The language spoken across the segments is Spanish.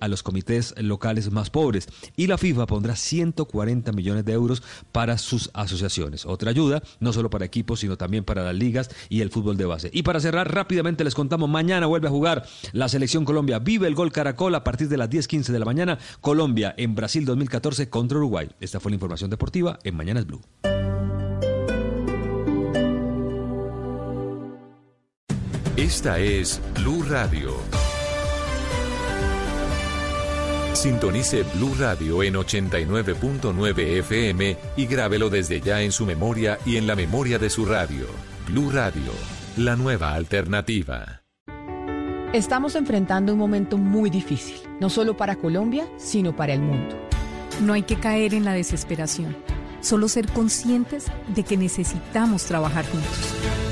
a los comités locales más pobres y la FIFA pondrá 140 millones de euros para sus asociaciones. Otra ayuda, no solo para equipos, sino también para las ligas y el fútbol de base. Y para cerrar, rápidamente les contamos, mañana vuelve a jugar la selección Colombia. Vive el gol Caracol a partir de las 10.15 de la mañana. Colombia en Brasil 2014 contra Uruguay. Esta fue la información deportiva en Mañanas Blue. Esta es Blue Radio. Sintonice Blue Radio en 89.9 FM y grábelo desde ya en su memoria y en la memoria de su radio. Blue Radio, la nueva alternativa. Estamos enfrentando un momento muy difícil, no solo para Colombia, sino para el mundo. No hay que caer en la desesperación, solo ser conscientes de que necesitamos trabajar juntos.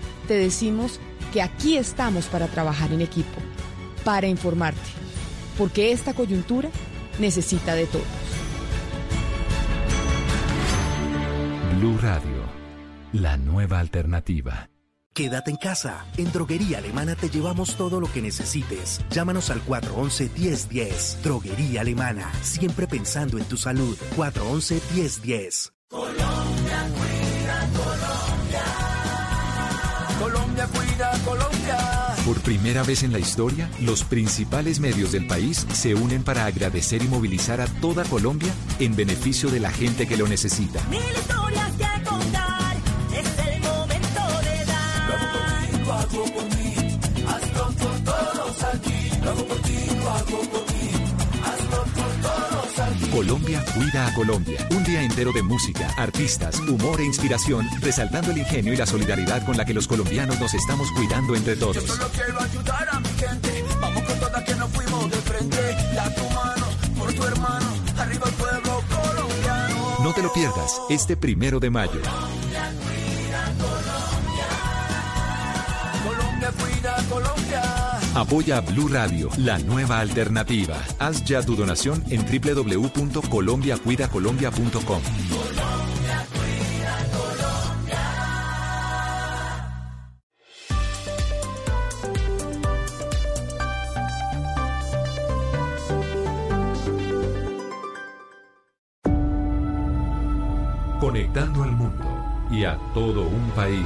te decimos que aquí estamos para trabajar en equipo para informarte, porque esta coyuntura necesita de todos. Blue Radio, la nueva alternativa. Quédate en casa. En Droguería Alemana te llevamos todo lo que necesites. Llámanos al 411-1010. Droguería Alemana. Siempre pensando en tu salud. 411-1010. Por primera vez en la historia, los principales medios del país se unen para agradecer y movilizar a toda Colombia en beneficio de la gente que lo necesita. Mil historias que contar, es el momento de dar. Lo hago por ti, lo hago por mí, hazlo por todos aquí. Lo hago por ti, lo hago por mí, Colombia cuida a Colombia. Un día entero de música, artistas, humor e inspiración, resaltando el ingenio y la solidaridad con la que los colombianos nos estamos cuidando entre todos. Yo solo quiero ayudar a mi gente. Vamos con todas que nos fuimos de frente. Da tu mano por tu hermano. Arriba el pueblo colombiano. No te lo pierdas este primero de mayo. Colombia cuida Colombia. Colombia cuida Colombia. Apoya a Blue Radio, la nueva alternativa. Haz ya tu donación en www.colombiacuidacolombia.com. Conectando al mundo y a todo un país.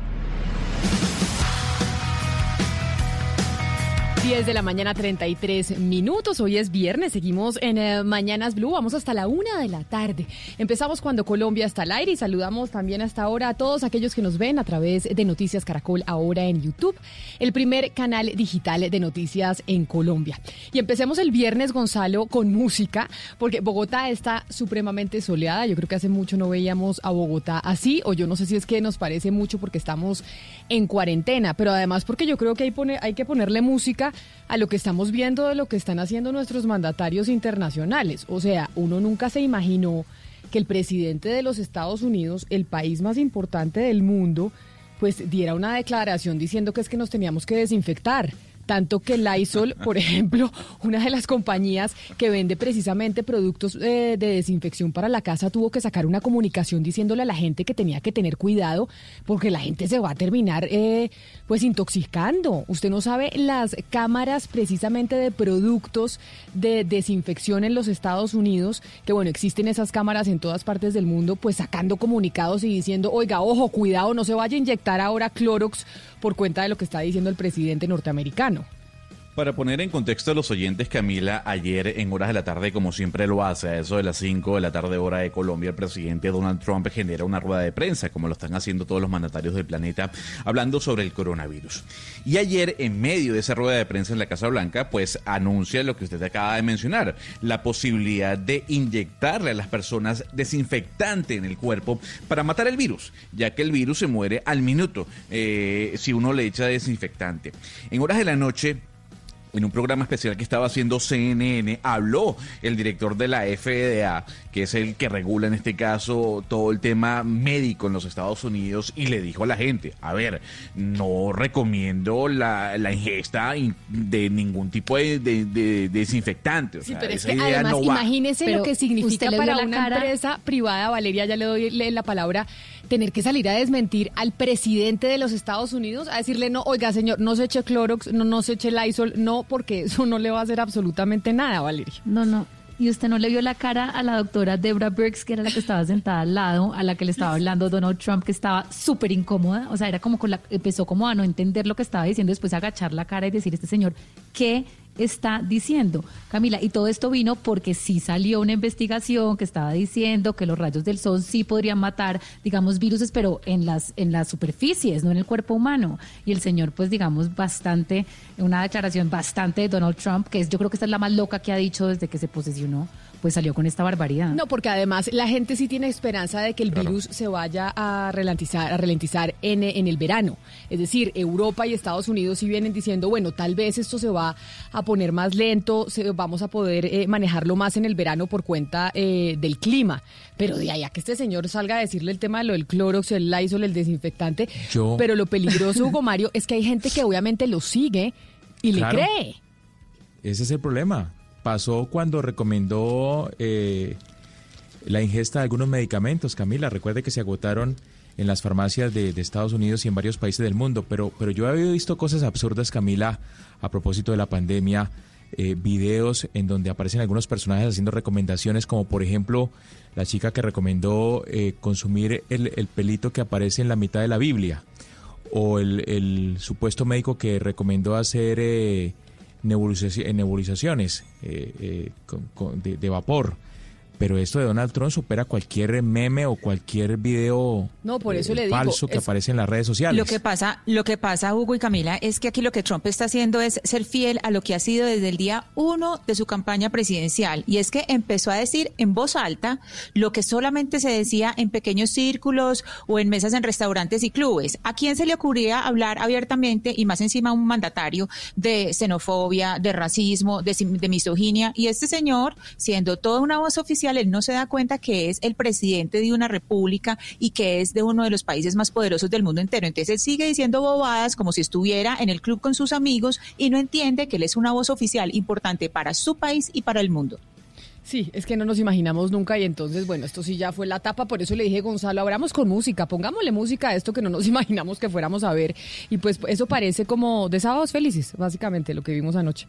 10 de la mañana, 33 minutos. Hoy es viernes, seguimos en eh, Mañanas Blue. Vamos hasta la una de la tarde. Empezamos cuando Colombia está al aire y saludamos también hasta ahora a todos aquellos que nos ven a través de Noticias Caracol, ahora en YouTube, el primer canal digital de noticias en Colombia. Y empecemos el viernes, Gonzalo, con música, porque Bogotá está supremamente soleada. Yo creo que hace mucho no veíamos a Bogotá así, o yo no sé si es que nos parece mucho porque estamos en cuarentena, pero además porque yo creo que hay, pone, hay que ponerle música a lo que estamos viendo de lo que están haciendo nuestros mandatarios internacionales. O sea, uno nunca se imaginó que el presidente de los Estados Unidos, el país más importante del mundo, pues diera una declaración diciendo que es que nos teníamos que desinfectar tanto que Lysol, por ejemplo, una de las compañías que vende precisamente productos eh, de desinfección para la casa, tuvo que sacar una comunicación diciéndole a la gente que tenía que tener cuidado porque la gente se va a terminar eh, pues intoxicando. Usted no sabe las cámaras precisamente de productos de desinfección en los Estados Unidos, que bueno, existen esas cámaras en todas partes del mundo, pues sacando comunicados y diciendo, oiga, ojo, cuidado, no se vaya a inyectar ahora Clorox por cuenta de lo que está diciendo el presidente norteamericano. Para poner en contexto a los oyentes, Camila, ayer en horas de la tarde, como siempre lo hace, a eso de las 5 de la tarde hora de Colombia, el presidente Donald Trump genera una rueda de prensa, como lo están haciendo todos los mandatarios del planeta, hablando sobre el coronavirus. Y ayer, en medio de esa rueda de prensa en la Casa Blanca, pues anuncia lo que usted acaba de mencionar, la posibilidad de inyectarle a las personas desinfectante en el cuerpo para matar el virus, ya que el virus se muere al minuto eh, si uno le echa desinfectante. En horas de la noche, en un programa especial que estaba haciendo CNN, habló el director de la FDA, que es el que regula en este caso todo el tema médico en los Estados Unidos, y le dijo a la gente, a ver, no recomiendo la, la ingesta in- de ningún tipo de, de- de desinfectante. O Sí, sea, pero es esa que idea además no va. imagínese Pero lo que significa para la una cara- empresa privada, Valeria, ya le doy la palabra, tener que salir a desmentir al presidente de los Estados Unidos, a decirle, no, oiga, señor, no se eche Clorox, no, no se eche Lysol, no, porque eso no le va a hacer absolutamente nada, Valeria. No, no. Y usted no le vio la cara a la doctora Deborah Birx, que era la que estaba sentada al lado, a la que le estaba hablando Donald Trump, que estaba súper incómoda. O sea, era como con la, empezó como a no entender lo que estaba diciendo, después agachar la cara y decir, este señor, ¿qué está diciendo? Camila, y todo esto vino porque sí salió una investigación que estaba diciendo que los rayos del sol sí podrían matar, digamos, virus, pero en las, en las superficies, no en el cuerpo humano. Y el señor, pues, digamos, bastante, una declaración bastante de Donald Trump, que es, yo creo que esta es la más loca que ha dicho desde que se posesionó, pues salió con esta barbaridad. No, porque además la gente sí tiene esperanza de que el virus se vaya a ralentizar, a ralentizar en, en el verano. Es decir, Europa y Estados Unidos sí vienen diciendo, bueno, tal vez esto se va a poner más lento, se, vamos a poder eh, manejarlo más en el verano por cuenta eh, del clima. Pero de ahí a que este señor salga a decirle el tema de lo del Clorox, el Lysol, el desinfectante. Yo- Pero lo peligroso, Hugo Mario, es que hay gente que obviamente lo sigue y Claro. le cree. Ese es el problema. Pasó cuando recomendó eh, la ingesta de algunos medicamentos, Camila. Recuerde que se agotaron en las farmacias de, Estados Unidos y en varios países del mundo. Pero, pero yo había visto cosas absurdas, Camila, a propósito de la pandemia. eh, videos en donde aparecen algunos personajes haciendo recomendaciones, como por ejemplo la chica que recomendó eh, consumir el, el pelito que aparece en la mitad de la Biblia, o el, el supuesto médico que recomendó hacer eh, nebulizaciones eh, eh, de vapor. Pero esto de Donald Trump supera cualquier meme o cualquier video No, por eso eh, le digo, falso que es- aparece en las redes sociales. Lo que pasa, lo que pasa, Hugo y Camila, es que aquí lo que Trump está haciendo es ser fiel a lo que ha sido desde el día uno de su campaña presidencial. Y es que empezó a decir en voz alta lo que solamente se decía en pequeños círculos o en mesas en restaurantes y clubes. ¿A quién se le ocurría hablar abiertamente y más encima a un mandatario de xenofobia, de racismo, de, de misoginia? Y este señor, siendo toda una voz oficial, él no se da cuenta que es el presidente de una república y que es de uno de los países más poderosos del mundo entero. Entonces él sigue diciendo bobadas como si estuviera en el club con sus amigos y no entiende que él es una voz oficial importante para su país y para el mundo. Sí, es que no nos imaginamos nunca y entonces, bueno, esto sí ya fue la tapa, por eso le dije, Gonzalo, abramos con música, pongámosle música a esto que no nos imaginamos que fuéramos a ver. Y pues eso parece como de sábados felices, básicamente, lo que vimos anoche.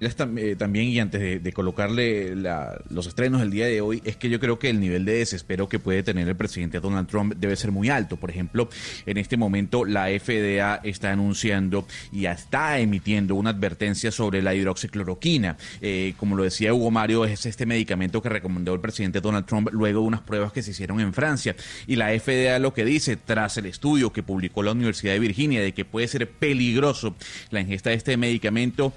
Eh, también, y antes de, colocarle los estrenos del día de hoy, es que yo creo que el nivel de desespero que puede tener el presidente Donald Trump debe ser muy alto. Por ejemplo, en este momento la FDA está anunciando y está emitiendo una advertencia sobre la hidroxicloroquina. Eh, como lo decía Hugo Mario, es este medicamento que recomendó el presidente Donald Trump luego de unas pruebas que se hicieron en Francia. Y la FDA lo que dice, tras el estudio que publicó la Universidad de Virginia de que puede ser peligroso la ingesta de este medicamento,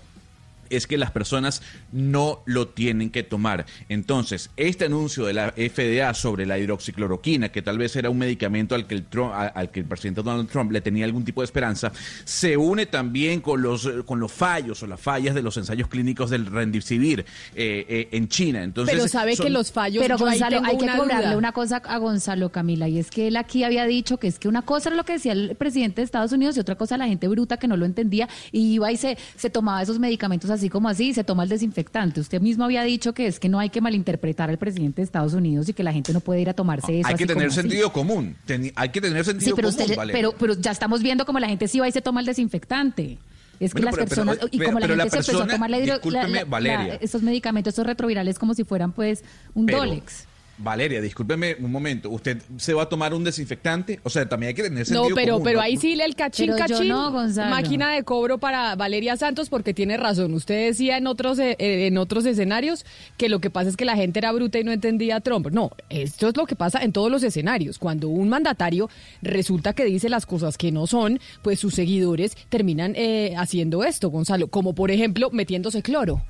es que las personas no lo tienen que tomar. Entonces, este anuncio de la FDA sobre la hidroxicloroquina, que tal vez era un medicamento al que el, Trump- al que el presidente Donald Trump le tenía algún tipo de esperanza, se une también con los, con los fallos o las fallas de los ensayos clínicos del Rendicivir eh, eh, en China. Entonces, Pero sabe son- que los fallos... Pero Gonzalo, hay que cobrarle duda. una cosa a Gonzalo, Camila, y es que él aquí había dicho que es que una cosa era lo que decía el presidente de Estados Unidos y otra cosa la gente bruta que no lo entendía y iba y se, se tomaba esos medicamentos así como así y se toma el desinfectante. Usted mismo había dicho que es que no hay que malinterpretar al presidente de Estados Unidos y que la gente no puede ir a tomarse eso. hay que así tener como así. sentido común. Hay que tener sentido Sí, pero, común, usted, pero, pero ya estamos viendo como la gente sí va y se toma el desinfectante. Es que Bueno, las pero- pero- personas, y pero- como la gente la se empezó a tomar la la- la- estos medicamentos, estos retrovirales como si fueran pues un Dolex. Valeria, discúlpeme un momento. ¿Usted se va a tomar un desinfectante? O sea, también hay que tener No, sentido pero, común, pero ¿no? ahí sí el cachín, Pero yo cachín, no, Gonzalo. máquina de cobro para Valeria Santos, porque tiene razón. Usted decía en otros, eh, eh, en otros escenarios que lo que pasa es que la gente era bruta y no entendía a Trump. No, esto es lo que pasa en todos los escenarios. Cuando un mandatario resulta que dice las cosas que no son, pues sus seguidores terminan eh, haciendo esto, Gonzalo, como por ejemplo metiéndose cloro.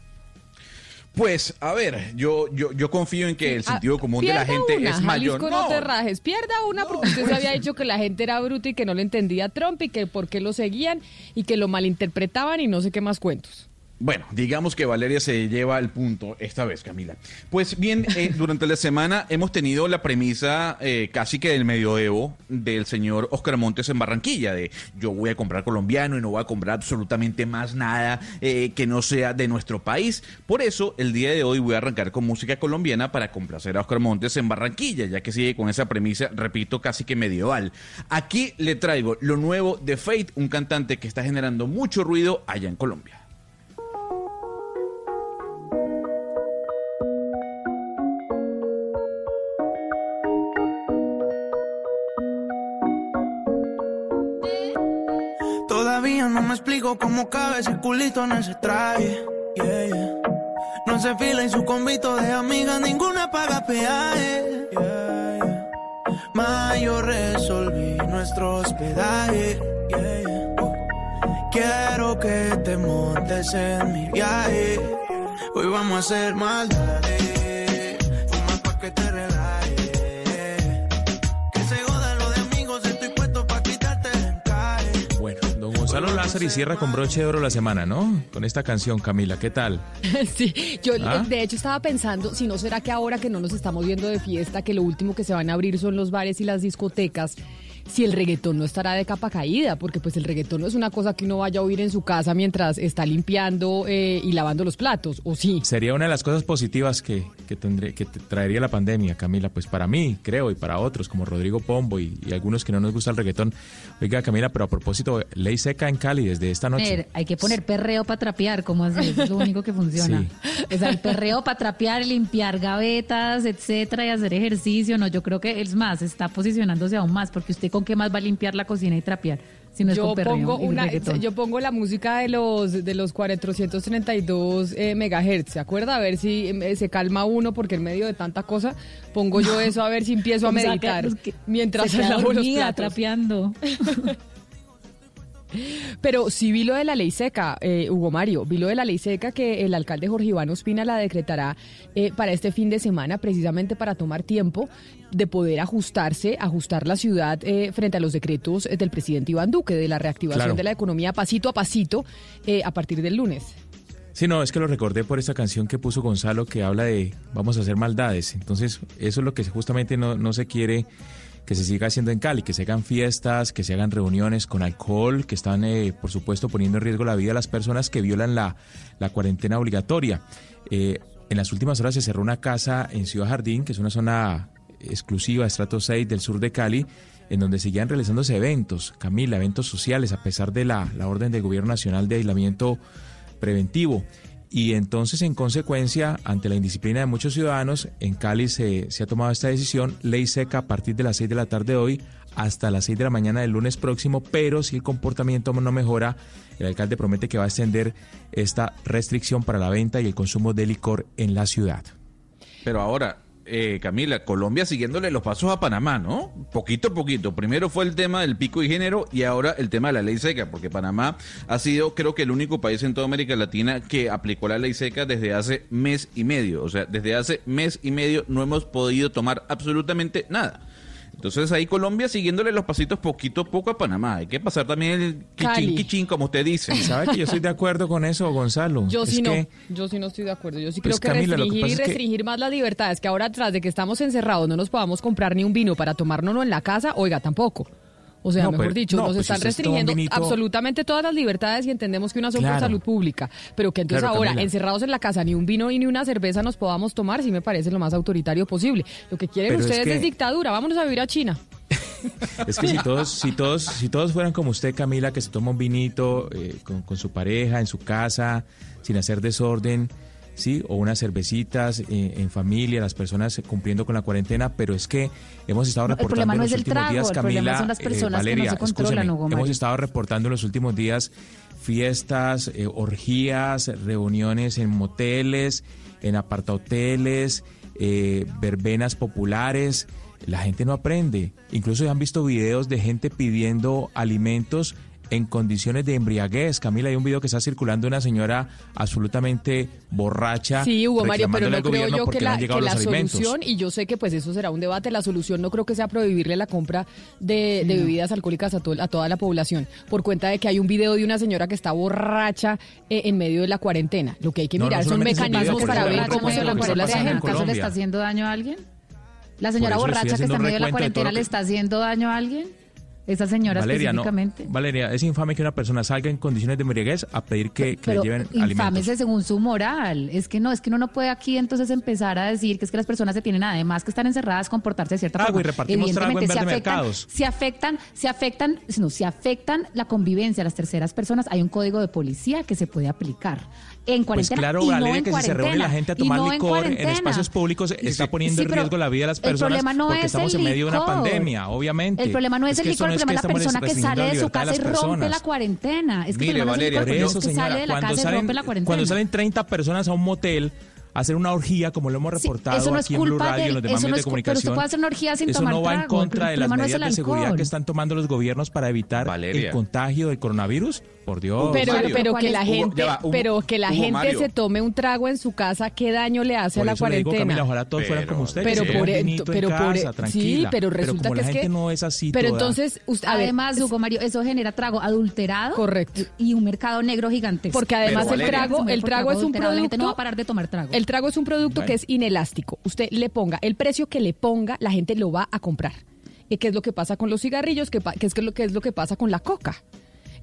Pues, a ver, yo, yo, yo confío en que el Ah, sentido común de la gente una, es mayor. Jalisco, no, te rajes. Pierda una porque usted se había dicho que la gente era bruta y que no le entendía a Trump y que por qué lo seguían y que lo malinterpretaban y no sé qué más cuentos. Bueno, digamos que Valeria se lleva el punto esta vez, Camila. Pues bien, eh, durante la semana hemos tenido la premisa eh, casi que del medioevo del señor Oscar Montes en Barranquilla, de yo voy a comprar colombiano y no voy a comprar absolutamente más nada eh, que no sea de nuestro país. Por eso, el día de hoy voy a arrancar con música colombiana para complacer a Oscar Montes en Barranquilla, ya que sigue con esa premisa, repito, casi que medieval. Aquí le traigo lo nuevo de Fate, un cantante que está generando mucho ruido allá en Colombia. Todavía no me explico cómo cabe ese culito en ese traje. Yeah, yeah. No se fila en su convito de amigas, ninguna paga peaje. Yeah. Ma, yo resolví nuestro hospedaje. Uh. Quiero que te montes en mi viaje. Hoy vamos a hacer maldades. Fuma pa' que te Gonzalo Lázaro y cierra con broche de oro la semana, ¿no? Con esta canción, Camila, ¿qué tal? Sí, yo ¿Ah? de hecho estaba pensando, si no será que ahora que no nos estamos viendo de fiesta, que lo último que se van a abrir son los bares y las discotecas, si el reggaetón no estará de capa caída, porque pues el reggaetón no es una cosa que uno vaya a oír en su casa mientras está limpiando eh, y lavando los platos, ¿o sí? Sería una de las cosas positivas que, que, tendré, que te traería la pandemia, Camila. Pues para mí, creo, y para otros, como Rodrigo Pombo y, y algunos que no nos gusta el reggaetón. Oiga, Camila, pero a propósito, ley seca en Cali desde esta noche. Ver, hay que poner perreo para trapear, ¿cómo así? Eso es lo único que funciona. O sea, el perreo para trapear, limpiar gavetas, etcétera, y hacer ejercicio. No, yo creo que es más, está posicionándose aún más, porque usted con qué más va a limpiar la cocina y trapear, si no es yo pongo una, yo pongo la música de los de los 432 eh, megahertz, ¿se acuerda? A ver si eh, se calma uno porque en medio de tanta cosa pongo yo eso a ver si empiezo a meditar mientras se queda dormida trapeando. Pero sí vi lo de la ley seca, eh, Hugo Mario, vi lo de la ley seca que el alcalde Jorge Iván Ospina la decretará eh, para este fin de semana, precisamente para tomar tiempo de poder ajustarse, ajustar la ciudad eh, frente a los decretos del presidente Iván Duque de la reactivación Claro. de la economía pasito a pasito a partir del lunes. Sí, no, es que lo recordé por esta canción que puso Gonzalo que habla de vamos a hacer maldades. Entonces, eso es lo que justamente no, no se quiere que se siga haciendo en Cali, que se hagan fiestas, que se hagan reuniones con alcohol, que están, eh, por supuesto, poniendo en riesgo la vida de las personas que violan la, cuarentena obligatoria. Eh, en las últimas horas se cerró una casa en Ciudad Jardín, que es una zona exclusiva, estrato 6 del sur de Cali, en donde seguían realizándose eventos, Camila, eventos sociales, a pesar de la, la orden del Gobierno Nacional de aislamiento preventivo. Y entonces, en consecuencia, ante la indisciplina de muchos ciudadanos, en Cali se, se ha tomado esta decisión, ley seca a partir de las 6 de la tarde de hoy hasta las 6 de la mañana del lunes próximo, pero si el comportamiento no mejora, el alcalde promete que va a extender esta restricción para la venta y el consumo de licor en la ciudad. Pero ahora, eh, Camila, Colombia siguiéndole los pasos a Panamá, ¿no? Poquito a poquito. Primero fue el tema del pico y género y ahora el tema de la ley seca, porque Panamá ha sido, creo que, el único país en toda América Latina que aplicó la ley seca desde hace mes y medio. O sea, desde hace mes y medio no hemos podido tomar absolutamente nada. Entonces ahí Colombia siguiéndole los pasitos poquito a poco a Panamá. Hay que pasar también el quichín, quichín, como usted dice. ¿Sabe que yo estoy de acuerdo con eso, Gonzalo? Yo Es sí no, yo sí no estoy de acuerdo. Yo sí Pues, creo que Camila, lo que restringir que- restringir más las libertades, que ahora tras de que estamos encerrados no nos podamos comprar ni un vino para tomárnoslo en la casa, oiga, tampoco. O sea, No, mejor pero- dicho, no, nos pues, están restringiendo vinito- absolutamente todas las libertades y entendemos que unas son por salud pública. Pero que entonces Claro, ahora, Camila. encerrados en la casa, ni un vino y ni una cerveza nos podamos tomar, sí me parece lo más autoritario posible. Lo que quieren Pero ustedes es, que- dictadura, vámonos a vivir a China. Es que si todos, si todos, si todos fueran como usted, Camila, que se toma un vinito eh, con, con su pareja en su casa, sin hacer desorden, sí, o unas cervecitas eh, en familia, las personas cumpliendo con la cuarentena, pero es que hemos estado No, reportando en no los últimos trago, días, Camila, son las eh, no Valeria, escúcheme, Mario. hemos estado reportando en los últimos días fiestas, eh, orgías, reuniones en moteles, en apartahoteles, eh, verbenas populares. La gente no aprende. Incluso ya han visto videos de gente pidiendo alimentos en condiciones de embriaguez. Camila, hay un video que está circulando de una señora absolutamente borracha. Sí, Hugo Mario, pero no creo yo que la, que la solución, y yo sé que pues eso será un debate, la solución no creo que sea prohibirle la compra de, de bebidas alcohólicas a, to- a toda la población, por cuenta de que hay un video de una señora que está borracha eh, en medio de la cuarentena. Lo que hay que No, no mirar son mecanismos video, para ver cómo se en gente. ¿Acaso le está haciendo daño a alguien? ¿La señora borracha que está en medio de la cuarentena le está haciendo daño a alguien? Esa señora Valeria, no. Valeria, es infame que una persona salga en condiciones de embriaguez a pedir que, que le lleven infámese alimentos. según su moral. Es que no, es que uno no puede aquí entonces empezar a decir que es que las personas se tienen además que estar encerradas, comportarse de cierta Trago forma. y repartimos trago en Evidentemente, verde se afectan, mercados. se afectan, se afectan, no, se afectan la convivencia de las terceras personas. Hay un código de policía que se puede aplicar en Pues cuarentena claro, y Valeria, no en que si se reúne la gente a tomar no en licor en, cuarentena. espacios públicos, está poniendo Sí, en riesgo la vida de las el personas problema no porque es estamos el en medio de una licor. pandemia, obviamente. El problema no es, el que esto licor, el no problema es la persona que sale de su casa y rompe la cuarentena. Es que el Mire, no es el Valeria, licor, el eso, es que sale de la cuando casa y salen, rompe la cuarentena. cuando salen 30 personas a un motel a hacer una orgía, como lo hemos Sí, reportado eso no es aquí en Blue culpa Radio y en los demás eso no medios de es cu- pero usted comunicación, puede hacer una orgía sin eso tomar no va en trago, contra el de las no es medidas el de seguridad que están tomando los gobiernos para evitar Valeria. el contagio del coronavirus. Por Dios. Pero, Mario. pero ¿Cuál que la gente, va, pero que la Hugo gente Mario. se tome un trago en su casa, ¿qué daño le hace Por a la eso le digo, cuarentena? Camila, ojalá todos fueran Pero- como usted. pero que por e- en pero por casa, e- sí, pero resulta como que la es gente que no es así pero toda. entonces usted, Además, Hugo Mario, eso genera trago adulterado. Correcto. Y un mercado negro gigantesco. Porque además Pero, el trago, el trago es un La gente no va a producto parar de tomar trago. El trago es un producto Bueno. que es inelástico. Usted le ponga el precio que le ponga, la gente lo va a comprar. ¿Y qué es lo que pasa con los cigarrillos? ¿Qué, qué es, que lo, qué es lo que pasa con la coca?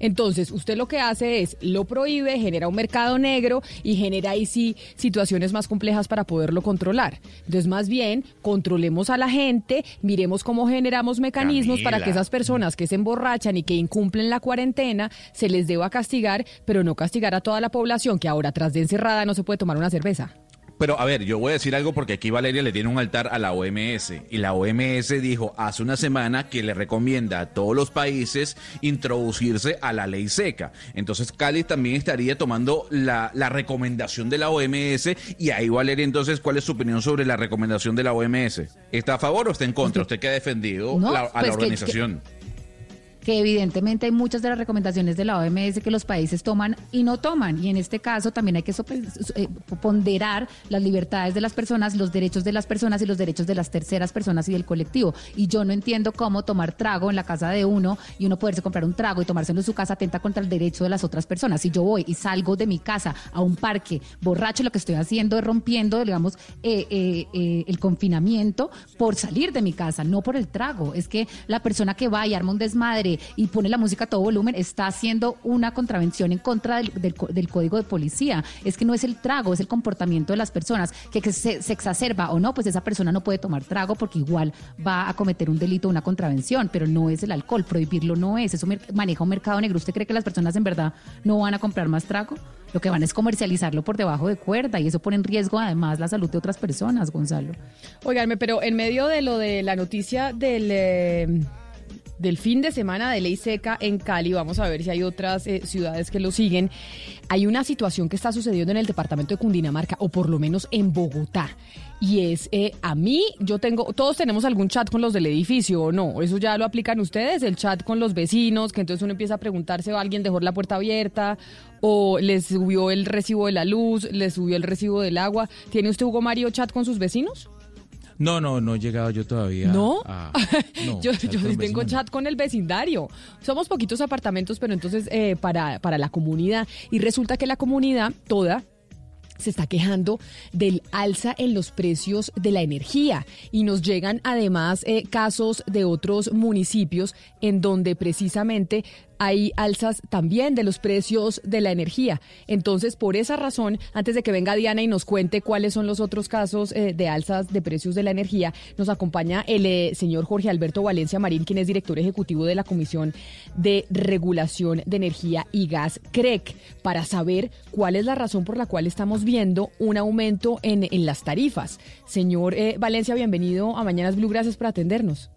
Entonces, usted lo que hace es lo prohíbe, genera un mercado negro y genera ahí sí situaciones más complejas para poderlo controlar. Entonces, más bien, controlemos a la gente, miremos cómo generamos mecanismos para que esas personas que se emborrachan y que incumplen la cuarentena se les deba castigar, pero no castigar a toda la población que ahora tras de encerrada no se puede tomar una cerveza. Pero a ver, yo voy a decir algo porque aquí Valeria le tiene un altar a la OMS y la OMS dijo hace una semana que le recomienda a todos los países introducirse a la ley seca. Entonces Cali también estaría tomando la, la recomendación de la OMS y ahí Valeria entonces, ¿cuál es su opinión sobre la recomendación de la OMS? ¿Está a favor o está en contra? ¿Usted que ha defendido No, la- a pues la que- organización? Que evidentemente hay muchas de las recomendaciones de la OMS que los países toman y no toman. Y en este caso también hay que eh, ponderar las libertades de las personas, los derechos de las personas y los derechos de las terceras personas y del colectivo. Y yo no entiendo cómo tomar trago en la casa de uno y uno poderse comprar un trago y tomárselo en su casa atenta contra el derecho de las otras personas. Si yo voy y salgo de mi casa a un parque borracho, lo que estoy haciendo es rompiendo, digamos, eh, eh, eh, el confinamiento por salir de mi casa, no por el trago. Es que la persona que va y arma un desmadre y pone la música a todo volumen está haciendo una contravención en contra del, código de policía. Es que no es el trago, es el comportamiento de las personas que, se, exacerba o no, pues esa persona no puede tomar trago porque igual va a cometer un delito, una contravención, pero no es el alcohol, prohibirlo no es, eso maneja un mercado negro. ¿Usted cree que las personas en verdad no van a comprar más trago? Lo que van es comercializarlo por debajo de cuerda y eso pone en riesgo además la salud de otras personas, Gonzalo. Oiganme, pero en medio de lo de la noticia del, eh, del fin de semana de ley seca en Cali, vamos a ver si hay otras eh, ciudades que lo siguen, hay una situación que está sucediendo en el departamento de Cundinamarca, o por lo menos en Bogotá. Y es, eh, a mí, yo tengo, todos tenemos algún chat con los del edificio, ¿o no? Eso ya lo aplican ustedes, el chat con los vecinos, que entonces uno empieza a preguntarse, ¿o alguien dejó la puerta abierta? ¿O les subió el recibo de la luz? ¿Les subió el recibo del agua? ¿Tiene usted, Hugo Mario, chat con sus vecinos? No, no, no he llegado yo todavía. ¿No? a- no, yo sí tengo chat con el vecindario. Somos poquitos apartamentos, pero entonces eh, para, para la comunidad. Y resulta que la comunidad toda se está quejando del alza en los precios de la energía y nos llegan además eh, casos de otros municipios en donde precisamente hay alzas también de los precios de la energía. Entonces, por esa razón, antes de que venga Diana y nos cuente cuáles son los otros casos eh, de alzas de precios de la energía, nos acompaña el eh, señor Jorge Alberto Valencia Marín, quien es director ejecutivo de la Comisión de Regulación de Energía y Gas, CREC, para saber cuál es la razón por la cual estamos viendo un aumento en, en las tarifas. Señor eh, Valencia, bienvenido a Mañanas Blue, gracias por atendernos.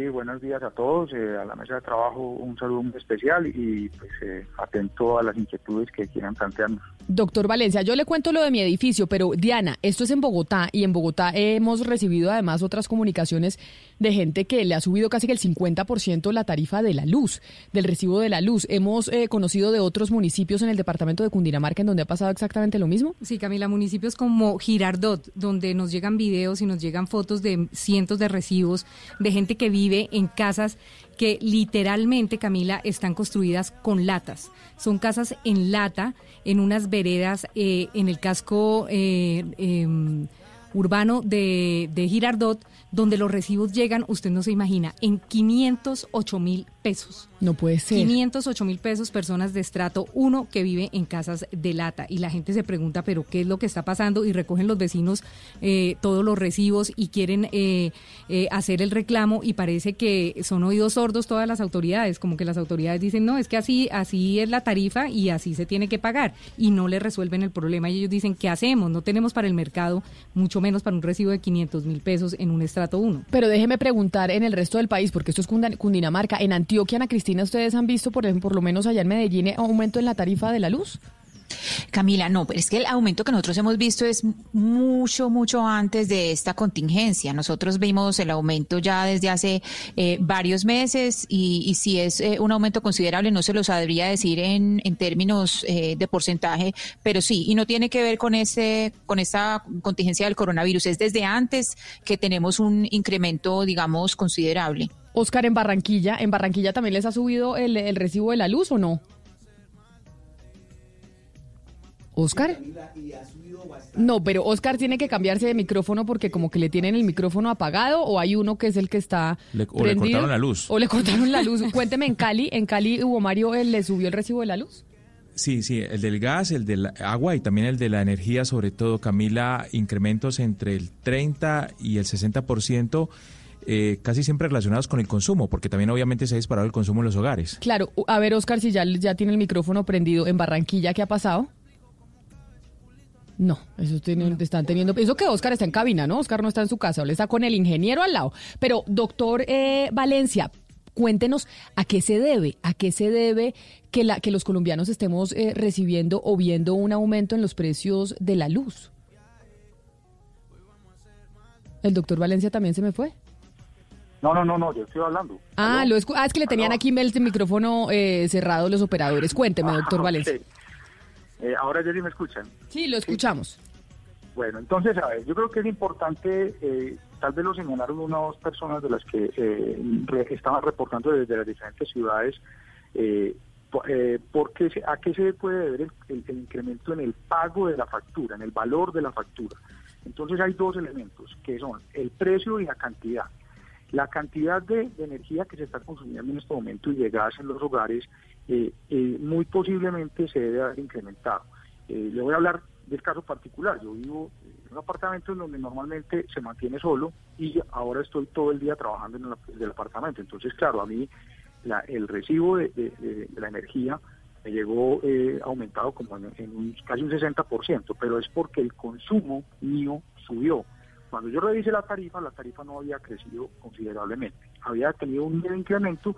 Sí, buenos días a todos, eh, a la mesa de trabajo un saludo muy especial y pues eh, atento a las inquietudes que quieran plantearnos. Doctor Valencia, yo le cuento lo de mi edificio, pero Diana, esto es en Bogotá y en Bogotá hemos recibido además otras comunicaciones de gente que le ha subido casi que el 50% la tarifa de la luz, del recibo de la luz. Hemos eh, conocido de otros municipios en el departamento de Cundinamarca en donde ha pasado exactamente lo mismo. Sí, Camila, municipios como Girardot, donde nos llegan videos y nos llegan fotos de cientos de recibos de gente que vive en casas que literalmente, Camila, están construidas con latas. Son casas en lata, en unas veredas, eh, en el casco eh, em, urbano de, de Girardot, donde los recibos llegan, usted no se imagina, en 508 mil pesos. No puede ser. 508 mil pesos personas de estrato 1 que vive en casas de lata. Y la gente se pregunta, pero ¿qué es lo que está pasando? Y recogen los vecinos eh, todos los recibos y quieren eh, eh, hacer el reclamo y parece que son oídos sordos todas las autoridades, como que las autoridades dicen, no, es que así, así es la tarifa y así se tiene que pagar. Y no le resuelven el problema. Y ellos dicen, ¿qué hacemos? No tenemos para el mercado, mucho menos para un recibo de 500 mil pesos en un estrato 1. Pero déjeme preguntar en el resto del país, porque esto es Cundinamarca, en Antioquia, Ana Cristina, ¿ustedes han visto, por, por lo menos allá en Medellín, aumento en la tarifa de la luz? Camila, no, pero es que el aumento que nosotros hemos visto es mucho, mucho antes de esta contingencia. Nosotros vimos el aumento ya desde hace eh, varios meses y, si es eh, un aumento considerable, no se lo sabría decir en, términos eh, de porcentaje, pero sí, y no tiene que ver con ese, con esta contingencia del coronavirus. Es desde antes que tenemos un incremento, digamos, considerable. Oscar, en Barranquilla, ¿en Barranquilla también les ha subido el, el recibo de la luz o no? ¿Oscar? No, pero Oscar tiene que cambiarse de micrófono porque como que le tienen el micrófono apagado o hay uno que es el que está Le- o le cortaron la luz. O le cortaron la luz. Cuénteme, en Cali, en Cali, Hugo Mario, ¿él ¿le subió el recibo de la luz? Sí, sí, el del gas, el del agua y también el de la energía, sobre todo, Camila, incrementos entre el 30 y el 60%, eh, casi siempre relacionados con el consumo, porque también obviamente se ha disparado el consumo en los hogares. Claro, a ver, Oscar, si ya, ya tiene el micrófono prendido en Barranquilla, ¿qué ha pasado? No, eso tiene- están teniendo. Eso que Oscar está en cabina, ¿no? Oscar no está en su casa, él está con el ingeniero al lado. Pero, doctor eh, Valencia, cuéntenos a qué se debe, a qué se debe que, la, que los colombianos estemos eh, recibiendo o viendo un aumento en los precios de la luz. ¿El doctor Valencia también se me fue? No, no, no, no, yo estoy hablando. Ah, lo escu- ah, es que le tenían aquí el micrófono eh, cerrado los operadores. Cuénteme, doctor Ah, Valencia. ok. Eh, ahora ya sí me escuchan. Sí, lo escuchamos. Bueno, entonces, a ver, yo creo que es importante, eh, tal vez lo señalaron una o dos personas de las que eh, estaban reportando desde las diferentes ciudades, eh, eh, ¿por qué se- ¿a qué se puede deber el, el- el incremento en el pago de la factura, en el valor de la factura? Entonces hay dos elementos, que son el precio y la cantidad. La cantidad de, energía que se está consumiendo en este momento y de gas en los hogares eh, eh, muy posiblemente se debe haber incrementado. Eh, le voy a hablar del caso particular. Yo vivo en un apartamento en donde normalmente se mantiene solo y ahora estoy todo el día trabajando en el, apartamento. Entonces, claro, a mí la- el recibo de la energía me llegó eh, aumentado como en, en un, casi un 60%, pero es porque el consumo mío subió. Cuando yo revisé la tarifa, la tarifa no había crecido considerablemente. Había tenido un leve incremento,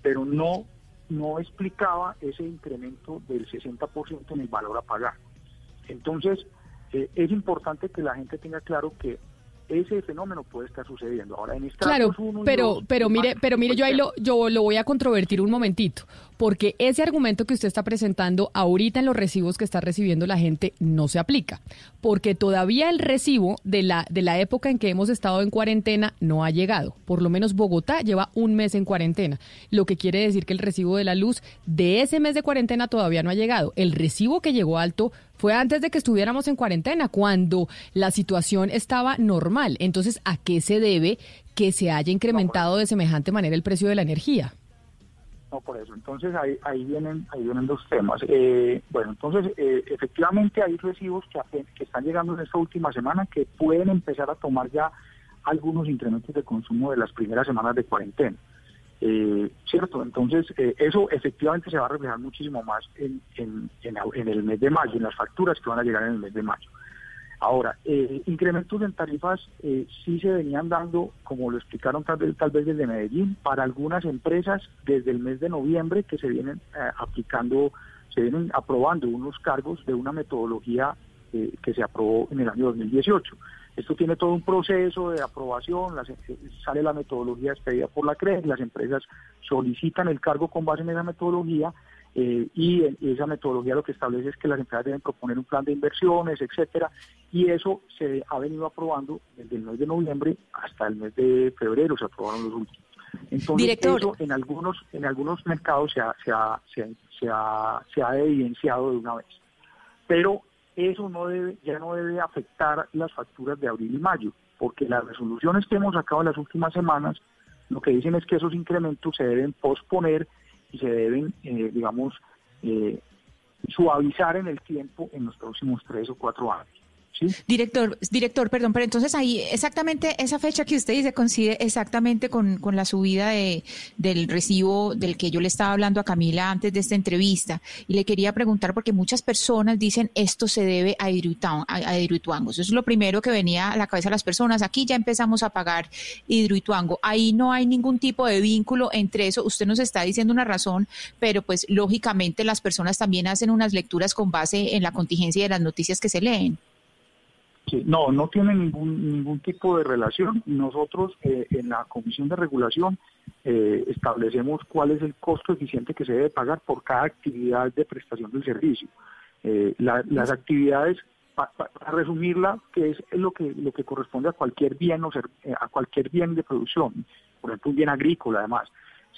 pero no, no explicaba ese incremento del 60% en el valor a pagar. Entonces, eh, es importante que la gente tenga claro que ese fenómeno puede estar sucediendo. Ahora, en Claro, uno pero, dos, pero mire, más- pero mire, yo ahí lo, yo lo voy a controvertir un momentito, porque ese argumento que usted está presentando ahorita en los recibos que está recibiendo la gente no se aplica, porque todavía el recibo de la, de la época en que hemos estado en cuarentena no ha llegado. Por lo menos Bogotá lleva un mes en cuarentena, lo que quiere decir que el recibo de la luz de ese mes de cuarentena todavía no ha llegado. El recibo que llegó alto fue antes de que estuviéramos en cuarentena, cuando la situación estaba normal. Entonces, ¿a qué se debe que se haya incrementado de semejante manera el precio de la energía? No por eso. Entonces ahí, ahí vienen ahí vienen los temas. Eh, bueno, entonces eh, efectivamente hay recibos que están llegando en esta última semana que pueden empezar a tomar ya algunos incrementos de consumo de las primeras semanas de cuarentena. Eh, ¿Cierto? Entonces, eh, eso efectivamente se va a reflejar muchísimo más en, en, el mes de mayo, en las facturas que van a llegar en el mes de mayo. Ahora, eh, incrementos en tarifas eh, sí se venían dando, como lo explicaron tal vez, tal vez desde Medellín, para algunas empresas desde el mes de noviembre que se vienen aplicando, se vienen aprobando unos cargos de una metodología que se aprobó en el año 2018. Esto tiene todo un proceso de aprobación, las- sale la metodología expedida por la CRE, las empresas solicitan el cargo con base en esa metodología eh, y, en- y esa metodología lo que establece es que las empresas deben proponer un plan de inversiones, etcétera, y eso se ha venido aprobando desde el mes de noviembre hasta el mes de febrero, se aprobaron los últimos. Entonces, Director. eso en algunos, en algunos mercados se ha, se, ha, se, ha, se, ha, se ha evidenciado de una vez. Pero eso no debe, ya no debe afectar las facturas de abril y mayo, porque las resoluciones que hemos sacado en las últimas semanas lo que dicen es que esos incrementos se deben posponer y se deben, eh, digamos, eh, suavizar en el tiempo en los próximos tres o cuatro años. Director, director, perdón, pero entonces ahí exactamente esa fecha que usted dice coincide exactamente con, con la subida de, del recibo del que yo le estaba hablando a Camila antes de esta entrevista. Y le quería preguntar porque muchas personas dicen esto se debe a, Hidroituango. Eso es lo primero que venía a la cabeza de las personas. Aquí ya empezamos a pagar Hidroituango. Ahí no hay ningún tipo de vínculo entre eso. Usted nos está diciendo una razón, pero pues lógicamente las personas también hacen unas lecturas con base en la contingencia de las noticias que se leen. No, no tiene ningún ningún tipo de relación. Nosotros eh, en la Comisión de Regulación eh, establecemos cuál es el costo eficiente que se debe pagar por cada actividad de prestación del servicio. Eh, la- las actividades, pa- pa- para resumirla, que es lo que lo que corresponde a cualquier bien o a cualquier bien de producción, por ejemplo un bien agrícola, además.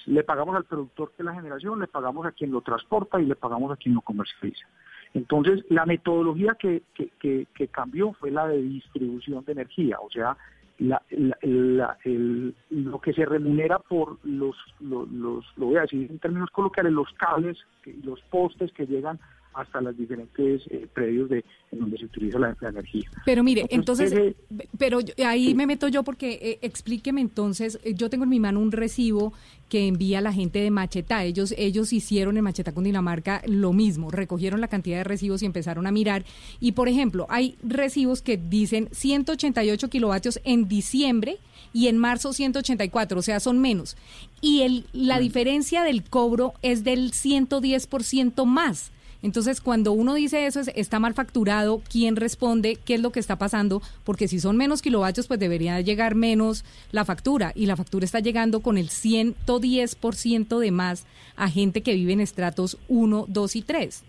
Le pagamos al productor de la generación, le pagamos a quien lo transporta y le pagamos a quien lo comercializa. Entonces, la metodología que, que, que- que cambió fue la de distribución de energía, o sea, la- el- lo que se remunera por los, los, los- lo voy a decir en términos coloquiales, los cables los postes que llegan hasta los diferentes eh, predios de, en donde se utiliza la, la energía. Pero mire, entonces, ese- pero ahí me meto yo porque eh, explíqueme entonces, eh, yo tengo en mi mano un recibo que envía la gente de Machetá. Ellos ellos hicieron en Machetá Cundinamarca lo mismo, recogieron la cantidad de recibos y empezaron a mirar. Y por ejemplo, hay recibos que dicen 188 kilovatios en diciembre y en marzo 184, o sea, son menos. Y el, la diferencia del cobro es del 110% más. Entonces, cuando uno dice eso, es- está mal facturado, ¿quién responde? ¿Qué es lo que está pasando? Porque si son menos kilovatios, pues debería llegar menos la factura. Y la factura está llegando con el 110% de más a gente que vive en estratos 1, 2 y 3.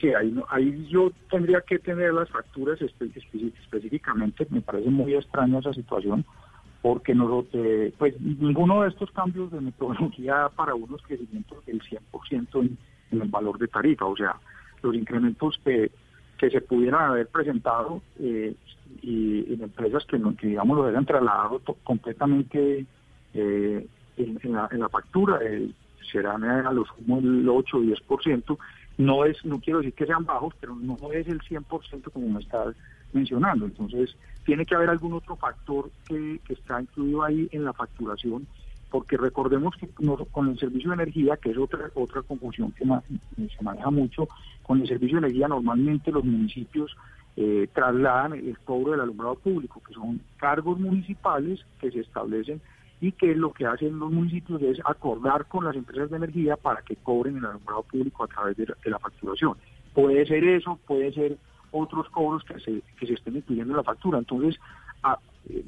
Sí, ahí, no- ahí yo tendría que tener las facturas espe- espe- específicamente. Me parece muy extraña esa situación porque nosotros, eh, pues ninguno de estos cambios de metodología para unos crecimientos del 100% en, en el valor de tarifa. O sea, los incrementos que, que se pudieran haber presentado eh, y en empresas que, que digamos lo hayan trasladado completamente eh, en, la, factura eh, serán eh, a lo sumo el 8 o 10%. No es, no quiero decir que sean bajos, pero no es el 100% como me estás mencionando. Entonces, tiene que haber algún otro factor que está incluido ahí en la facturación, porque recordemos que con el servicio de energía, que es otra otra confusión que se maneja mucho, con el servicio de energía normalmente los municipios eh, trasladan el cobro del alumbrado público, que son cargos municipales que se establecen y que lo que hacen los municipios es acordar con las empresas de energía para que cobren el alumbrado público a través de la, facturación. Puede ser eso, puede ser otros cobros que se, que se estén incluyendo en la factura. Entonces, eh,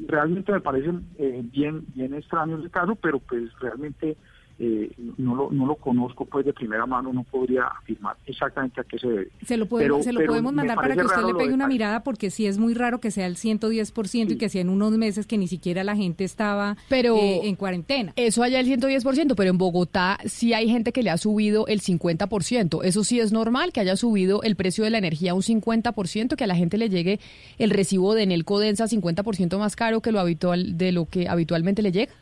realmente me parecen eh, bien, bien extraños el caso, pero pues realmente eh, no, lo, no lo conozco pues de primera mano, no podría afirmar exactamente a qué se debe. Se lo, podemos, Pero- se lo podemos mandar para que usted le pegue una mirada porque sí es muy raro que sea el 110% y que sea en unos meses que ni siquiera la gente estaba Pero- eh, en cuarentena. Eso allá el 110%, pero en Bogotá sí hay gente que le ha subido el 50%. Eso sí es normal que haya subido el precio de la energía un 50%, que a la gente le llegue el recibo de Nelco Densa 50% más caro que lo habitual de lo que habitualmente le llega.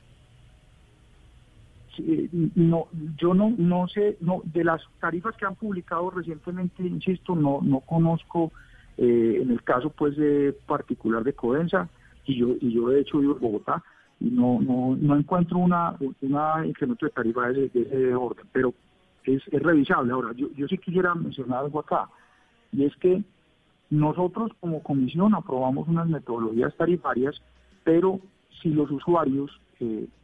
Sí, no, yo no, no sé, no, de las tarifas que han publicado recientemente, insisto, no, no conozco eh, en el caso pues de particular de Codensa y yo, y yo de hecho vivo en Bogotá y no, no, no encuentro una, una incremento de tarifa de orden, pero es, es revisable. Ahora, yo, yo sí quisiera mencionar algo acá y es que nosotros como comisión aprobamos unas metodologías tarifarias, pero si los usuarios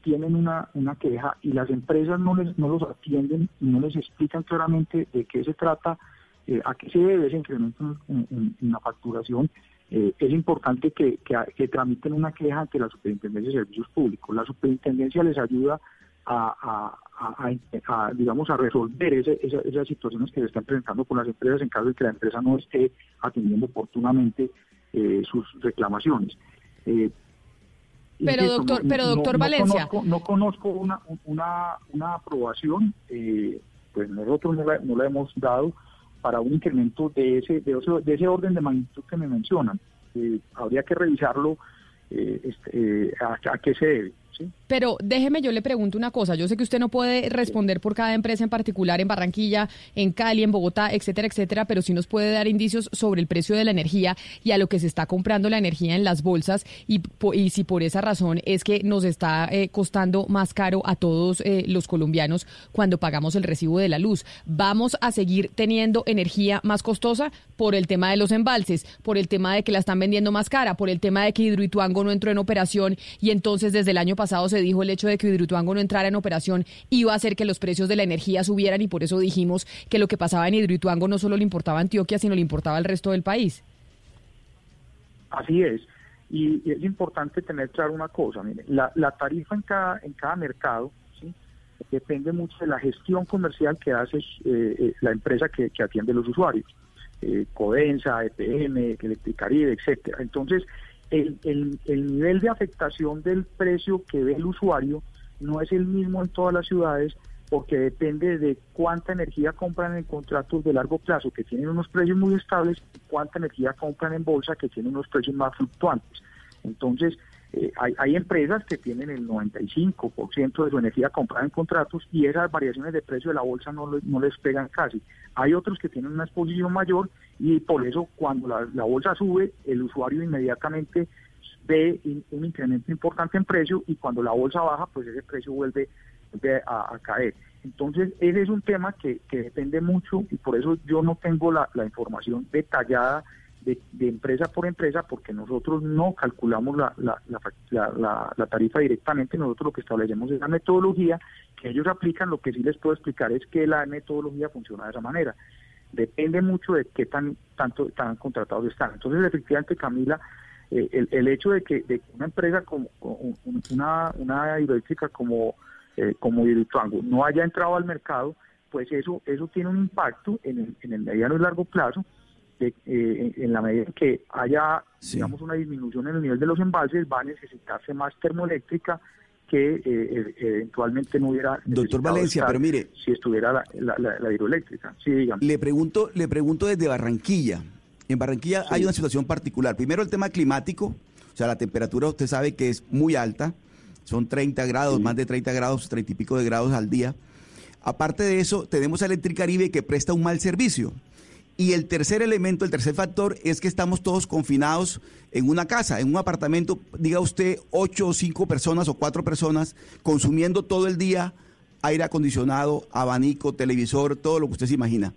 tienen una, una queja y las empresas no, les, no los atienden y no les explican claramente de qué se trata, eh, a qué se debe ese incremento en, la facturación, eh, es importante que, que, que tramiten una queja ante la Superintendencia de Servicios Públicos. La Superintendencia les ayuda a, a- a- digamos, a resolver esas situaciones que se están presentando con las empresas en caso de que la empresa no esté atendiendo oportunamente eh, sus reclamaciones. Pero, insisto, doctor- pero, doctor Valencia. Conozco, no conozco una, una, una aprobación, eh, pues nosotros no la, no la hemos dado para un incremento de ese, de ese, de ese orden de magnitud que me mencionan. Eh, habría que revisarlo eh, este, eh, a, a qué se debe. ¿sí? Pero déjeme, yo le pregunto una cosa. Yo sé que usted no puede responder por cada empresa en particular en Barranquilla, en Cali, en Bogotá, etcétera, etcétera, pero sí nos puede dar indicios sobre el precio de la energía y a lo que se está comprando la energía en las bolsas y, si por esa razón es que nos está eh, costando más caro a todos eh, los colombianos cuando pagamos el recibo de la luz. ¿Vamos a seguir teniendo energía más costosa por el tema de los embalses, por el tema de que la están vendiendo más cara, por el tema de que Hidroituango no entró en operación y entonces desde el año pasado se dijo el hecho de que Hidroituango no entrara en operación iba a hacer que los precios de la energía subieran y por eso dijimos que lo que pasaba en Hidroituango no solo le importaba a Antioquia, sino le importaba al resto del país. Así es. Y, es importante tener claro una cosa, mire, la, tarifa en cada, en cada mercado ¿sí? depende mucho de la gestión comercial que hace eh, eh, la empresa que, que atiende los usuarios, eh, Codensa, EPM, Electricaribe, etcétera. Entonces, el, el, el nivel de afectación del precio que ve el usuario no es el mismo en todas las ciudades porque depende de cuánta energía compran en contratos de largo plazo que tienen unos precios muy estables y cuánta energía compran en bolsa que tienen unos precios más fluctuantes. Entonces, eh, hay, hay empresas que tienen el 95% de su energía comprada en contratos y esas variaciones de precio de la bolsa no, no les pegan casi. Hay otros que tienen una exposición mayor y por eso cuando la, bolsa sube, el usuario inmediatamente ve un incremento importante en precio y cuando la bolsa baja, pues ese precio vuelve, a, caer. Entonces, ese es un tema que, depende mucho y por eso yo no tengo la, información detallada de, empresa por empresa porque nosotros no calculamos la, la, la, la- la- la tarifa directamente, nosotros lo que establecemos es la metodología que ellos aplican, lo que sí les puedo explicar es que la metodología funciona de esa manera. Depende mucho de qué tan tanto tan contratados están. Entonces, efectivamente, Camila, eh, el, el hecho de que, de que una empresa como como un- una, una hidroeléctrica como, eh, como Hidroituango no haya entrado al mercado, pues eso, eso tiene un impacto en el, en el mediano y largo plazo de, eh, en la medida en que haya, digamos, una disminución en el nivel de los embalses, va a necesitarse más termoeléctrica que eh, eh, eventualmente no hubiera Doctor Valencia, pero mire, si estuviera la, la, la- la hidroeléctrica. Sí, dígame. Le pregunto, le pregunto desde Barranquilla. En Barranquilla hay una situación particular. Primero el tema climático, o sea, la temperatura usted sabe que es muy alta, son 30 grados, más de 30 grados, 30 y pico de grados al día. Aparte de eso, tenemos a Electricaribe que presta un mal servicio. Y el tercer elemento, el tercer factor, es que estamos todos confinados en una casa, en un apartamento, diga usted, ocho o cinco personas o cuatro personas, consumiendo todo el día aire acondicionado, abanico, televisor, todo lo que usted se imagina.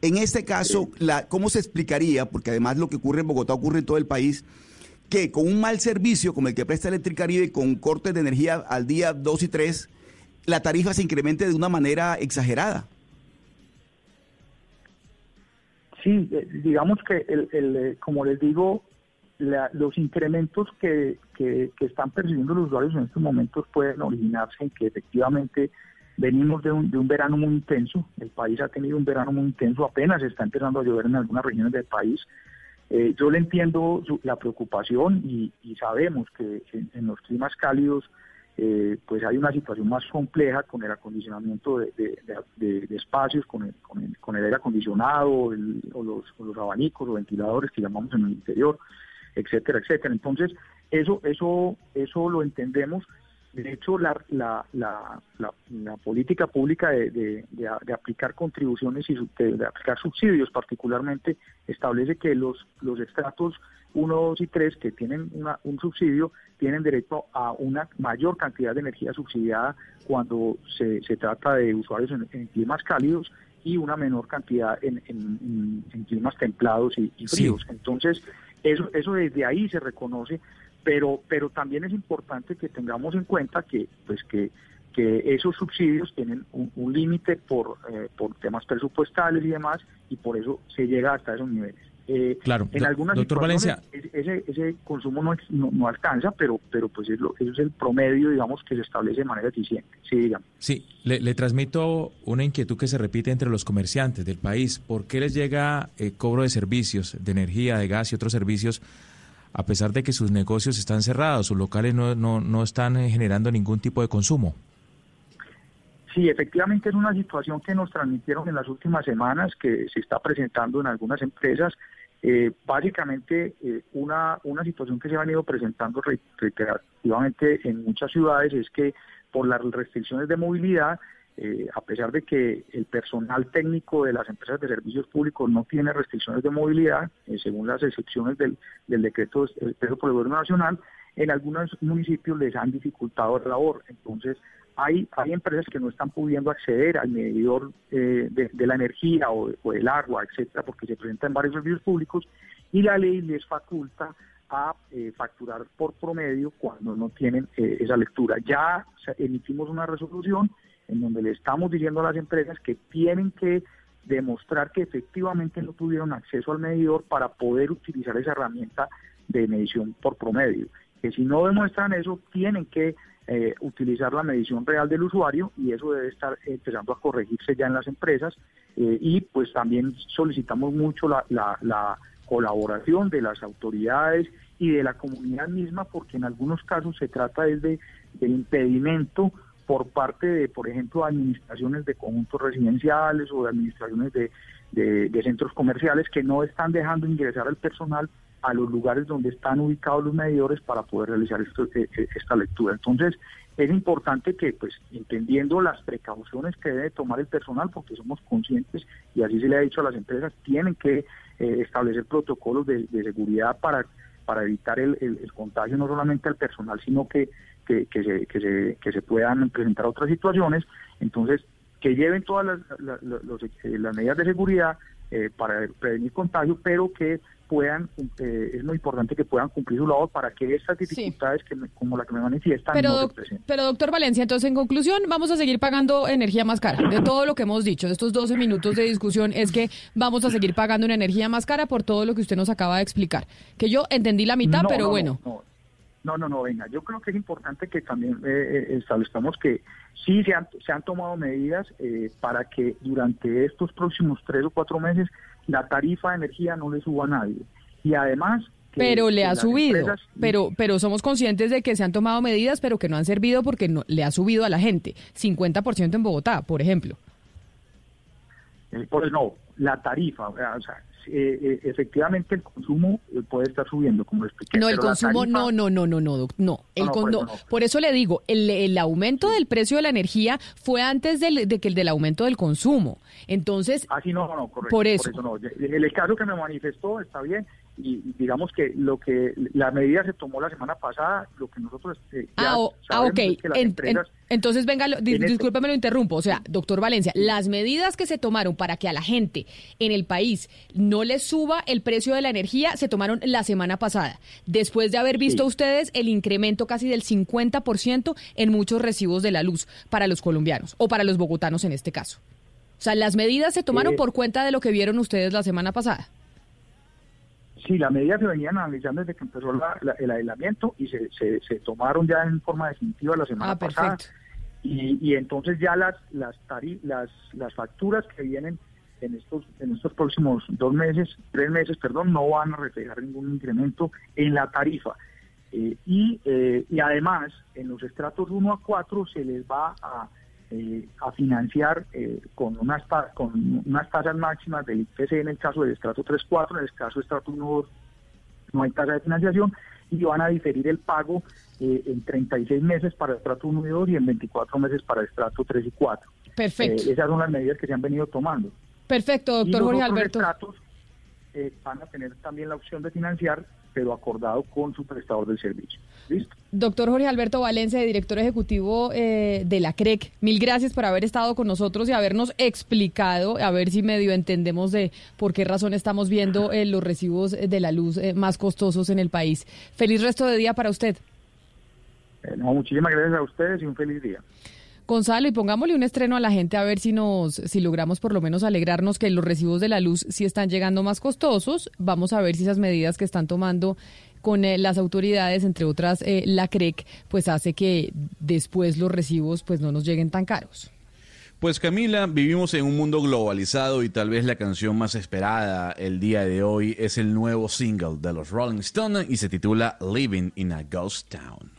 En este caso, la, ¿cómo se explicaría? Porque además lo que ocurre en Bogotá ocurre en todo el país, que con un mal servicio como el que presta Electricaribe, con cortes de energía al día 2 y 3, la tarifa se incremente de una manera exagerada. Sí, eh, digamos que, el, el, eh, como les digo, la- los incrementos que, que, están percibiendo los usuarios en estos momentos pueden originarse en que efectivamente venimos de un, de un verano muy intenso, el país ha tenido un verano muy intenso, apenas está empezando a llover en algunas regiones del país. Eh, yo le entiendo su- la preocupación y, sabemos que en los climas cálidos eh, pues hay una situación más compleja con el acondicionamiento de, de- espacios, con el, con, el, con el aire acondicionado el- o, los, o los abanicos o ventiladores que llamamos en el interior, etcétera, etcétera. Entonces, eso, eso, eso lo entendemos, De hecho, la, la, la, política pública de, de- de a- de aplicar contribuciones y de, aplicar subsidios particularmente establece que los, los estratos 1, 2 y 3 que tienen una- un subsidio tienen derecho a una mayor cantidad de energía subsidiada cuando se, se trata de usuarios en, en climas cálidos y una menor cantidad en, en- climas templados y, y Sí. fríos. Entonces, eso, eso desde ahí se reconoce, pero, pero también es importante que tengamos en cuenta que, pues que, que esos subsidios tienen un, un límite por, eh, por temas presupuestales y demás, y por eso se llega hasta esos niveles. Eh, Claro, en algunas doctor situaciones ese, ese consumo no, no alcanza, pero, pero pues es lo- eso es el promedio, digamos, que se establece de manera eficiente. Sí, digamos. Sí, le, le transmito una inquietud que se repite entre los comerciantes del país. ¿Por qué les llega eh, cobro de servicios, de energía, de gas y otros servicios, a pesar de que sus negocios están cerrados, sus locales no, no, no están eh, generando ningún tipo de consumo? Sí, efectivamente es una situación que nos transmitieron en las últimas semanas, que se está presentando en algunas empresas. Eh, básicamente, eh, una, una situación que se ha venido presentando re- reiterativamente en muchas ciudades es que por las restricciones de movilidad, eh, a pesar de que el personal técnico de las empresas de servicios públicos no tiene restricciones de movilidad, eh, según las excepciones del, decreto expreso por el Gobierno Nacional, en algunos municipios les han dificultado la labor. Entonces, hay, hay empresas que no están pudiendo acceder al medidor eh, de, la energía o, o del agua, etcétera, porque se presentan varios servicios públicos y la ley les faculta a facturar por promedio cuando no tienen esa lectura. Ya emitimos una resolución en donde le estamos diciendo a las empresas que tienen que demostrar que efectivamente no tuvieron acceso al medidor para poder utilizar esa herramienta de medición por promedio. Que si no demuestran eso, tienen que eh, utilizar la medición real del usuario y eso debe estar empezando a corregirse ya en las empresas eh, y pues también solicitamos mucho la, la- la colaboración de las autoridades y de la comunidad misma porque en algunos casos se trata desde del impedimento por parte de, por ejemplo, administraciones de conjuntos residenciales o de administraciones de, de- centros comerciales que no están dejando ingresar al personal a los lugares donde están ubicados los medidores para poder realizar esto- eh, eh, esta lectura. Entonces, es importante que, pues, entendiendo las precauciones que debe tomar el personal, porque somos conscientes, y así se le ha dicho a las empresas, tienen que eh, establecer protocolos de, de seguridad para, para evitar el, el- el contagio no solamente al personal, sino que, que, que se, que, se, que se puedan presentar otras situaciones. Entonces, que lleven todas las, los- eh, las medidas de seguridad eh, para prevenir contagio, pero que puedan, eh, es muy importante que puedan cumplir su labor para que estas dificultades que me- como la que me manifiestan Pero, no se doc- presenten. pero doctor Valencia, entonces en conclusión vamos a seguir pagando energía más cara. De todo lo que hemos dicho, de estos 12 minutos de discusión es que vamos a seguir pagando una energía más cara por todo lo que usted nos acaba de explicar. Que yo entendí la mitad, No, pero no, bueno. No, no, no, venga, yo creo que es importante que también eh, eh, establezcamos que sí se han, se han tomado medidas eh, para que durante estos próximos tres o cuatro meses la tarifa de energía no le suba a nadie. Y además... que- Pero le ha subido, empresas- pero pero somos conscientes de que se han tomado medidas, pero que no han servido porque no, le ha subido a la gente. 50% en Bogotá, por ejemplo. Eh, Por eso no, la tarifa, o sea, eh, eh, efectivamente el consumo eh, puede estar subiendo, como expliqué. No, el consumo, tarifa- no, no, no, no, no, doc- no. El no, con- por no. eso no. Por eso le digo, el, el aumento del precio de la energía fue antes del, de que el del aumento del consumo. Entonces, Ah, sí, no, no, correcto. Por eso. no. El caso que me manifestó está bien y digamos que lo que la medida se tomó la semana pasada, lo que nosotros eh, ya Ah, ah, ok. es que las En- en- empresas- entonces, venga, lo- dis- en esto- discúlpeme, lo interrumpo. O sea, doctor Valencia, las medidas que se tomaron para que a la gente en el país no le suba el precio de la energía se tomaron la semana pasada, después de haber visto Sí. ustedes el incremento casi del 50% en muchos recibos de la luz para los colombianos o para los bogotanos en este caso. O sea, las medidas se tomaron Eh, por cuenta de lo que vieron ustedes la semana pasada. Sí, las medidas se venían analizando desde que empezó la- la- el aislamiento y se, se, se tomaron ya en forma definitiva la semana Ah, pasada. Y, y entonces ya las las, tari- las las facturas que vienen en estos en estos próximos dos meses, tres meses, perdón, no van a reflejar ningún incremento en la tarifa. Eh, y, eh, y además, en los estratos 1 a 4 se les va a, eh, a financiar eh, con, unas con unas tasas máximas del IPC en el caso del estrato 3-4, en el caso del estrato 1 no hay tasa de financiación y van a diferir el pago eh, en 36 meses para estrato 1 y 2 y en 24 meses para estrato 3 y 4. Perfecto. Eh, esas son las medidas que se han venido tomando. Perfecto, doctor Jorge Alberto. estratos eh, van a tener también la opción de financiar, pero acordado con su prestador del servicio. ¿Listo? Doctor Jorge Alberto Valencia, director ejecutivo eh, de la CREC, mil gracias por haber estado con nosotros y habernos explicado, a ver si medio entendemos de por qué razón estamos viendo eh, los recibos de la luz eh, más costosos en el país. Feliz resto de día para usted. Eh, no, muchísimas gracias a ustedes y un feliz día. Gonzalo, y pongámosle un estreno a la gente a ver si nos, si logramos por lo menos alegrarnos que los recibos de la luz sí están llegando más costosos. Vamos a ver si esas medidas que están tomando con eh, las autoridades, entre otras eh, la CREC, pues hace que después los recibos pues no nos lleguen tan caros. Pues Camila, vivimos en un mundo globalizado y tal vez la canción más esperada el día de hoy es el nuevo single de los Rolling Stones y se titula Living in a Ghost Town.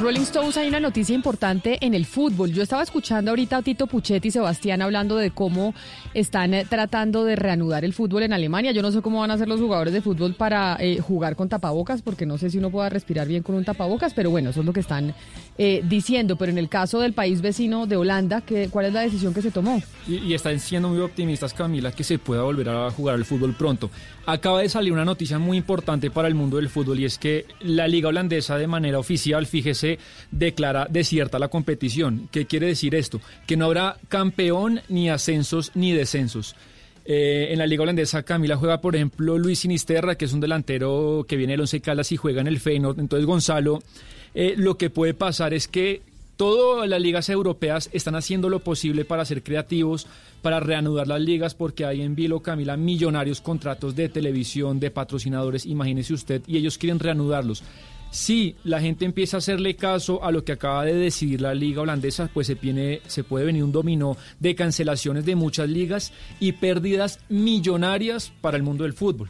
Rolling Stones hay una noticia importante en el fútbol. Yo estaba escuchando ahorita a Tito Puchetti y Sebastián hablando de cómo están eh, tratando de reanudar el fútbol en Alemania. Yo no sé cómo van a hacer los jugadores de fútbol para eh, jugar con tapabocas, porque no sé si uno pueda respirar bien con un tapabocas, pero bueno, eso es lo que están eh, diciendo. Pero en el caso del país vecino de Holanda, ¿qué, ¿cuál es la decisión que se tomó? Y, y están siendo muy optimistas, Camila, que se pueda volver a jugar al fútbol pronto. Acaba de salir una noticia muy importante para el mundo del fútbol y es que la liga holandesa de manera oficial, fíjese, declara desierta la competición. ¿Qué quiere decir esto? Que no habrá campeón, ni ascensos, ni descensos. Eh, en la liga holandesa, Camila juega, por ejemplo, Luis Sinisterra, que es un delantero que viene del Once Caldas y juega en el Feyenoord. Entonces, Gonzalo, eh, lo que puede pasar es que todas las ligas europeas están haciendo lo posible para ser creativos, para reanudar las ligas, porque hay en Vilo, Camila, millonarios contratos de televisión, de patrocinadores, imagínese usted, y ellos quieren reanudarlos. Si la gente empieza a hacerle caso a lo que acaba de decidir la liga holandesa, pues se, viene, se puede venir un dominó de cancelaciones de muchas ligas y pérdidas millonarias para el mundo del fútbol.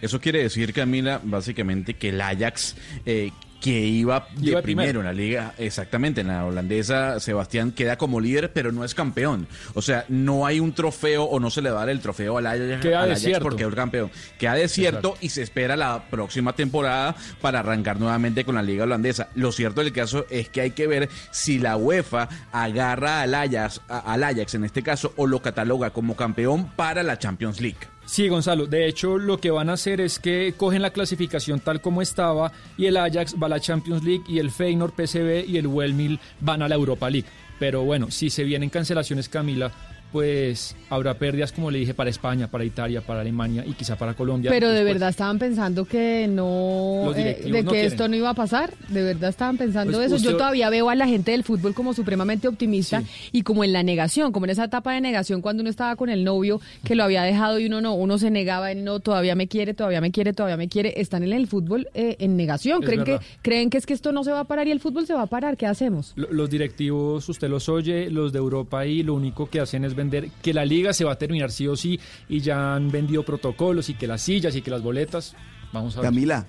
Eso quiere decir, Camila, básicamente que el Ajax, eh, que iba de Iba primero. en la liga, exactamente, en la holandesa, Sebastián queda como líder, pero no es campeón. O sea, no hay un trofeo o no se le va a dar el trofeo al Ajax, Queda al Ajax desierto. porque es campeón. Queda desierto Exacto. y se espera la próxima temporada para arrancar nuevamente con la liga holandesa. Lo cierto del caso es que hay que ver si la UEFA agarra al Ajax, a- al Ajax en este caso, o lo cataloga como campeón para la Champions League. Sí, Gonzalo. De hecho, lo que van a hacer es que cogen la clasificación tal como estaba y el Ajax va a la Champions League y el Feyenoord, PSV y el Wellmill van a la Europa League. Pero bueno, si se vienen cancelaciones, Camila, pues habrá pérdidas, como le dije, para España, para Italia, para Alemania y quizá para Colombia. Pero de después. verdad estaban pensando que no, eh, de no que quieren. esto no iba a pasar. De verdad estaban pensando Pues eso. Yo todavía veo a la gente del fútbol como supremamente optimista y como en la negación, como en esa etapa de negación cuando uno estaba con el novio que lo había dejado y uno no, uno se negaba, él no, todavía me quiere, todavía me quiere, todavía me quiere. Están en el fútbol eh, en negación. Es Creen que creen que es que esto no se va a parar y el fútbol se va a parar. ¿Qué hacemos? Lo- Los directivos, usted los oye, los de Europa y lo único que hacen es que la liga se va a terminar sí o sí y ya han vendido protocolos y que las sillas y que las boletas. Vamos a ver. Camila,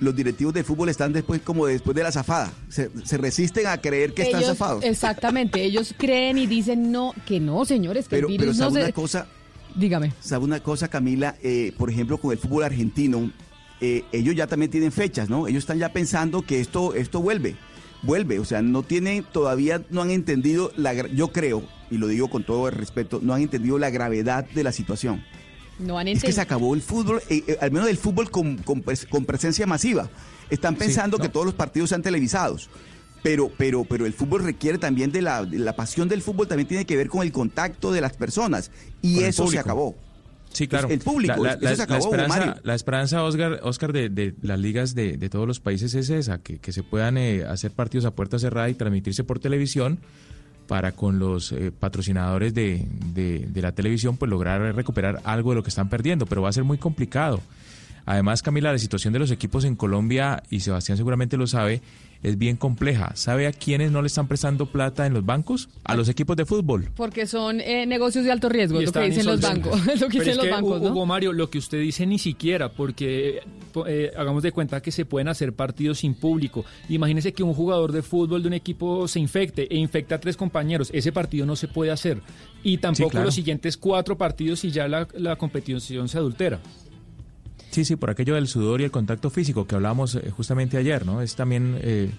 los directivos de fútbol están después como después de la zafada. Se, se resisten a creer que están zafados. Exactamente, ellos creen y dicen no, que no, señores, que Pero, el pero no ¿sabe se... una cosa? Dígame. ¿Sabe una cosa, Camila? Eh, por ejemplo, con el fútbol argentino, eh, ellos ya también tienen fechas, ¿no? Ellos están ya pensando que esto, esto vuelve, vuelve. O sea, no tienen, todavía no han entendido, la, yo creo, y lo digo con todo el respeto, no han entendido la gravedad de la situación. No han Es que se entendido. acabó el fútbol, eh, eh, al menos el fútbol con, con pres- con presencia masiva. Están pensando que todos los partidos sean televisados. Pero, pero, pero el fútbol requiere también de la, de la pasión del fútbol, también tiene que ver con el contacto de las personas. Y Con eso se acabó. Sí, claro. El público, La, eso se acabó, la esperanza, Mario. la esperanza, Oscar, Oscar de, de las ligas de, de todos los países es esa, que, que se puedan eh, hacer partidos a puerta cerrada y transmitirse por televisión para con los eh, patrocinadores de, de- de la televisión pues lograr recuperar algo de lo que están perdiendo, pero va a ser muy complicado. Además, Camila, la situación de los equipos en Colombia, y Sebastián seguramente lo sabe, es bien compleja. ¿Sabe a quiénes no le están prestando plata en los bancos? A los equipos de fútbol. Porque son eh, negocios de alto riesgo, es lo que dicen los bancos. Es lo que Pero dicen es los que, bancos, Hugo. Mario, lo que usted dice ni siquiera, porque po- eh, hagamos de cuenta que se pueden hacer partidos sin público. Imagínese que un jugador de fútbol de un equipo se infecte e infecta a tres compañeros. Ese partido no se puede hacer. Y tampoco claro. los siguientes cuatro partidos y ya la, la competición se adultera. Sí, sí, por aquello del sudor y el contacto físico que hablamos eh, justamente ayer, ¿no? Es también eh,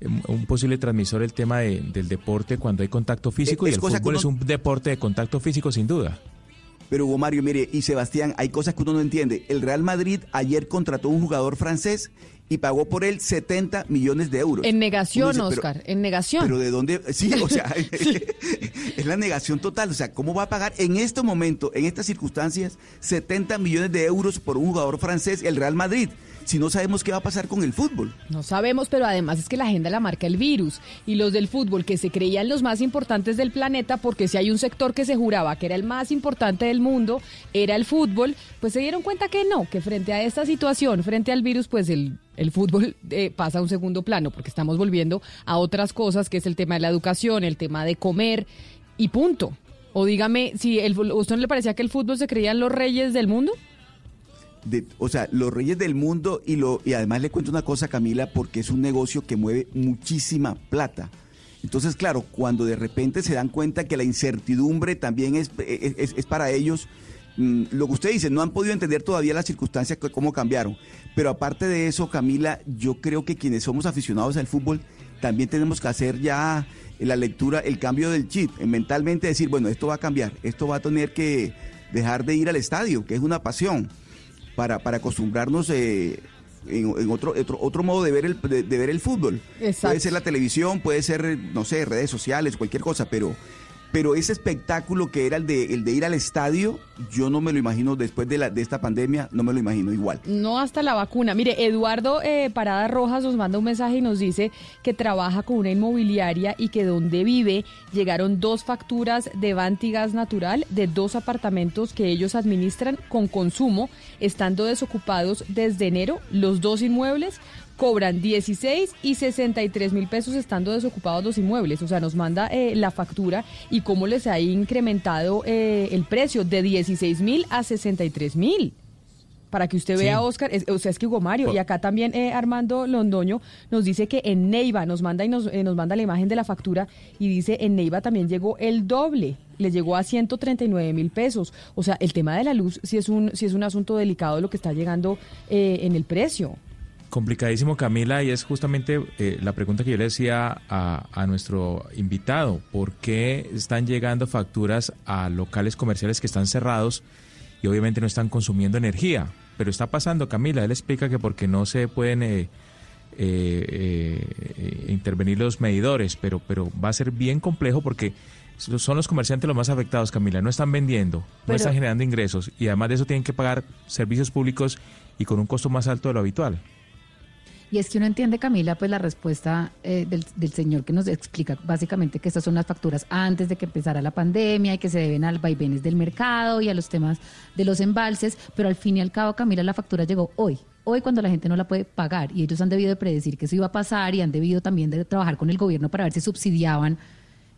un- un posible transmisor el tema de- del deporte cuando hay contacto físico Es y el cosa fútbol uno- es un deporte de contacto físico sin duda. Pero Hugo Mario, mire, y Sebastián, hay cosas que uno no entiende. El Real Madrid ayer contrató un jugador francés y pagó por él 70 millones de euros. En negación, pero- Oscar, en negación. Pero de dónde, sí, o sea, es la negación total. O sea, ¿cómo va a pagar en este momento, en estas circunstancias, 70 millones de euros por un jugador francés, el Real Madrid? Si no sabemos qué va a pasar con el fútbol. No sabemos, pero además es que la agenda la marca el virus y los del fútbol que se creían los más importantes del planeta, porque si hay un sector que se juraba que era el más importante del mundo, era el fútbol, pues se dieron cuenta que no, que frente a esta situación, frente al virus, pues el, el fútbol eh, pasa a un segundo plano, porque estamos volviendo a otras cosas, que es el tema de la educación, el tema de comer y punto. O dígame, si el, ¿a usted no le parecía que el fútbol se creían los reyes del mundo? De- o sea, los reyes del mundo y lo y además le cuento una cosa, Camila, porque es un negocio que mueve muchísima plata. Entonces, claro, cuando de repente se dan cuenta que la incertidumbre también es, es, es para ellos, mm, lo que usted dice, no han podido entender todavía las circunstancias, cómo cambiaron. Pero aparte de eso, Camila, yo creo que quienes somos aficionados al fútbol, también tenemos que hacer ya la lectura, el cambio del chip, en mentalmente decir, bueno, esto va a cambiar, esto va a tener que dejar de ir al estadio, que es una pasión para, para acostumbrarnos eh, en, en otro, otro otro modo de ver el de, de ver el fútbol. Exacto. Puede ser la televisión, puede ser, no sé, redes sociales, cualquier cosa, pero pero ese espectáculo que era el de el de ir al estadio, yo no me lo imagino después de la de esta pandemia, no me lo imagino igual. No hasta la vacuna. Mire, Eduardo eh, Parada Rojas nos manda un mensaje y nos dice que trabaja con una inmobiliaria y que donde vive llegaron dos facturas de Vanti Gas Natural de dos apartamentos que ellos administran con consumo, estando desocupados desde enero los dos inmuebles. Cobran 16 y 63 mil pesos estando desocupados los inmuebles. O sea, nos manda eh, la factura y cómo les ha incrementado eh, el precio de 16 mil a 63 mil. Para que usted Sí. vea, Oscar, es- o sea, es que Hugo Mario, y acá también eh, Armando Londoño nos dice que en Neiva nos manda y nos, eh, nos manda la imagen de la factura y dice en Neiva también llegó el doble, le llegó a 139 mil pesos. O sea, el tema de la luz sí es un, sí es un asunto delicado lo que está llegando eh, en el precio. Complicadísimo, Camila, y es justamente eh, la pregunta que yo le decía a, a nuestro invitado. ¿Por qué están llegando facturas a locales comerciales que están cerrados y obviamente no están consumiendo energía? Pero está pasando, Camila. Él explica que porque no se pueden eh, eh, eh, intervenir los medidores, pero, pero va a ser bien complejo porque son los comerciantes los más afectados, Camila. No están vendiendo, no están generando ingresos y además de eso tienen que pagar servicios públicos y con un costo más alto de lo habitual. Y es que uno entiende, Camila, pues la respuesta eh, del, señor que nos explica básicamente que estas son las facturas antes de que empezara la pandemia y que se deben al vaivenes del mercado y a los temas de los embalses, pero al fin y al cabo, Camila, la factura llegó hoy. Hoy cuando la gente no la puede pagar y ellos han debido de predecir que eso iba a pasar y han debido también de trabajar con el gobierno para ver si subsidiaban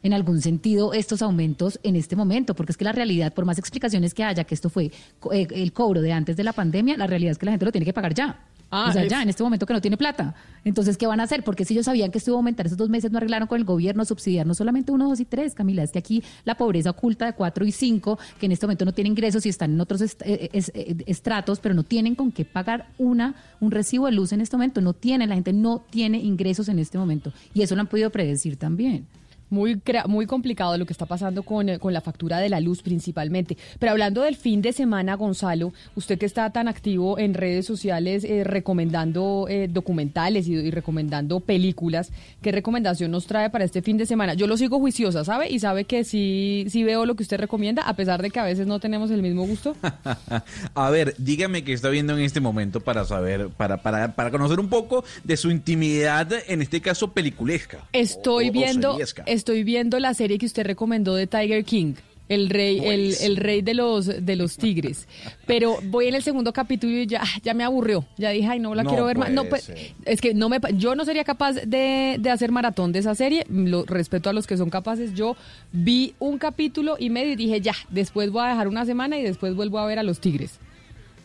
en algún sentido estos aumentos en este momento, porque es que la realidad, por más explicaciones que haya que esto fue eh, el cobro de antes de la pandemia, la realidad es que la gente lo tiene que pagar ya. Ah, o sea, es- ya en este momento que no tiene plata. Entonces, ¿qué van a hacer? Porque si ellos sabían que iba a aumentar esos dos meses, no arreglaron con el gobierno subsidiar no solamente uno, dos y tres, Camila, es que aquí la pobreza oculta de cuatro y cinco, que en este momento no tienen ingresos y están en otros est- eh, eh, estratos, pero no tienen con qué pagar una un recibo de luz en este momento. No tienen, la gente no tiene ingresos en este momento. Y eso lo han podido predecir también. Muy, muy complicado lo que está pasando con, eh, con la factura de la luz principalmente. Pero hablando del fin de semana, Gonzalo, usted que está tan activo en redes sociales eh, recomendando eh, documentales y, y recomendando películas, ¿qué recomendación nos trae para este fin de semana? Yo lo sigo juiciosa, ¿sabe? Y sabe que sí, sí veo lo que usted recomienda, a pesar de que a veces no tenemos el mismo gusto. A ver, dígame qué está viendo en este momento para saber, para, para, para conocer un poco de su intimidad, en este caso peliculesca. Estoy o- o viendo, seriesca. Estoy viendo la serie que usted recomendó de Tiger King. El rey, el, el rey de los de los tigres. Pero voy en el segundo capítulo y ya, ya me aburrió. Ya dije, ay, no la No quiero ver más. No, pues, es que no me, yo no sería capaz de, de hacer maratón de esa serie. Lo respeto a los que son capaces. Yo vi un capítulo y medio y dije, ya, después voy a dejar una semana y después vuelvo a ver a los tigres.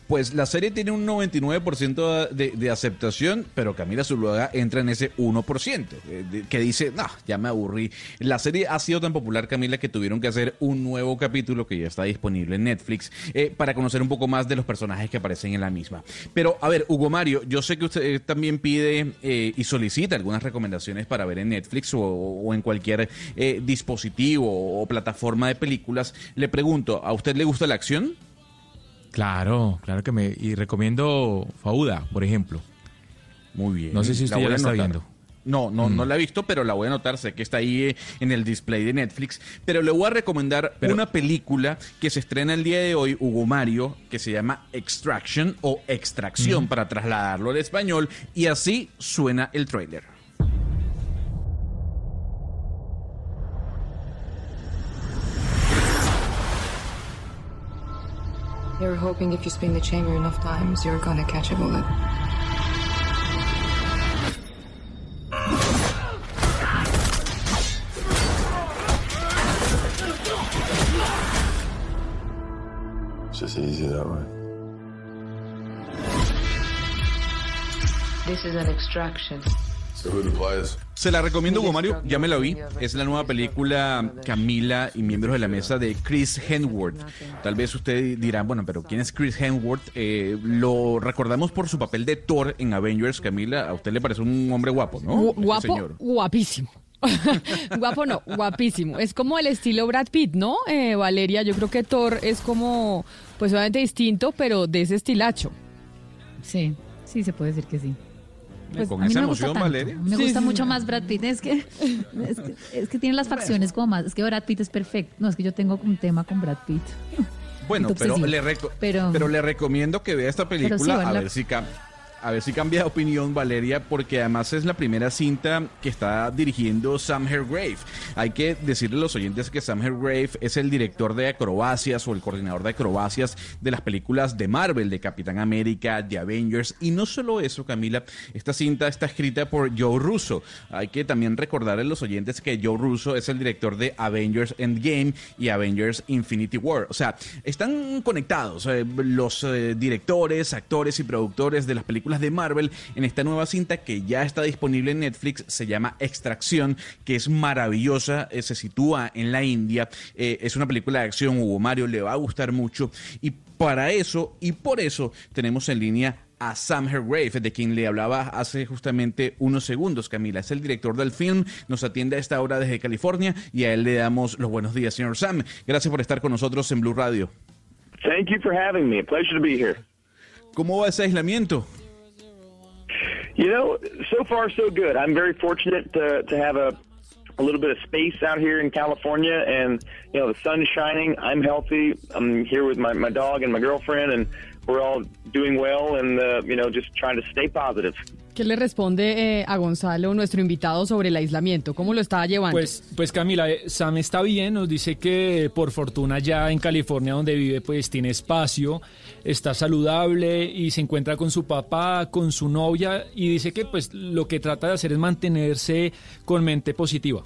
Pues la serie tiene un 99% de, de aceptación, pero Camila Zuluaga entra en ese 1%, eh, que dice, no, ya me aburrí. La serie ha sido tan popular, Camila, que tuvieron que hacer un nuevo capítulo que ya está disponible en Netflix eh, para conocer un poco más de los personajes que aparecen en la misma. Pero, a ver, Hugo Mario, yo sé que usted eh, también pide eh, y solicita algunas recomendaciones para ver en Netflix o, o en cualquier dispositivo o plataforma de películas. Le pregunto, ¿a usted le gusta la acción? Claro, claro que me... Y recomiendo Fauda, por ejemplo. Muy bien. No sé si usted La ya está viendo. No, no, Mm. no la he visto, pero la voy a anotar. Sé que está ahí eh, en el display de Netflix. Pero le voy a recomendar una película que se estrena el día de hoy, Hugo Mario, que se llama Extraction o Extracción Mm. para trasladarlo al español. Y así suena el tráiler. They were hoping if you spin the chamber enough times, you're gonna catch a bullet. It's just easy that way. This is an extraction. Se la recomiendo, Hugo Mario. Ya me la vi. Es la nueva película Camila y miembros de la mesa de Chris Hemsworth. Tal vez usted dirá, bueno, pero ¿quién es Chris Hemsworth? Eh, lo recordamos por su papel de Thor en Avengers. Camila, a usted le parece un hombre guapo, ¿no? Gu- Este Guapo, señor. guapísimo. Guapo no, guapísimo. Es como el estilo Brad Pitt, ¿no? Eh, Valeria, yo creo que Thor es como, pues obviamente distinto, pero de ese estilacho. Sí, sí, se puede decir que sí. Pues, Con a mí esa no me gusta emoción, tanto. Valeria. Me Sí, gusta sí, mucho sí. más Brad Pitt. Es que, es que, es que tiene las facciones como más. Es que Brad Pitt es perfecto. No, es que yo tengo un tema con Brad Pitt. Bueno, pero le, Pero- pero le recomiendo que vea esta Pero película sí, a la- ver si cam- a ver si cambia de opinión Valeria, porque además es la primera cinta que está dirigiendo Sam Hergrave. Hay que decirle a los oyentes que Sam Hergrave es el director de acrobacias o el coordinador de acrobacias de las películas de Marvel, de Capitán América, de Avengers. Y no solo eso, Camila, esta cinta está escrita por Joe Russo. Hay que también recordarle a los oyentes que Joe Russo es el director de Avengers Endgame y Avengers Infinity War. O sea, están conectados eh, los eh, directores, actores y productores de las películas de Marvel en esta nueva cinta que ya está disponible en Netflix. Se llama Extracción, que es maravillosa. eh, se sitúa en la India. eh, es una película de acción. Hugo Mario le va a gustar mucho. Y para eso y por eso tenemos en línea a Sam Hergrave, de quien le hablaba hace justamente unos segundos, Camila. Es el director del film, nos atiende a esta hora desde California y a él le damos los buenos días, señor Sam. Gracias por estar con nosotros en Blue Radio. Thank you for having me. A pleasure to be here. ¿Cómo va ese aislamiento? You know, so far so good. I'm very fortunate to to have a a little bit of space out here in California, and you know the sun's shining. I'm healthy. I'm here with my my dog and my girlfriend, and we're all doing well, and uh, you know just trying to stay positive. ¿Qué le responde eh, a Gonzalo, nuestro invitado, sobre el aislamiento? ¿Cómo lo está llevando? Pues, pues Camila, eh, Sam está bien, nos dice que por fortuna ya en California donde vive pues tiene espacio, está saludable y se encuentra con su papá, con su novia y dice que pues lo que trata de hacer es mantenerse con mente positiva.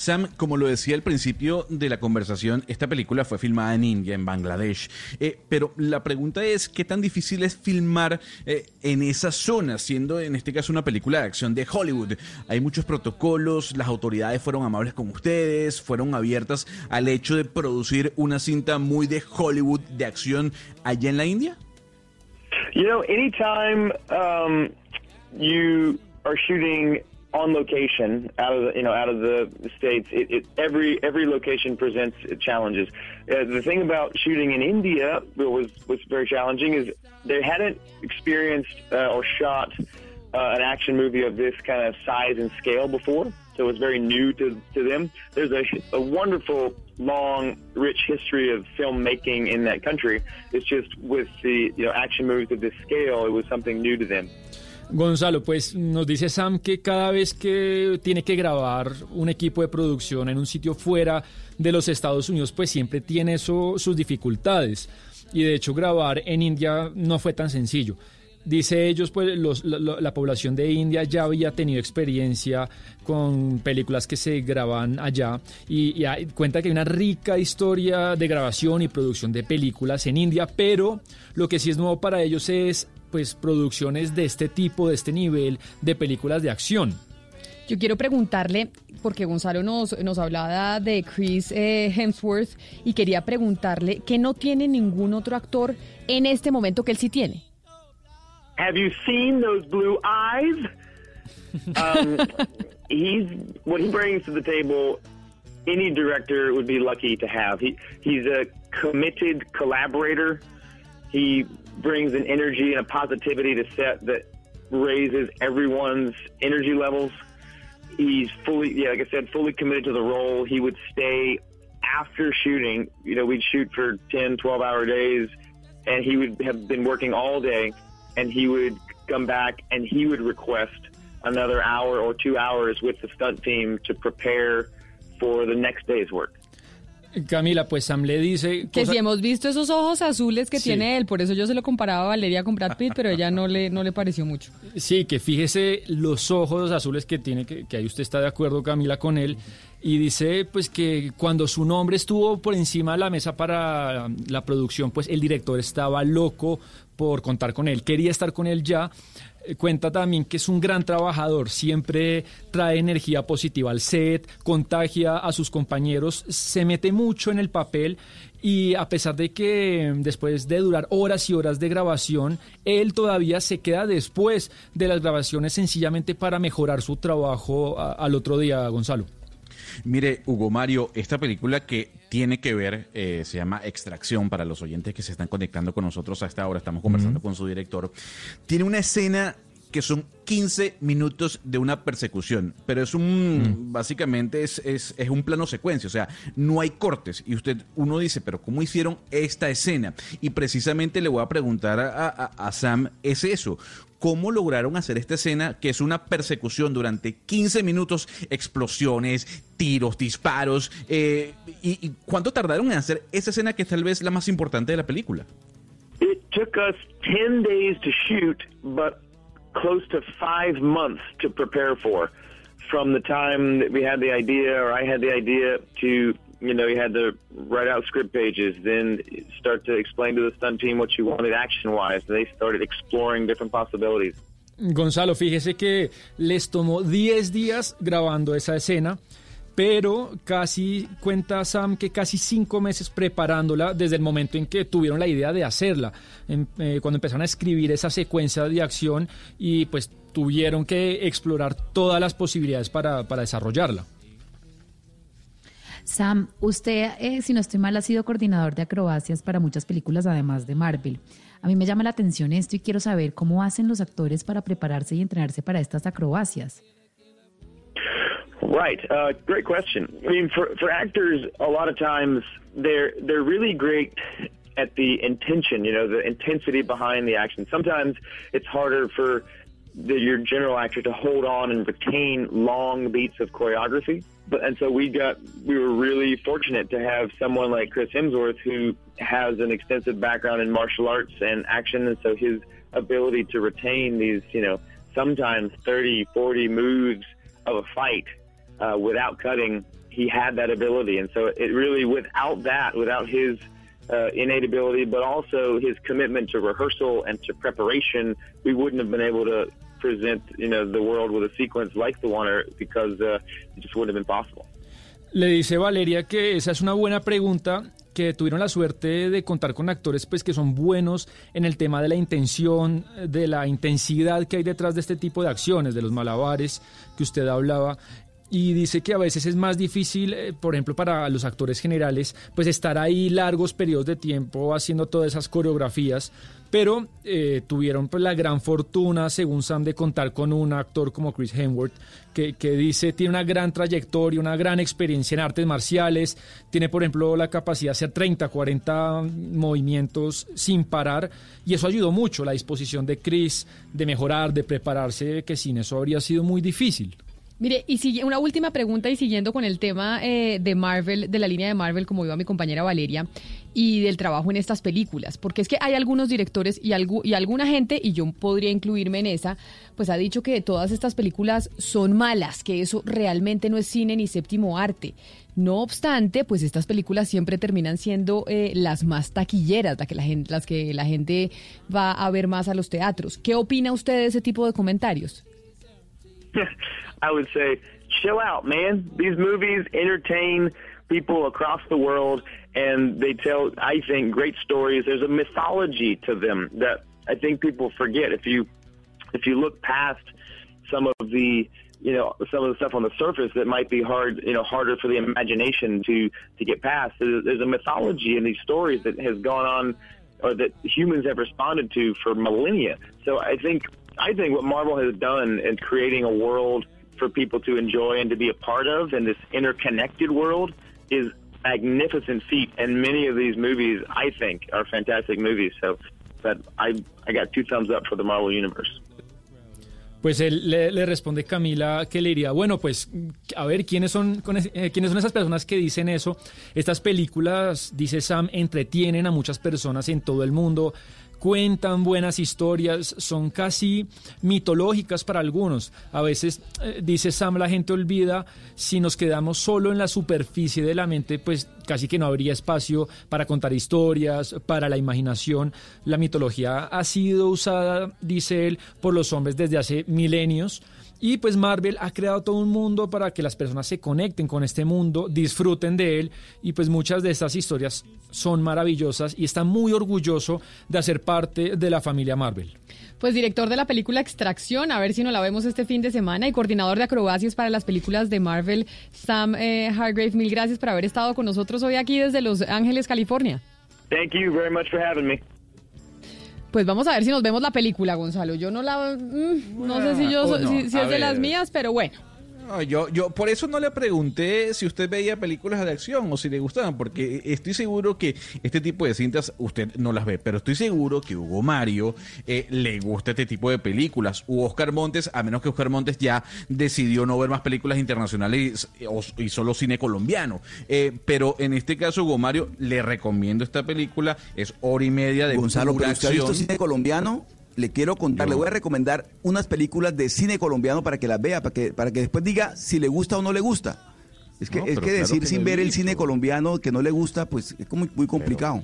Sam, como lo decía al principio de la conversación, esta película fue filmada en India, en Bangladesh. Eh, pero la pregunta es, ¿qué tan difícil es filmar eh, en esa zona, siendo en este caso una película de acción de Hollywood? Hay muchos protocolos, las autoridades fueron amables con ustedes, fueron abiertas al hecho de producir una cinta muy de Hollywood de acción allá en la India. You know, anytime um, you are shooting on location out of the, you know out of the states. It, it, every every location presents challenges. Uh, the thing about shooting in India was was very challenging is they hadn't experienced uh, or shot uh, an action movie of this kind of size and scale before, so it's very new to, to them. There's a, a wonderful, long, rich history of filmmaking in that country. It's just with the you know action movies of this scale, it was something new to them. Gonzalo, pues nos dice Sam que cada vez que tiene que grabar un equipo de producción en un sitio fuera de los Estados Unidos, pues siempre tiene sus dificultades. Y de hecho grabar en India no fue tan sencillo. Dice ellos, pues los- la, la- la población de India ya había tenido experiencia con películas que se graban allá y, cuenta que hay una rica historia de grabación y producción de películas en India, pero lo que sí es nuevo para ellos es pues producciones de este tipo, de este nivel de películas de acción. Yo quiero preguntarle, porque Gonzalo nos, nos hablaba de Chris eh, Hemsworth, y quería preguntarle que no tiene ningún otro actor en este momento que él sí tiene. Have you seen those blue eyes? Um, he's what he brings to the table. Any director would be lucky to have. He he's a committed collaborator. He brings an energy and a positivity to set that raises everyone's energy levels. He's fully, yeah, like I said, fully committed to the role. He would stay after shooting. You know, we'd shoot for 10, 12 hour days, and he would have been working all day, and he would come back and he would request another hour or two hours with the stunt team to prepare for the next day's work. Camila, pues Sam le dice... Que cosa- si hemos visto esos ojos azules que Sí. tiene él, por eso yo se lo comparaba a Valeria con Brad Pitt, pero ella no le, no le pareció mucho. Sí, que fíjese los ojos azules que tiene, que, que ahí usted está de acuerdo, Camila, con él. Y dice, pues, que cuando su nombre estuvo por encima de la mesa para la producción, pues el director estaba loco por contar con él. Quería estar con él ya. Eh, Cuenta también que es un gran trabajador, siempre trae energía positiva al set, contagia a sus compañeros, se mete mucho en el papel y a pesar de que mm, después de durar horas y horas de grabación, él todavía se queda después de las grabaciones sencillamente para mejorar su trabajo al otro día, Gonzalo. Mire, Hugo Mario, esta película que tiene que ver, eh, se llama Extracción para los oyentes que se están conectando con nosotros a esta hora, estamos conversando con su director, tiene una escena que son 15 minutos de una persecución, pero es un, básicamente es, es, es un plano secuencia, o sea, no hay cortes y usted, uno dice, pero ¿cómo hicieron esta escena? Y precisamente le voy a preguntar a, a- a Sam, es eso, ¿Cómo lograron hacer esta escena que es una persecución durante 15 minutos, explosiones, tiros, disparos? eh, y, y cuánto tardaron en hacer esa escena que es tal vez la más importante de la película? It took us 10 days to shoot, but close to five months to prepare for. From the time that we had the idea, or I had the idea, to, you know, you had to write out script pages, then start to explain to the stunt team what you wanted action wise. They started exploring different possibilities. Gonzalo, fíjese que les tomó 10 días grabando esa escena, pero casi cuenta Sam que casi 5 meses preparándola desde el momento en que tuvieron la idea de hacerla, eh, cuando empezaron a escribir esa secuencia de acción y pues tuvieron que explorar todas las posibilidades para, para desarrollarla. Sam, usted, eh, si no estoy mal, ha sido coordinador de acrobacias para muchas películas, además de Marvel. A mí me llama la atención esto y quiero saber cómo hacen los actores para prepararse y entrenarse para estas acrobacias. Right. Uh, great question. I mean, for for actors, a lot of times they're they're really great at the intention. You know, the intensity behind the action. Sometimes it's harder for the, your general actor to hold on and retain long beats of choreography. But and so we got we were really fortunate to have someone like Chris Hemsworth who has an extensive background in martial arts and action, and so his ability to retain these, you know, sometimes 30, 40 moves of a fight uh, without cutting, he had that ability. And so it really, without that, without his uh, innate ability, but also his commitment to rehearsal and to preparation, we wouldn't have been able to present, you know, the world with a sequence like the one because uh, it just wouldn't have been possible. Le dice Valeria que esa es una buena pregunta que tuvieron la suerte de contar con actores pues que son buenos en el tema de la intención, de la intensidad que hay detrás de este tipo de acciones, de los malabares que usted hablaba. Y dice que a veces es más difícil, eh, por ejemplo, para los actores generales, pues estar ahí largos periodos de tiempo haciendo todas esas coreografías, pero eh, tuvieron pues la gran fortuna, según Sam, de contar con un actor como Chris Hemsworth, que, que dice tiene una gran trayectoria, una gran experiencia en artes marciales, tiene, por ejemplo, la capacidad de hacer 30, 40 movimientos sin parar, y eso ayudó mucho, la disposición de Chris de mejorar, de prepararse, que sin eso habría sido muy difícil. Mire, y una última pregunta y siguiendo con el tema eh, de Marvel, de la línea de Marvel, como iba mi compañera Valeria, y del trabajo en estas películas, porque es que hay algunos directores y, algu- y alguna gente, y yo podría incluirme en esa, pues ha dicho que todas estas películas son malas, que eso realmente no es cine ni séptimo arte. No obstante, pues estas películas siempre terminan siendo eh, las más taquilleras, que la gente, las que la gente va a ver más a los teatros. ¿Qué opina usted de ese tipo de comentarios? I would say, chill out, man. These movies entertain people across the world, and they tell, I think, great stories. There's a mythology to them that I think people forget. If you if you look past some of the you know some of the stuff on the surface that might be hard you know harder for the imagination to to get past there's, a mythology in these stories that has gone on or that humans have responded to for millennia so i think i think what marvel has done in creating a world for people to enjoy and to be a part of in this interconnected world is magnificent feat and many of these movies i think are fantastic movies. So but i i got two thumbs up for the marvel universe. Pues él le, le responde Camila que le diría, bueno, pues a ver, ¿quiénes son, eh, ¿quiénes son esas personas que dicen eso? Estas películas, dice Sam, entretienen a muchas personas en todo el mundo, cuentan buenas historias, son casi mitológicas para algunos. A veces, eh, dice Sam, la gente olvida, si nos quedamos solo en la superficie de la mente, pues casi que no habría espacio para contar historias, para la imaginación. La mitología ha sido usada, dice él, por los hombres desde hace milenios. Y pues Marvel ha creado todo un mundo para que las personas se conecten con este mundo, disfruten de él y pues muchas de estas historias son maravillosas y está muy orgulloso de hacer parte de la familia Marvel. Pues director de la película Extracción, a ver si nos la vemos este fin de semana, y coordinador de acrobacias para las películas de Marvel, Sam eh, Hargrave. Mil gracias por haber estado con nosotros hoy aquí desde Los Ángeles, California. thank you very much for having me Pues vamos a ver si nos vemos la película, Gonzalo. Yo no la... mm, no sé si yo si, si es de las mías, pero bueno. No, yo, yo por eso no le pregunté si usted veía películas de acción o si le gustaban, porque estoy seguro que este tipo de cintas usted no las ve, pero estoy seguro que Hugo Mario eh, le gusta este tipo de películas. U Oscar Montes, a menos que Oscar Montes ya decidió no ver más películas internacionales y, o- y solo cine colombiano. Eh, pero en este caso, Hugo Mario, le recomiendo esta película. Es hora y media de Gonzalo, pero usted ha visto cine colombiano. Le quiero contar, le voy a recomendar unas películas de cine colombiano para que las vea, para que, para que después diga si le gusta o no le gusta. Es que, No, es pero que claro decir que sin ver el cine colombiano que no le gusta, pues es como muy complicado.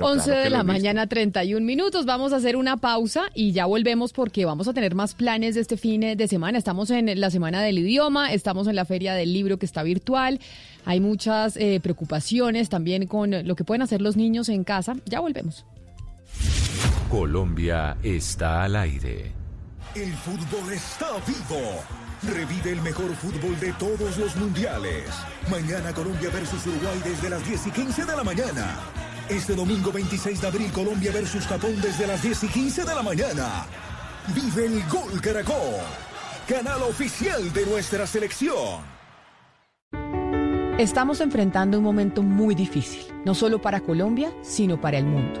11 de la mañana, 31 minutos. Vamos a hacer una pausa y ya volvemos porque vamos a tener más planes de este fin de semana. Estamos en la Semana del Idioma, estamos en la Feria del Libro que está virtual. Hay muchas eh, preocupaciones también con lo que pueden hacer los niños en casa. Ya volvemos. Colombia está al aire. El fútbol está vivo. Revive el mejor fútbol de todos los mundiales. Mañana Colombia versus Uruguay desde las 10 y 15 de la mañana. Este domingo 26 de abril Colombia versus Japón desde las 10 y 15 de la mañana. Vive el Gol Caracol, canal oficial de nuestra selección. Estamos enfrentando un momento muy difícil, no solo para Colombia, sino para el mundo.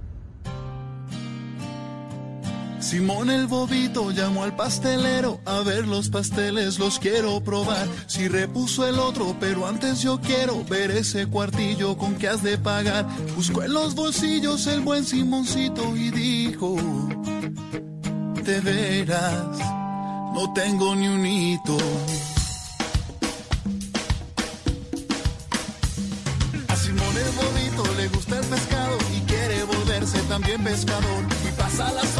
Simón el bobito llamó al pastelero a ver los pasteles, los quiero probar. Si repuso el otro, pero antes yo quiero ver ese cuartillo con que has de pagar. Buscó en los bolsillos el buen Simoncito y dijo, de veras, no tengo ni un hito. A Simón el bobito le gusta el pescado y quiere volverse también pescador. Y pasa las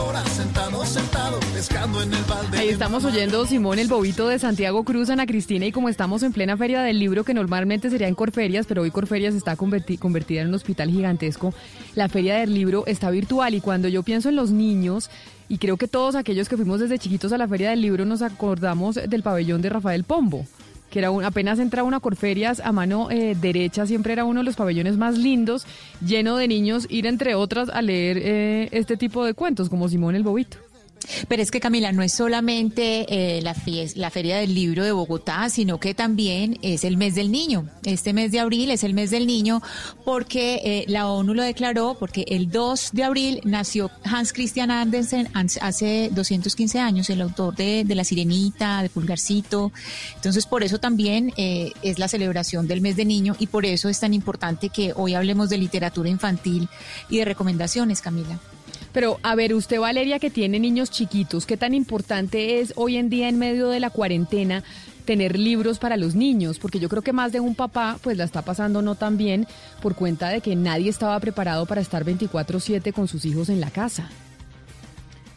Ahí estamos oyendo Simón el Bobito de Santiago Cruz, Ana Cristina, y como estamos en plena feria del libro, que normalmente sería en Corferias, pero hoy Corferias está converti- convertida en un hospital gigantesco, la feria del libro está virtual y cuando yo pienso en los niños, y creo que todos aquellos que fuimos desde chiquitos a la feria del libro nos acordamos del pabellón de Rafael Pombo que era un, apenas entraba una Corferias a mano eh, derecha, siempre era uno de los pabellones más lindos, lleno de niños, ir entre otras a leer eh, este tipo de cuentos, como Simón el Bobito. Pero es que Camila, no es solamente eh, la, fies- la Feria del Libro de Bogotá, sino que también es el mes del niño. Este mes de abril es el mes del niño porque eh, la ONU lo declaró, porque el 2 de abril nació Hans Christian Andersen hace 215 años, el autor de, de La Sirenita, de Pulgarcito. Entonces, por eso también eh, es la celebración del mes del niño y por eso es tan importante que hoy hablemos de literatura infantil y de recomendaciones, Camila. Pero, a ver, usted, Valeria, que tiene niños chiquitos, ¿qué tan importante es hoy en día, en medio de la cuarentena, tener libros para los niños? Porque yo creo que más de un papá, pues la está pasando no tan bien por cuenta de que nadie estaba preparado para estar 24-7 con sus hijos en la casa.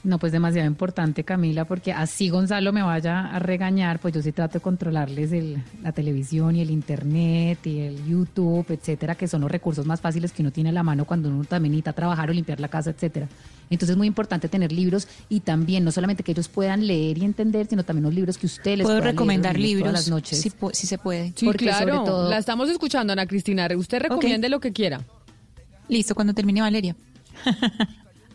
No, pues demasiado importante, Camila, porque así Gonzalo me vaya a regañar, pues yo sí trato de controlarles el- la televisión y el internet y el YouTube, etcétera, que son los recursos más fáciles que uno tiene a la mano cuando uno también necesita trabajar o limpiar la casa, etcétera. Entonces es muy importante tener libros y también no solamente que ellos puedan leer y entender, sino también los libros que usted les leer los recomendar libros todas las noches. si, pu- si se puede. Sí, Porque sobre claro, todo- la estamos escuchando, Ana Cristina. Usted recomiende lo que quiera. Listo, cuando termine Valeria.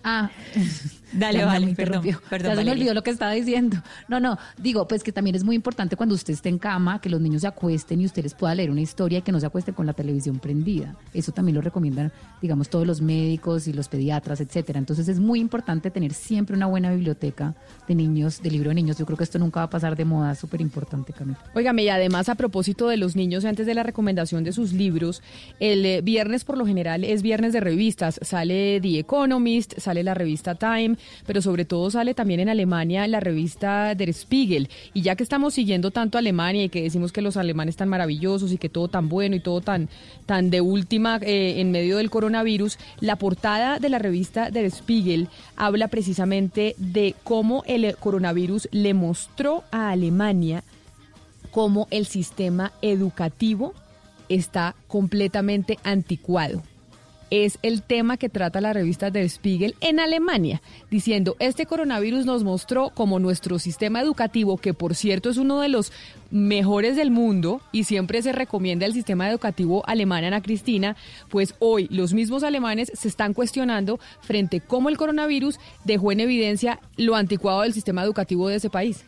Ah, Dale, vale, perdón, perdón, Ya se me olvidó lo que estaba diciendo. No, no, digo, pues que también es muy importante cuando usted esté en cama, que los niños se acuesten y usted les pueda leer una historia y que no se acuesten con la televisión prendida. Eso también lo recomiendan, digamos, todos los médicos y los pediatras, etcétera. Entonces es muy importante tener siempre una buena biblioteca de niños, de libro de niños. Yo creo que esto nunca va a pasar de moda, es súper importante, Camila. Óigame, y además a propósito de los niños, antes de la recomendación de sus libros, el eh, viernes por lo general es viernes de revistas. Sale The Economist, sale la revista Time, pero sobre todo sale también en Alemania la revista Der Spiegel. Y ya que estamos siguiendo tanto Alemania y que decimos que los alemanes tan maravillosos y que todo tan bueno y todo tan, tan de última eh, en medio del coronavirus, la portada de la revista Der Spiegel habla precisamente de cómo el coronavirus le mostró a Alemania cómo el sistema educativo está completamente anticuado. Es el tema que trata la revista Der Spiegel en Alemania, diciendo, este coronavirus nos mostró como nuestro sistema educativo, que por cierto es uno de los mejores del mundo y siempre se recomienda el sistema educativo alemán, Ana Cristina, pues hoy los mismos alemanes se están cuestionando frente a cómo el coronavirus dejó en evidencia lo anticuado del sistema educativo de ese país.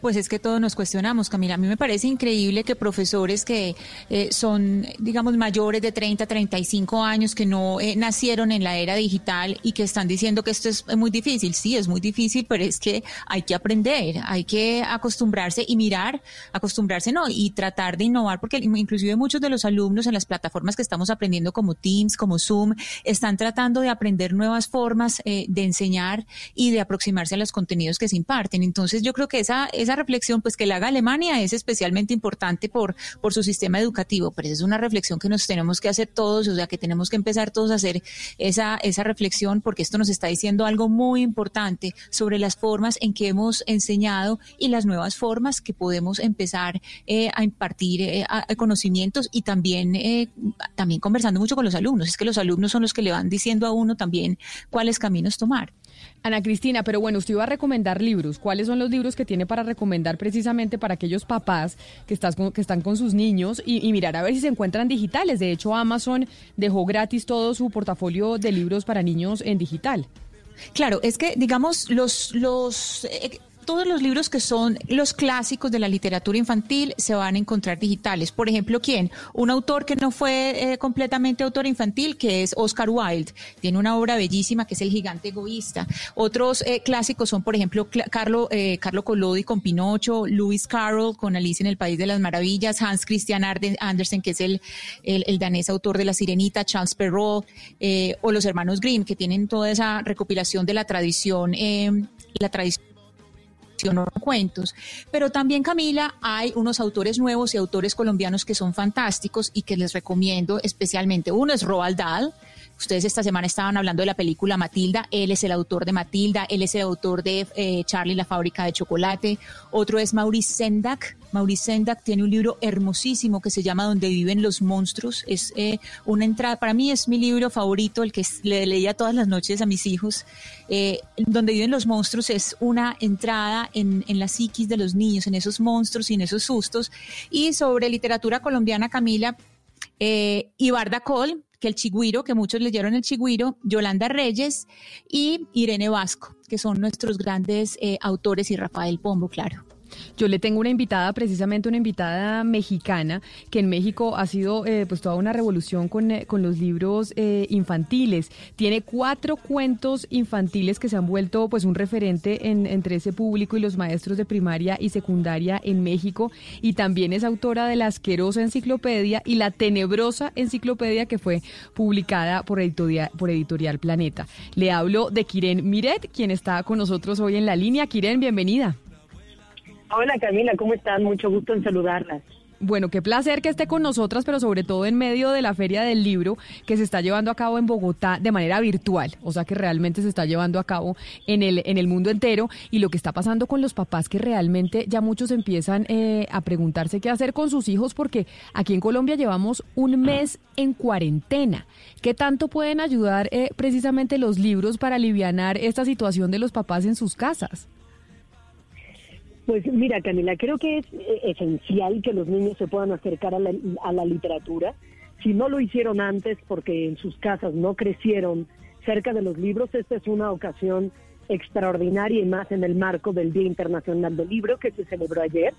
Pues es que todos nos cuestionamos, Camila. A mí me parece increíble que profesores que eh, son, digamos, mayores de 30, 35 años, que no eh, nacieron en la era digital y que están diciendo que esto es muy difícil. Sí, es muy difícil, pero es que hay que aprender, hay que acostumbrarse y mirar, acostumbrarse, no, y tratar de innovar, porque inclusive muchos de los alumnos en las plataformas que estamos aprendiendo como Teams, como Zoom, están tratando de aprender nuevas formas eh, de enseñar y de aproximarse a los contenidos que se imparten. Entonces yo creo que esa, esa reflexión, pues que la haga Alemania es especialmente importante por, por su sistema educativo, pero es una reflexión que nos tenemos que hacer todos, o sea que tenemos que empezar todos a hacer esa, esa reflexión porque esto nos está diciendo algo muy importante sobre las formas en que hemos enseñado y las nuevas formas que podemos empezar eh, a impartir eh, conocimientos y también, eh, también conversando mucho con los alumnos. Es que los alumnos son los que le van diciendo a uno también cuáles caminos tomar. Ana Cristina, pero bueno, usted iba a recomendar libros. ¿Cuáles son los libros que tiene para recomendar precisamente para aquellos papás que, estás con- que están con sus niños y, mirar a ver si se encuentran digitales? De hecho, Amazon dejó gratis todo su portafolio de libros para niños en digital. Claro, es que, digamos, los, los, eh, todos los libros que son los clásicos de la literatura infantil se van a encontrar digitales. Por ejemplo, ¿quién? Un autor que no fue eh, completamente autor infantil, que es Oscar Wilde. Tiene una obra bellísima que es El gigante egoísta. Otros eh, clásicos son, por ejemplo, Carlo, eh, Carlo Collodi con Pinocho, Lewis Carroll con Alicia en el País de las Maravillas, Hans Christian Andersen, que es el, el, el danés autor de La Sirenita, Charles Perrault, eh, o los hermanos Grimm, que tienen toda esa recopilación de la tradición, eh, la tradición cuentos. Pero también, Camila, hay unos autores nuevos y autores colombianos que son fantásticos y que les recomiendo especialmente. Uno es Roald Dahl. Ustedes esta semana estaban hablando de la película Matilda. Él es el autor de Matilda. Él es el autor de eh, Charlie la fábrica de chocolate. Otro es Maurice Sendak. Maurice Sendak tiene un libro hermosísimo que se llama Donde viven los monstruos. Es eh, una entrada, para mí es mi libro favorito, el que le leía todas las noches a mis hijos. Eh, Donde viven los monstruos es una entrada en, en la psiquis de los niños, en esos monstruos y en esos sustos. Y sobre literatura colombiana, Camila, eh, Ibarda Col, que el Chigüiro, que muchos leyeron el Chigüiro, Yolanda Reyes y Irene Vasco, que son nuestros grandes eh, autores y Rafael Pombo, claro. Yo le tengo una invitada, precisamente una invitada mexicana, que en México ha sido eh, pues toda una revolución con, eh, con los libros eh, infantiles. Tiene cuatro cuentos infantiles que se han vuelto pues un referente en- entre ese público y los maestros de primaria y secundaria en México. Y también es autora de la asquerosa enciclopedia y la tenebrosa enciclopedia que fue publicada por Editorial, por Editorial Planeta. Le hablo de Kiren Miret, quien está con nosotros hoy en la línea. Kiren, bienvenida. Hola Camila, ¿cómo están? Mucho gusto en saludarlas. Bueno, qué placer que esté con nosotras, pero sobre todo en medio de la Feria del Libro que se está llevando a cabo en Bogotá de manera virtual, o sea que realmente se está llevando a cabo en el, en el mundo entero y lo que está pasando con los papás que realmente ya muchos empiezan eh, a preguntarse qué hacer con sus hijos porque aquí en Colombia llevamos un mes en cuarentena. ¿Qué tanto pueden ayudar eh, precisamente los libros para alivianar esta situación de los papás en sus casas? Pues mira Camila, creo que es eh, esencial que los niños se puedan acercar a la, literatura. Si no lo hicieron antes porque en sus casas no crecieron cerca de los libros, esta es una ocasión extraordinaria y más en el marco del Día Internacional del Libro que se celebró ayer.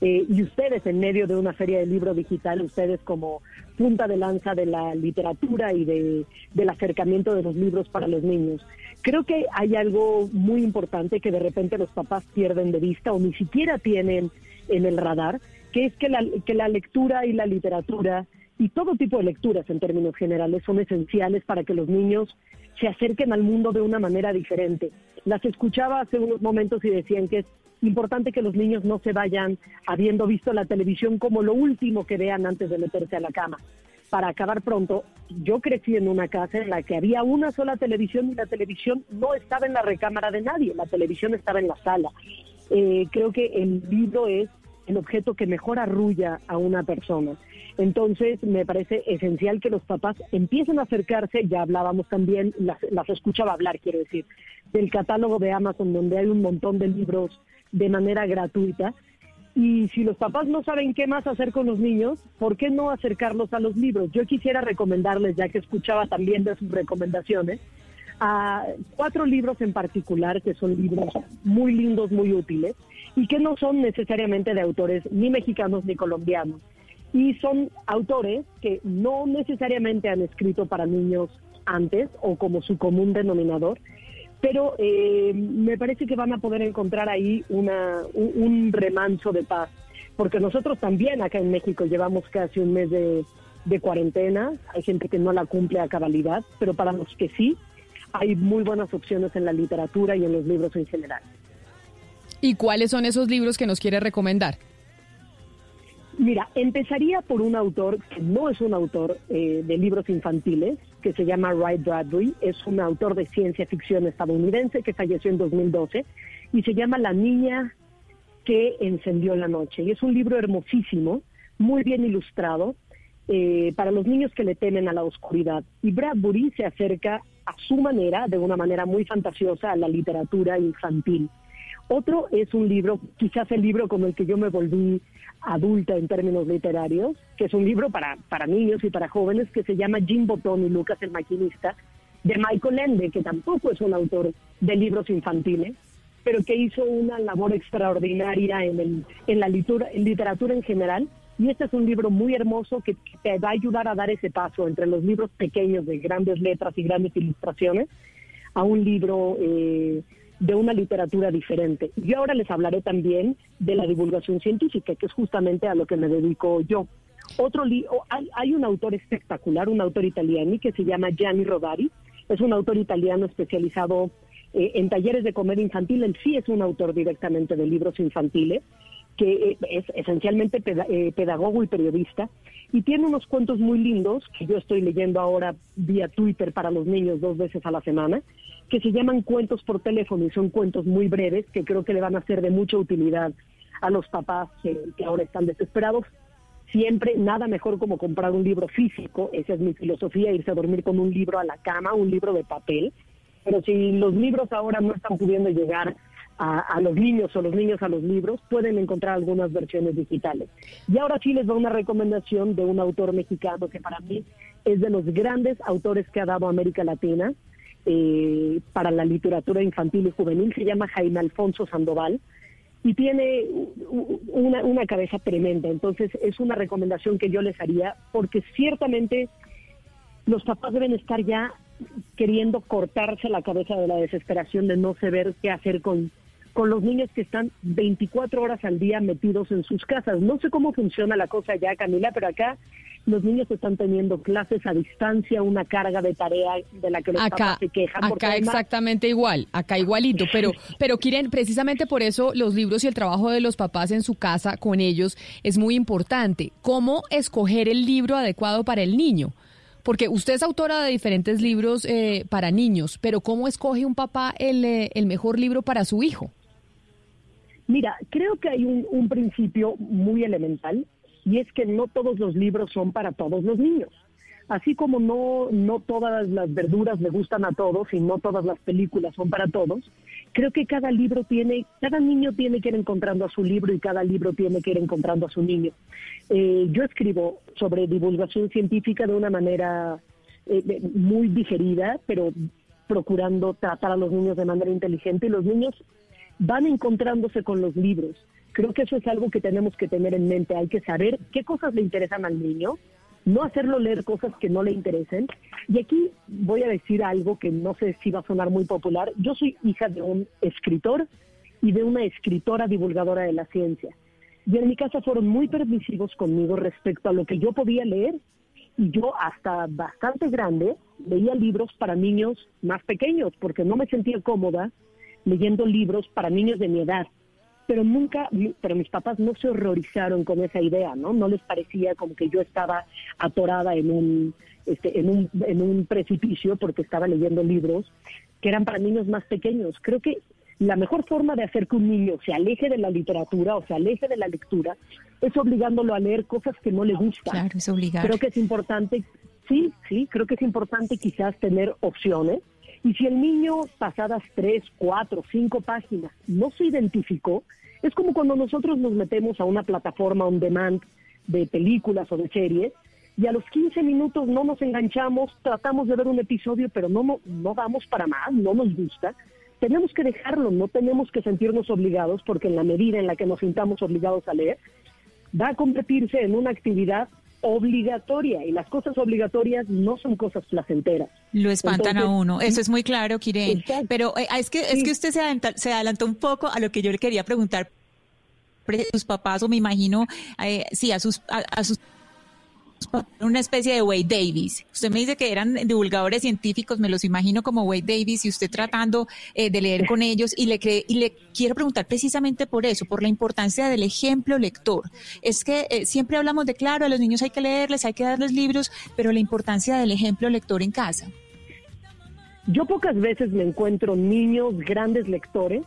Eh, y ustedes en medio de una feria de libro digital, ustedes como punta de lanza de la literatura y de, del acercamiento de los libros para los niños. Creo que hay algo muy importante que de repente los papás pierden de vista o ni siquiera tienen en el radar, que es que la, que la lectura y la literatura y todo tipo de lecturas en términos generales son esenciales para que los niños se acerquen al mundo de una manera diferente. Las escuchaba hace unos momentos y decían que es importante que los niños no se vayan habiendo visto la televisión como lo último que vean antes de meterse a la cama. Para acabar pronto, yo crecí en una casa en la que había una sola televisión y la televisión no estaba en la recámara de nadie, la televisión estaba en la sala. Eh, creo que el libro es el objeto que mejor arrulla a una persona. Entonces, me parece esencial que los papás empiecen a acercarse, ya hablábamos también, las, las escuchaba hablar, quiero decir, del catálogo de Amazon, donde hay un montón de libros de manera gratuita. Y si los papás no saben qué más hacer con los niños, ¿por qué no acercarlos a los libros? Yo quisiera recomendarles, ya que escuchaba también de sus recomendaciones, a cuatro libros en particular, que son libros muy lindos, muy útiles, y que no son necesariamente de autores ni mexicanos ni colombianos. Y son autores que no necesariamente han escrito para niños antes o como su común denominador, pero eh, me parece que van a poder encontrar ahí una, un, remanso de paz, porque nosotros también acá en México llevamos casi un mes de cuarentena, hay gente que no la cumple a cabalidad, pero para los que sí, hay muy buenas opciones en la literatura y en los libros en general. ¿Y cuáles son esos libros que nos quiere recomendar? Mira, empezaría por un autor que no es un autor eh, de libros infantiles, que se llama Ray Bradbury, es un autor de ciencia ficción estadounidense que falleció en 2012 y se llama La niña que encendió la noche. Y es un libro hermosísimo, muy bien ilustrado, eh, para los niños que le temen a la oscuridad. Y Bradbury se acerca a su manera, de una manera muy fantasiosa, a la literatura infantil. Otro es un libro, quizás el libro con el que yo me volví adulta en términos literarios, que es un libro para, para niños y para jóvenes que se llama Jim Botón y Lucas el Maquinista, de Michael Ende, que tampoco es un autor de libros infantiles, pero que hizo una labor extraordinaria en, el, en la literatura, en literatura en general. Y este es un libro muy hermoso que te va a ayudar a dar ese paso entre los libros pequeños de grandes letras y grandes ilustraciones a un libro eh, de una literatura diferente. Y ahora les hablaré también de la divulgación científica, que es justamente a lo que me dedico yo. Otro li- hay, hay un autor espectacular, un autor italiano que se llama Gianni Rodari. Es un autor italiano especializado eh, en talleres de comedia infantil. Él sí es un autor directamente de libros infantiles, que eh, es esencialmente eh, pedagogo y periodista. Y tiene unos cuentos muy lindos que yo estoy leyendo ahora vía Twitter para los niños dos veces a la semana, que se llaman cuentos por teléfono y son cuentos muy breves que creo que le van a ser de mucha utilidad a los papás que, ahora están desesperados. Siempre nada mejor como comprar un libro físico, esa es mi filosofía, irse a dormir con un libro a la cama, un libro de papel. Pero si los libros ahora no están pudiendo llegar a, a los niños o los niños a los libros, pueden encontrar algunas versiones digitales. Y ahora sí les doy una recomendación de un autor mexicano que para mí es de los grandes autores que ha dado América Latina eh, para la literatura infantil y juvenil. Se llama Jaime Alfonso Sandoval y tiene una, una cabeza tremenda. Entonces es una recomendación que yo les haría porque ciertamente los papás deben estar ya queriendo cortarse la cabeza de la desesperación de no saber qué hacer con, con los niños que están 24 horas al día metidos en sus casas. No sé cómo funciona la cosa ya, Camila, pero acá los niños están teniendo clases a distancia, una carga de tarea de la que los Acá, papás se quejan. acá además- exactamente igual, acá igualito, pero, pero Kiren, precisamente por eso los libros y el trabajo de los papás en su casa con ellos es muy importante. ¿Cómo escoger el libro adecuado para el niño? Porque usted es autora de diferentes libros eh, para niños, pero ¿cómo escoge un papá el, eh, el mejor libro para su hijo? Mira, creo que hay un, un principio muy elemental y es que no todos los libros son para todos los niños. Así como no, no todas las verduras le gustan a todos y no todas las películas son para todos, creo que cada libro tiene, cada niño tiene que ir encontrando a su libro y cada libro tiene que ir encontrando a su niño. Eh, yo escribo sobre divulgación científica de una manera eh, muy digerida, pero procurando tratar a los niños de manera inteligente y los niños van encontrándose con los libros. Creo que eso es algo que tenemos que tener en mente. Hay que saber qué cosas le interesan al niño, no hacerlo leer cosas que no le interesen. Y aquí voy a decir algo que no sé si va a sonar muy popular. Yo soy hija de un escritor y de una escritora divulgadora de la ciencia. Y en mi casa fueron muy permisivos conmigo respecto a lo que yo podía leer. Y yo hasta bastante grande leía libros para niños más pequeños, porque no me sentía cómoda leyendo libros para niños de mi edad. Pero nunca, pero mis papás no se horrorizaron con esa idea, ¿no? No les parecía como que yo estaba atorada en un, este, en un, en un precipicio porque estaba leyendo libros que eran para niños más pequeños. Creo que la mejor forma de hacer que un niño se aleje de la literatura o se aleje de la lectura es obligándolo a leer cosas que no le gustan. Claro, es obligar. Creo que es importante, sí, sí, creo que es importante quizás tener opciones. Y si el niño, pasadas tres, cuatro, cinco páginas, no se identificó, es como cuando nosotros nos metemos a una plataforma on demand de películas o de series y a los 15 minutos no nos enganchamos, tratamos de ver un episodio, pero no, no, no vamos para más, no nos gusta. Tenemos que dejarlo, no tenemos que sentirnos obligados, porque en la medida en la que nos sintamos obligados a leer, va a convertirse en una actividad obligatoria y las cosas obligatorias no son cosas placenteras. Lo espantan a uno, eso es muy claro, Kiren. Pero eh, es que es que usted se adelanta- se adelantó un poco a lo que yo le quería preguntar. Pre- Sus papás, o me imagino, eh, sí, a sus, a, a sus una especie de Wade Davis. Usted me dice que eran divulgadores científicos, me los imagino como Wade Davis y usted tratando eh, de leer con ellos y le, y le quiero preguntar precisamente por eso, por la importancia del ejemplo lector. Es que eh, siempre hablamos de, claro, a los niños hay que leerles, hay que darles libros, pero la importancia del ejemplo lector en casa. Yo pocas veces me encuentro niños grandes lectores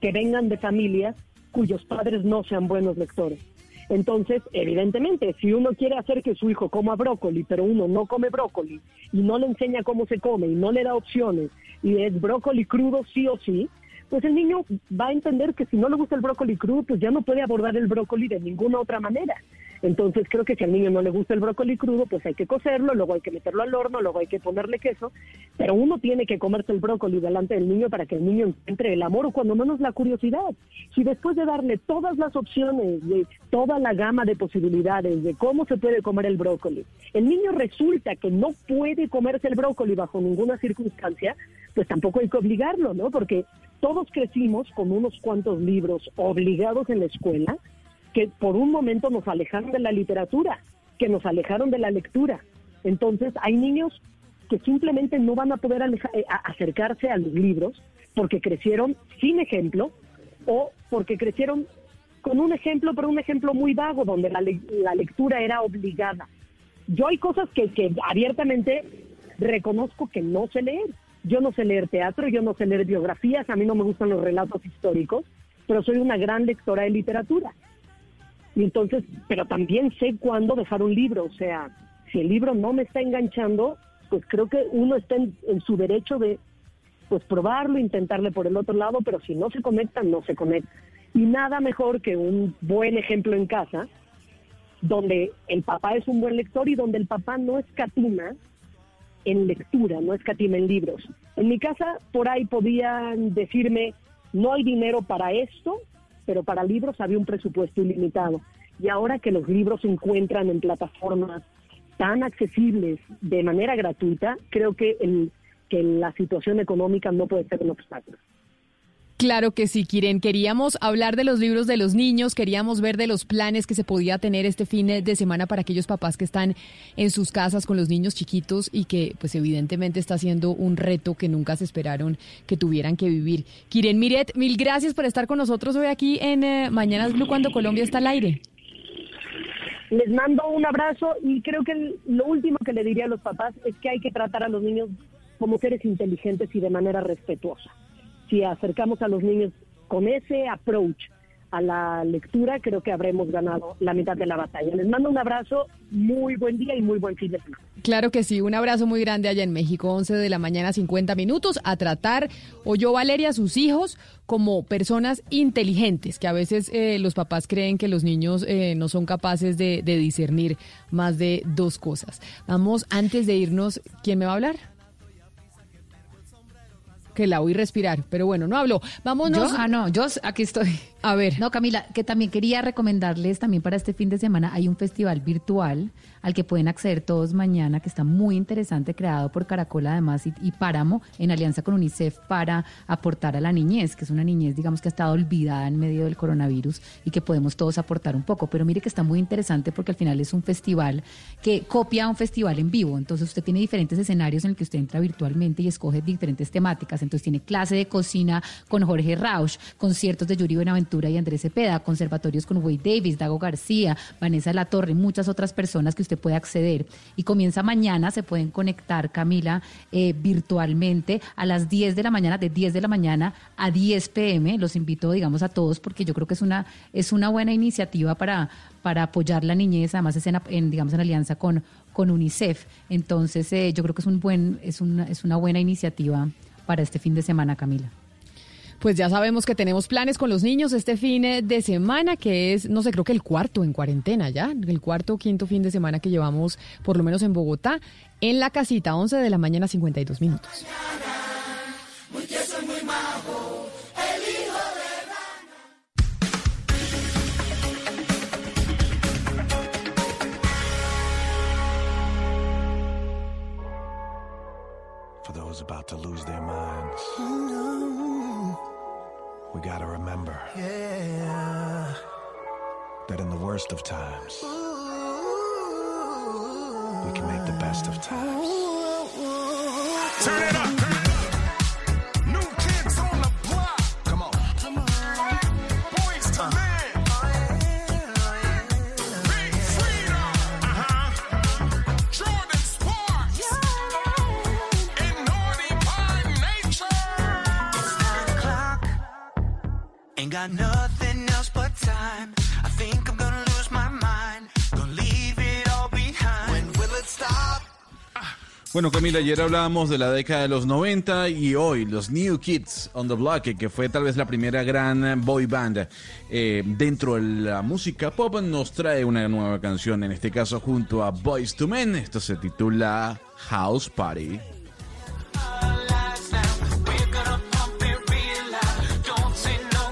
que vengan de familias cuyos padres no sean buenos lectores. Entonces, evidentemente, si uno quiere hacer que su hijo coma brócoli, pero uno no come brócoli y no le enseña cómo se come y no le da opciones y es brócoli crudo sí o sí, pues el niño va a entender que si no le gusta el brócoli crudo, pues ya no puede abordar el brócoli de ninguna otra manera. Entonces creo que si al niño no le gusta el brócoli crudo, pues hay que cocerlo, luego hay que meterlo al horno, luego hay que ponerle queso, pero uno tiene que comerse el brócoli delante del niño para que el niño encuentre el amor o cuando menos la curiosidad. Si después de darle todas las opciones, de toda la gama de posibilidades de cómo se puede comer el brócoli, el niño resulta que no puede comerse el brócoli bajo ninguna circunstancia, pues tampoco hay que obligarlo, ¿no? Porque todos crecimos con unos cuantos libros obligados en la escuela que por un momento nos alejaron de la literatura, que nos alejaron de la lectura. Entonces hay niños que simplemente no van a poder aleja- eh, acercarse a los libros porque crecieron sin ejemplo o porque crecieron con un ejemplo, pero un ejemplo muy vago, donde la, le- la lectura era obligada. Yo hay cosas que, que abiertamente reconozco que no sé leer. Yo no sé leer teatro, yo no sé leer biografías, a mí no me gustan los relatos históricos, pero soy una gran lectora de literatura. Y entonces, pero también sé cuándo dejar un libro, o sea, si el libro no me está enganchando, pues creo que uno está en, su derecho de pues probarlo, intentarle por el otro lado, pero si no se conecta, no se conecta. Y nada mejor que un buen ejemplo en casa, donde el papá es un buen lector y donde el papá no escatima en lectura, no escatima en libros. En mi casa, por ahí podían decirme, no hay dinero para esto, pero para libros había un presupuesto ilimitado. Y ahora que los libros se encuentran en plataformas tan accesibles de manera gratuita, creo que, el, que la situación económica no puede ser un obstáculo. Claro que sí, Kiren. Queríamos hablar de los libros de los niños, queríamos ver de los planes que se podía tener este fin de semana para aquellos papás que están en sus casas con los niños chiquitos y que pues evidentemente está siendo un reto que nunca se esperaron que tuvieran que vivir. Kiren Miret, mil gracias por estar con nosotros hoy aquí en eh, Mañanas Blue cuando Colombia está al aire. Les mando un abrazo y creo que lo último que le diría a los papás es que hay que tratar a los niños como seres inteligentes y de manera respetuosa. Si acercamos a los niños con ese approach a la lectura, creo que habremos ganado la mitad de la batalla. Les mando un abrazo, muy buen día y muy buen fin de semana. Claro que sí, un abrazo muy grande allá en México, 11 de la mañana, 50 minutos, a tratar, o yo Valeria, a sus hijos como personas inteligentes, que a veces eh, los papás creen que los niños eh, no son capaces de, de discernir más de dos cosas. Vamos, antes de irnos, ¿quién me va a hablar? Que la oí respirar, pero bueno, no hablo. Vámonos. Yo, ah, no, yo aquí estoy. A ver. No, Camila, que también quería recomendarles también para este fin de semana hay un festival virtual al que pueden acceder todos mañana, que está muy interesante, creado por Caracol además y, Páramo, en alianza con UNICEF para aportar a la niñez, que es una niñez, digamos, que ha estado olvidada en medio del coronavirus y que podemos todos aportar un poco. Pero mire que está muy interesante porque al final es un festival que copia un festival en vivo. Entonces usted tiene diferentes escenarios en el que usted entra virtualmente y escoge diferentes temáticas. Entonces tiene clase de cocina con Jorge Rausch, conciertos de Yuri Buenaventura y Andrés Cepeda, conservatorios con Wade Davis, Dago García, Vanessa Latorre, muchas otras personas que usted puede acceder. Y comienza mañana, se pueden conectar, Camila, eh, virtualmente a las 10 de la mañana, de 10 de la mañana a 10 pm. Los invito, digamos, a todos porque yo creo que es una, es una buena iniciativa para, para apoyar la niñez, además es en, en, digamos, en alianza con, con UNICEF. Entonces, eh, yo creo que es, un buen, es, una, es una buena iniciativa para este fin de semana, Camila. Pues ya sabemos que tenemos planes con los niños este fin eh, de semana, que es, no sé, creo que el cuarto en cuarentena ya, el cuarto o quinto fin de semana que llevamos, por lo menos en Bogotá, en la casita, 11 de la mañana, 52 minutos. About to lose their minds, we gotta remember Yeah. that in the worst of times, we can make the best of times. Turn it up. Bueno, Camila, ayer hablábamos de la década de los 90 y hoy los New Kids on the Block, que fue tal vez la primera gran boy band eh, dentro de la música pop, nos trae una nueva canción, en este caso junto a Boys to Men. Esto se titula House Party.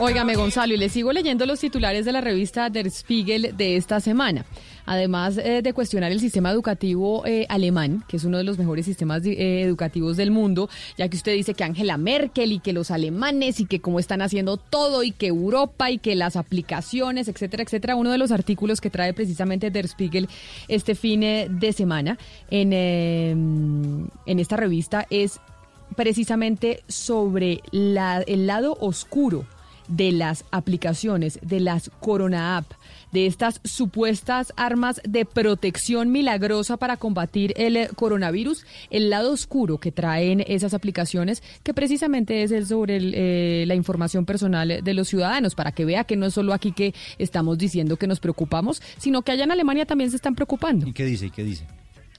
Óigame, Gonzalo, y le sigo leyendo los titulares de la revista Der Spiegel de esta semana. Además eh, de cuestionar el sistema educativo eh, alemán, que es uno de los mejores sistemas eh, educativos del mundo, ya que usted dice que Angela Merkel y que los alemanes y que cómo están haciendo todo y que Europa y que las aplicaciones, etcétera, etcétera. Uno de los artículos que trae precisamente Der Spiegel este fin de semana en, en esta revista es precisamente sobre la- el lado oscuro de las aplicaciones, de las Corona App, de estas supuestas armas de protección milagrosa para combatir el eh, coronavirus, el lado oscuro que traen esas aplicaciones, que precisamente es el sobre eh, la información personal de los ciudadanos, para que vea que no es solo aquí que estamos diciendo que nos preocupamos, sino que allá en Alemania también se están preocupando. ¿Y qué dice? ¿Y qué dice?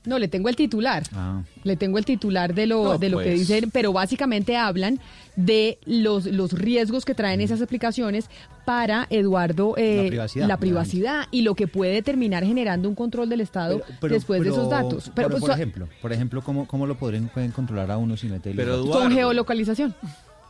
No, le tengo el titular. Ah. Le tengo el titular de lo, No, de lo que pues. dicen, pero básicamente hablan de los, los riesgos que traen esas aplicaciones para, Eduardo, eh, La privacidad, la privacidad y lo que puede terminar generando un control del Estado Pero- después de esos datos. Pero, por, pues, por ejemplo, por ejemplo, ¿cómo, cómo lo podrían, pueden controlar a uno sin meterle? con geolocalización.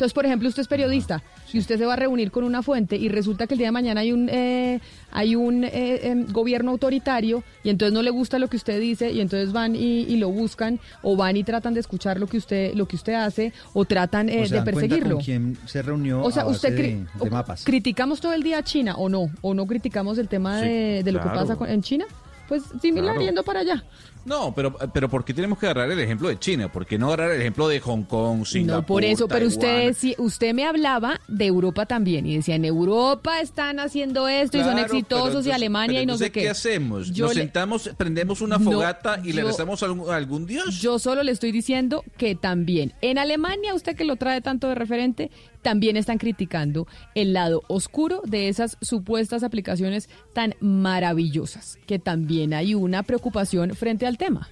Entonces, por ejemplo, usted es periodista y usted se va a reunir con una fuente y resulta que el día de mañana hay un eh, hay un eh, em, gobierno autoritario y entonces no le gusta lo que usted dice y entonces van y, y lo buscan o van y tratan de escuchar lo que usted lo que usted hace o tratan eh, O de perseguirlo. con quién se reunió O sea, a base usted cri- de o- mapas. criticamos todo el día a China o no o no criticamos el tema Sí, de, de lo que pasa con- en China. Pues similar Claro. yendo para allá. No, pero, pero ¿por qué tenemos que agarrar el ejemplo de China? ¿Por qué no agarrar el ejemplo de Hong Kong, Singapur, No, por eso, pero usted, decí- usted me hablaba de Europa también y decía, en Europa están haciendo esto y son exitosos y Alemania y no sé qué. ¿Qué hacemos? Yo ¿Nos le- sentamos, prendemos una No, fogata y le rezamos a algún, a algún dios? Yo solo le estoy diciendo que también en Alemania, usted que lo trae tanto de referente, también están criticando el lado oscuro de esas supuestas aplicaciones tan maravillosas, que también hay una preocupación frente al tema.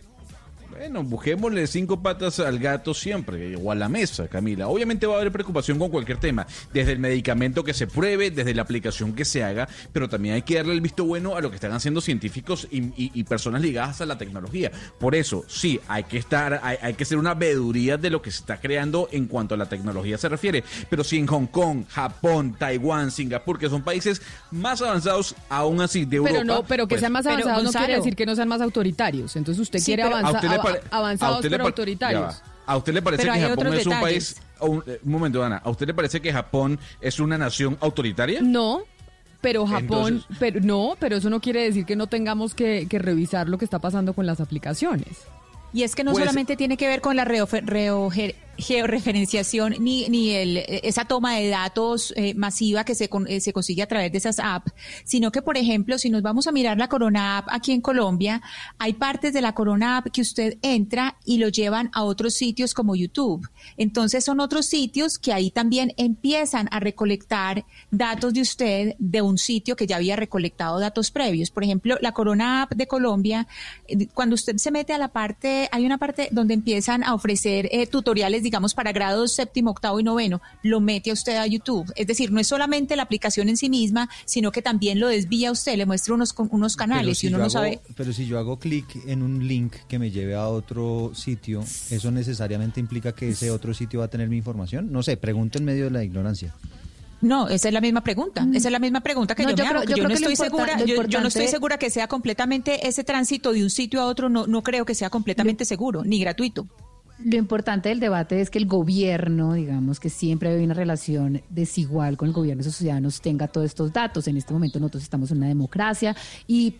Bueno, busquémosle cinco patas al gato siempre, o a la mesa, Camila. Obviamente va a haber preocupación con cualquier tema, desde el medicamento que se pruebe, desde la aplicación que se haga, pero también hay que darle el visto bueno a lo que están haciendo científicos y, y- y personas ligadas a la tecnología. Por eso, sí, hay que estar, hay, hay que ser una veeduría de lo que se está creando en cuanto a la tecnología se refiere. Pero si en Hong Kong, Japón, Taiwán, Singapur, que son países más avanzados, aún así de Europa. Pero no, pero que pues, sean más avanzados no quiere decir que no sean más autoritarios. Entonces usted Sí, quiere pero- ¿A avanza- usted le ava- pare- a avanzados usted pero autoritarios. ¿A usted le parece Pero que Japón es un detalles. país... o Un, eh, un momento, Ana. ¿A usted le parece que Japón es una nación autoritaria? No, pero Japón, Entonces- pero no, pero eso no quiere decir que no tengamos que, que revisar lo que está pasando con las aplicaciones. Y es que no Pues- solamente tiene que ver con la reofe- reoje- georreferenciación ni, ni el, esa toma de datos eh, masiva que se, con- eh, se consigue a través de esas apps, sino que, por ejemplo, si nos vamos a mirar la Corona App aquí en Colombia, hay partes de la Corona App que usted entra y lo llevan a otros sitios como YouTube. Entonces son otros sitios que ahí también empiezan a recolectar datos de usted de un sitio que ya había recolectado datos previos. Por ejemplo, la Corona App de Colombia, eh, cuando usted se mete a la parte, hay una parte donde empiezan a ofrecer eh, tutoriales, digamos, para grados séptimo, octavo y noveno, lo mete a usted a YouTube. Es decir, no es solamente la aplicación en sí misma, sino que también lo desvía a usted, le muestra unos, con- unos canales y uno no hago- sabe. pero si yo hago clic en un link que me lleve a otro sitio, ¿eso necesariamente implica que ese otro sitio va a tener mi información? No sé, pregunto en medio de la ignorancia. No, esa es la misma pregunta. Esa es la misma pregunta que No, yo, yo me creo- hago. yo Yo, no estoy segura. Yo, yo no estoy segura que sea completamente ese tránsito de un sitio a otro. No, no creo que sea completamente seguro ni gratuito. Lo importante del debate es que el gobierno, digamos que siempre hay una relación desigual con el gobierno y sus ciudadanos, tenga todos estos datos. En este momento nosotros estamos en una democracia y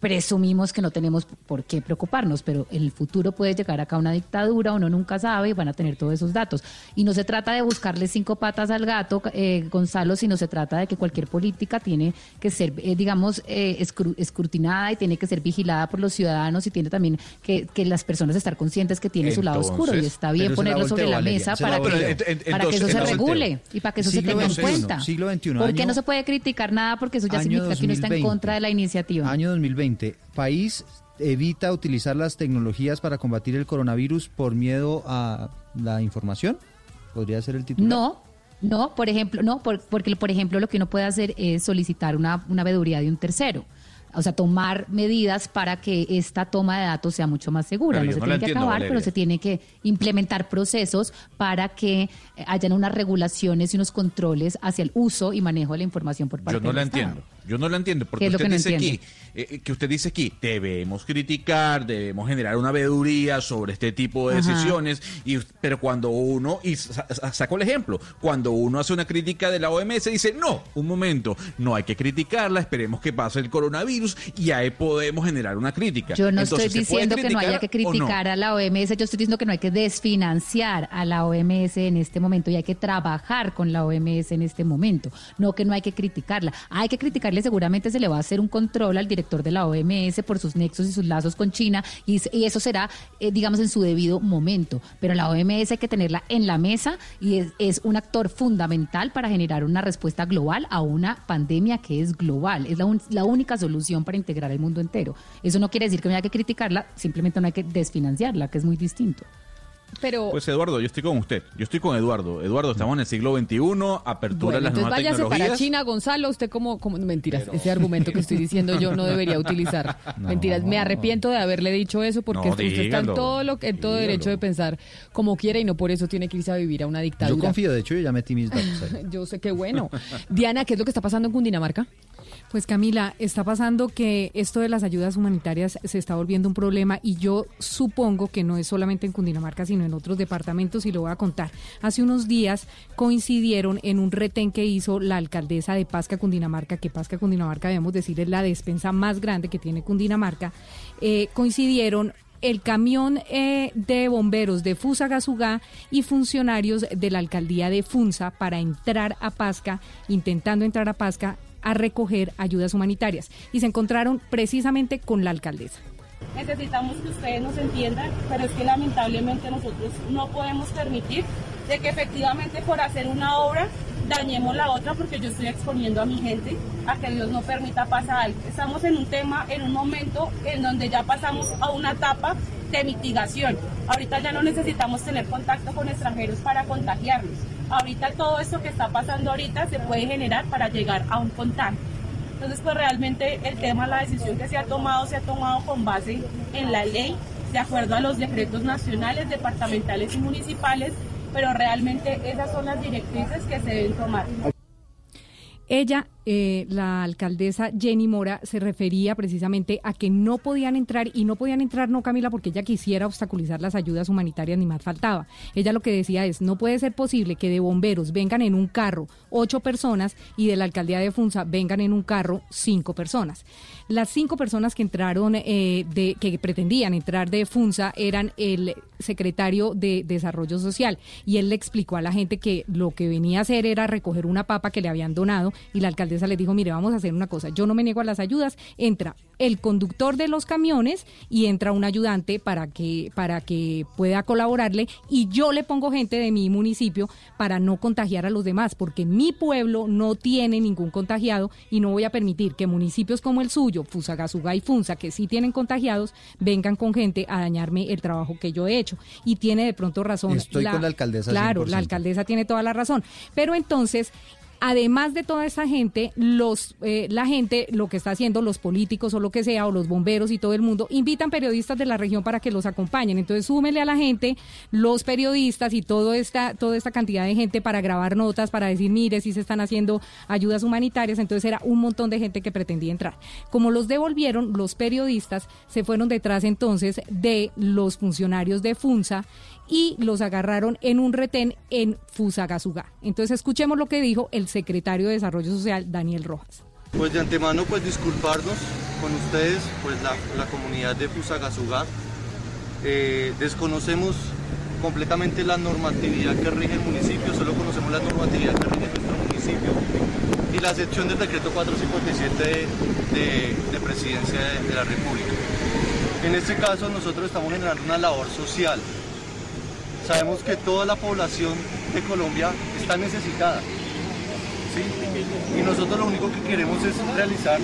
presumimos que no tenemos por qué preocuparnos, pero en el futuro puede llegar acá una dictadura, uno nunca sabe y van a tener todos esos datos. Y no se trata de buscarle cinco patas al gato, eh, Gonzalo, sino se trata de que cualquier política tiene que ser, eh, digamos, eh, escru- escrutinada y tiene que ser vigilada por los ciudadanos y tiene también que, que las personas estar conscientes que tiene su lado oscuro y está bien la ponerlo sobre la Valeria, mesa la para que, volteo. para que Entonces, eso se regule y para que eso se tenga en cuenta. siglo XXI, Porque año- no se puede criticar nada porque eso ya significa que uno está en 2020. contra de la iniciativa. Año 2020, país evita utilizar las tecnologías para combatir el coronavirus por miedo a la información? ¿Podría ser el titular? No, no, por ejemplo, no, por- porque por ejemplo lo que uno puede hacer es solicitar una, una veeduría de un tercero. O sea, tomar medidas para que esta toma de datos sea mucho más segura. Pero no se no tiene que entiendo, acabar, Valeria. pero se tiene que implementar procesos para que hayan unas regulaciones y unos controles hacia el uso y manejo de la información por parte Yo no del la Estado. entiendo. Yo no la entiendo porque ¿Qué es lo usted no dice aquí entiende? eh, que usted dice aquí debemos criticar, debemos generar una veeduría sobre este tipo de Ajá. decisiones y pero cuando uno y sa- sa- saco el ejemplo, cuando uno hace una crítica de la OMS dice, "No, un momento, no hay que criticarla, esperemos que pase el coronavirus y ahí podemos generar una crítica." Yo no Entonces, estoy ¿se puede diciendo que no haya que criticar no? a la OMS, yo estoy diciendo que no hay que desfinanciar a la OMS en este momento y hay que trabajar con la OMS en este momento, no que no hay que criticarla. Hay que seguramente se le va a hacer un control al director de la OMS por sus nexos y sus lazos con China y, y eso será, eh, digamos, en su debido momento. Pero la OMS hay que tenerla en la mesa y es, es un actor fundamental para generar una respuesta global a una pandemia que es global. Es la, un- la única solución para integrar el mundo entero. Eso no quiere decir que no haya que criticarla, simplemente no hay que desfinanciarla, que es muy distinto. Pero Pues Eduardo, yo estoy con usted. Yo estoy con Eduardo. Eduardo, estamos en el siglo XXI, apertura Bueno, de las entonces nuevas váyase para tecnologías. China, Gonzalo. Usted como, como mentiras, ese argumento que estoy diciendo yo no debería utilizar. No. Mentiras, me arrepiento de haberle dicho eso porque No, usted está en todo lo en todo derecho de pensar como quiera y no por eso tiene que irse a vivir a una Yo dictadura. confío, de hecho, yo ya metí mis datos ahí. Yo sé que bueno. Diana, ¿qué es lo que está pasando en Cundinamarca? Pues Camila, está pasando que esto de las ayudas humanitarias se está volviendo un problema y yo supongo que no es solamente en Cundinamarca, sino en otros departamentos y lo voy a contar. Hace unos días coincidieron en un retén que hizo la alcaldesa de Pasca, Cundinamarca, que Pasca, Cundinamarca, debemos decir, es la despensa más grande que tiene Cundinamarca, eh, coincidieron el camión eh, de bomberos de Fusagasugá y funcionarios de la alcaldía de Funza para entrar a Pasca, intentando entrar a Pasca a recoger ayudas humanitarias. Y se encontraron precisamente con la alcaldesa. Necesitamos que ustedes nos entiendan, pero es que lamentablemente nosotros no podemos permitir de que efectivamente por hacer una obra dañemos la otra porque yo estoy exponiendo a mi gente a que Dios no permita pasar algo. Estamos en un tema, en un momento en donde ya pasamos a una etapa de mitigación. Ahorita ya no necesitamos tener contacto con extranjeros para contagiarnos. Ahorita todo esto que está pasando ahorita se puede generar para llegar a un contagio. Entonces, pues realmente el tema, la decisión que se ha tomado, se ha tomado con base en la ley, de acuerdo a los decretos nacionales, departamentales y municipales, pero realmente esas son las directrices que se deben tomar. Ella, eh, la alcaldesa Jenny Mora, se refería precisamente a que no podían entrar, y no podían entrar, no Camila, porque ella quisiera obstaculizar las ayudas humanitarias, ni más faltaba. Ella lo que decía es, no puede ser posible que de bomberos vengan en un carro ocho personas y de la alcaldía de Funza vengan en un carro cinco personas. Las cinco personas que entraron, eh, de, que pretendían entrar de Funza eran el secretario de Desarrollo Social y él le explicó a la gente que lo que venía a hacer era recoger una papa que le habían donado y la alcaldesa le dijo, mire, vamos a hacer una cosa, yo no me niego a las ayudas, entra el conductor de los camiones y entra un ayudante para que, para que pueda colaborarle y yo le pongo gente de mi municipio para no contagiar a los demás, porque mi pueblo no tiene ningún contagiado y no voy a permitir que municipios como el suyo, Fusagasugá y Funza, que sí tienen contagiados, vengan con gente a dañarme el trabajo que yo he hecho. Y tiene de pronto razón. Estoy con la alcaldesa Claro, 100%. la alcaldesa tiene toda la razón. Pero entonces... Además de toda esa gente, los, eh, la gente lo que está haciendo, los políticos o lo que sea, o los bomberos y todo el mundo, invitan periodistas de la región para que los acompañen. Entonces súmele a la gente los periodistas y toda esta, toda esta cantidad de gente para grabar notas, para decir, mire, si se están haciendo ayudas humanitarias. Entonces era un montón de gente que pretendía entrar. Como los devolvieron, los periodistas se fueron detrás entonces de los funcionarios de FUNSA y los agarraron en un retén en Fusagasugá. Entonces escuchemos lo que dijo el secretario de Desarrollo Social, Daniel Rojas. Pues de antemano pues disculparnos con ustedes, pues la, la comunidad de Fusagasugá. Eh, desconocemos completamente la normatividad que rige el municipio, solo conocemos la normatividad que rige nuestro municipio y la sección del decreto 457 de, de- de presidencia de, de la República. En este caso nosotros estamos generando una labor social. Sabemos que toda la población de Colombia está necesitada. Y nosotros lo único que queremos es realizar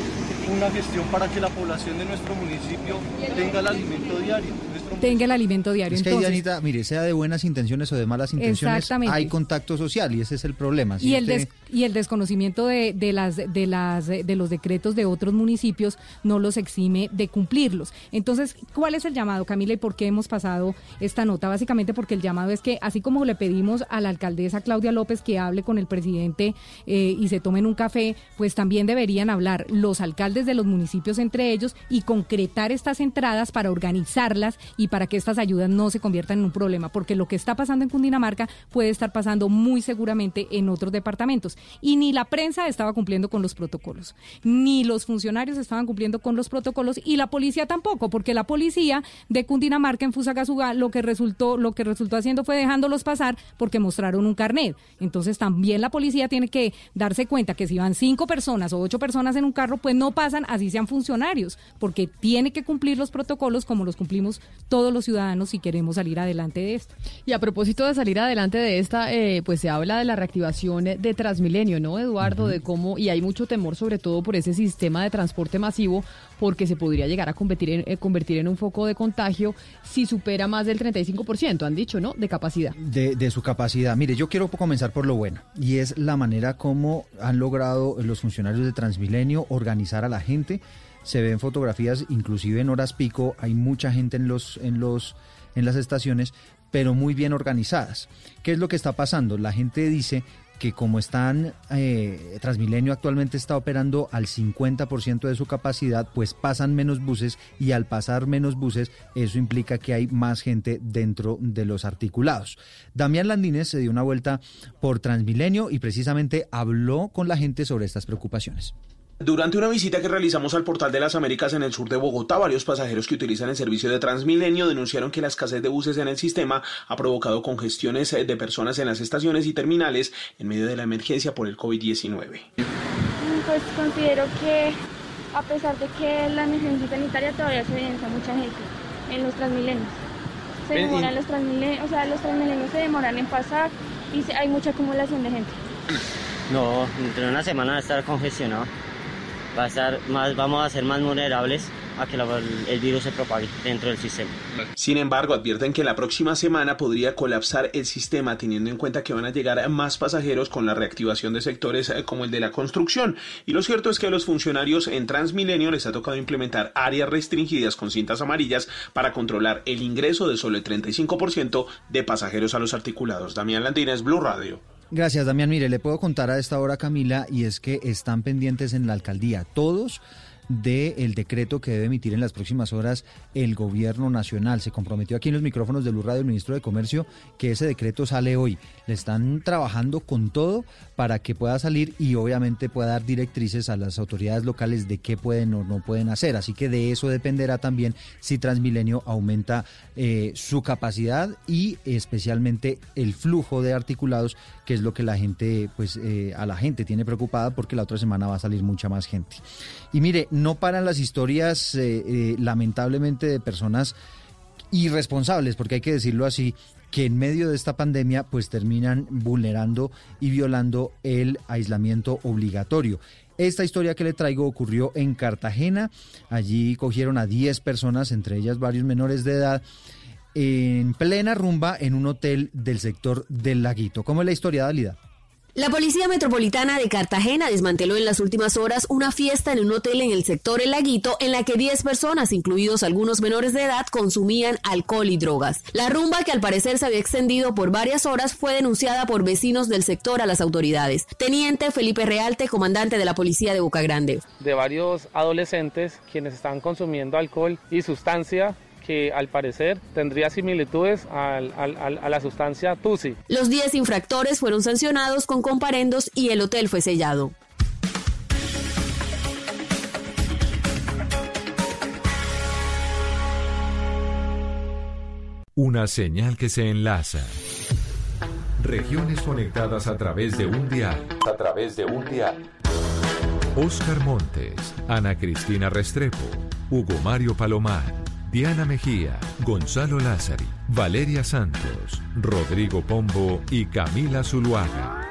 una gestión para que la población de nuestro municipio tenga el alimento diario. Tenga el alimento diario. Es que Entonces, Dianita, mire, sea de buenas intenciones o de malas intenciones, hay contacto social y ese es el problema. Si y el usted- des- y el desconocimiento de, de las de las de los decretos de otros municipios no los exime de cumplirlos. Entonces, ¿cuál es el llamado, Camila, y por qué hemos pasado esta nota? Básicamente porque el llamado es que así como le pedimos a la alcaldesa Claudia López que hable con el presidente eh, y se tomen un café, pues también deberían hablar los alcaldes de los municipios entre ellos y concretar estas entradas para organizarlas y para que estas ayudas no se conviertan en un problema, porque lo que está pasando en Cundinamarca puede estar pasando muy seguramente en otros departamentos. Y ni la prensa estaba cumpliendo con los protocolos, ni los funcionarios estaban cumpliendo con los protocolos y la policía tampoco, porque la policía de Cundinamarca en Fusagasugá lo que resultó lo que resultó haciendo fue dejándolos pasar porque mostraron un carnet. Entonces también la policía tiene que darse cuenta que si van cinco personas o ocho personas en un carro, pues no pasan así sean funcionarios, porque tiene que cumplir los protocolos como los cumplimos todos los ciudadanos si queremos salir adelante de esto. Y a propósito de salir adelante de esta, eh, pues se habla de la reactivación de Transmilenio, ¿no, Eduardo? De cómo, y hay mucho temor sobre todo por ese sistema de transporte masivo, porque se podría llegar a convertir en, eh, convertir en un foco de contagio si supera más del 35%, han dicho, ¿no? De capacidad. de, de su capacidad. Mire, yo quiero comenzar por lo bueno, y es la manera como han logrado los funcionarios de Transmilenio organizar a la gente. Se ven fotografías, inclusive en horas pico, hay mucha gente en los, en los, en las estaciones, pero muy bien organizadas. ¿Qué es lo que está pasando? La gente dice que como están, eh, Transmilenio actualmente está operando al 50% de su capacidad, pues pasan menos buses y al pasar menos buses, eso implica que hay más gente dentro de los articulados. Damián Landines se dio una vuelta por Transmilenio y precisamente habló con la gente sobre estas preocupaciones. Durante una visita que realizamos al Portal de las Américas en el sur de Bogotá, varios pasajeros que utilizan el servicio de Transmilenio denunciaron que la escasez de buses en el sistema ha provocado congestiones eh, de personas en las estaciones y terminales en medio de la emergencia por el COVID-19. Pues considero que a pesar de que la emergencia sanitaria todavía se evidencia mucha gente en los transmilenios. Se demoran los transmilenios, o sea, los transmilenios se demoran en pasar y hay mucha acumulación de gente. No, dentro de una semana va a estar congestionado. Va a estar más, vamos a ser más vulnerables a que el virus se propague dentro del sistema. Sin embargo, advierten que la próxima semana podría colapsar el sistema teniendo en cuenta que van a llegar más pasajeros con la reactivación de sectores eh, como el de la construcción. Y lo cierto es que a los funcionarios en Transmilenio les ha tocado implementar áreas restringidas con cintas amarillas para controlar el ingreso de solo el 35% de pasajeros a los articulados. Damián Landines, Blue Radio. Gracias, Damián. Mire, le puedo contar a esta hora, Camila, y es que están pendientes en la alcaldía todos del decreto que debe emitir en las próximas horas el gobierno nacional. Se comprometió aquí en los micrófonos de Luz Radio el ministro de Comercio que ese decreto sale hoy. Le están trabajando con todo para que pueda salir y obviamente pueda dar directrices a las autoridades locales de qué pueden o no pueden hacer. Así que de eso dependerá también si Transmilenio aumenta eh, su capacidad y especialmente el flujo de articulados, que es lo que la gente, pues eh, a la gente tiene preocupada porque la otra semana va a salir mucha más gente. Y mire, no paran las historias eh, eh, lamentablemente de personas irresponsables, porque hay que decirlo así, que en medio de esta pandemia pues terminan vulnerando y violando el aislamiento obligatorio. Esta historia que le traigo ocurrió en Cartagena. Allí cogieron a 10 personas, entre ellas varios menores de edad, en plena rumba en un hotel del sector del laguito. ¿Cómo es la historia, Dalida? La Policía Metropolitana de Cartagena desmanteló en las últimas horas una fiesta en un hotel en el sector El Laguito en la que 10 personas, incluidos algunos menores de edad, consumían alcohol y drogas. La rumba, que al parecer se había extendido por varias horas, fue denunciada por vecinos del sector a las autoridades. Teniente Felipe Realte, comandante de la Policía de Boca Grande. de varios adolescentes quienes estaban consumiendo alcohol y sustancia que al parecer tendría similitudes al- al- al- a la sustancia TUSI. Los 10 infractores fueron sancionados con comparendos y el hotel fue sellado. Una señal que se enlaza. Regiones conectadas a través de un dial. A través de un dial. Oscar Montes, Ana Cristina Restrepo, Hugo Mario Palomar, Diana Mejía, Gonzalo Lázari, Valeria Santos, Rodrigo Pombo y Camila Zuluaga.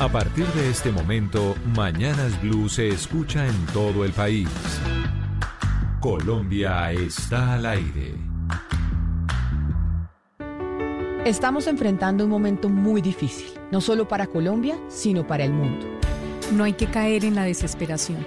A partir de este momento, Mañanas Blue se escucha en todo el país. Colombia está al aire. Estamos enfrentando un momento muy difícil, no solo para Colombia, sino para el mundo. No hay que caer en la desesperación,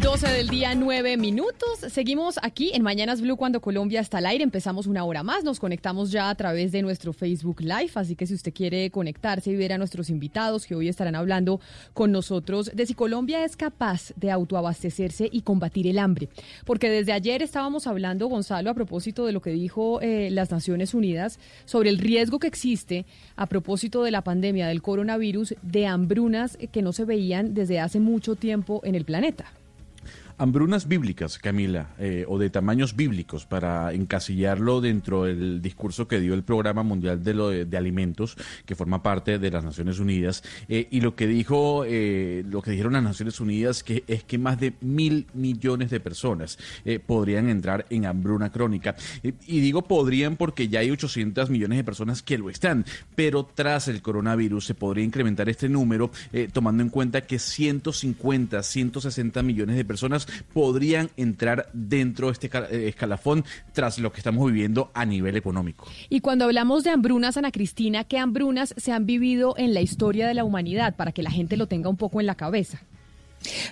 12 del día, 9 minutos. Seguimos aquí en Mañanas Blue cuando Colombia está al aire. Empezamos una hora más. Nos conectamos ya a través de nuestro Facebook Live. Así que si usted quiere conectarse y ver a nuestros invitados que hoy estarán hablando con nosotros de si Colombia es capaz de autoabastecerse y combatir el hambre. Porque desde ayer estábamos hablando, Gonzalo, a propósito de lo que dijo eh, las Naciones Unidas sobre el riesgo que existe a propósito de la pandemia del coronavirus de hambrunas que no se veían desde hace mucho tiempo en el planeta. Hambrunas bíblicas, Camila, eh, o de tamaños bíblicos, para encasillarlo dentro del discurso que dio el Programa Mundial de, lo de, Alimentos, que forma parte de las Naciones Unidas, eh, y lo que dijo, eh, lo que dijeron las Naciones Unidas, que es que más de mil millones de personas eh, podrían entrar en hambruna crónica. Eh, y digo podrían porque ya hay 800 millones de personas que lo están, pero tras el coronavirus se podría incrementar este número, tomando en cuenta que 150, 160 millones de personas podrían entrar dentro de este eh, escalafón tras lo que estamos viviendo a nivel económico. Y cuando hablamos de hambrunas, Ana Cristina, ¿qué hambrunas se han vivido en la historia de la humanidad para que la gente lo tenga un poco en la cabeza?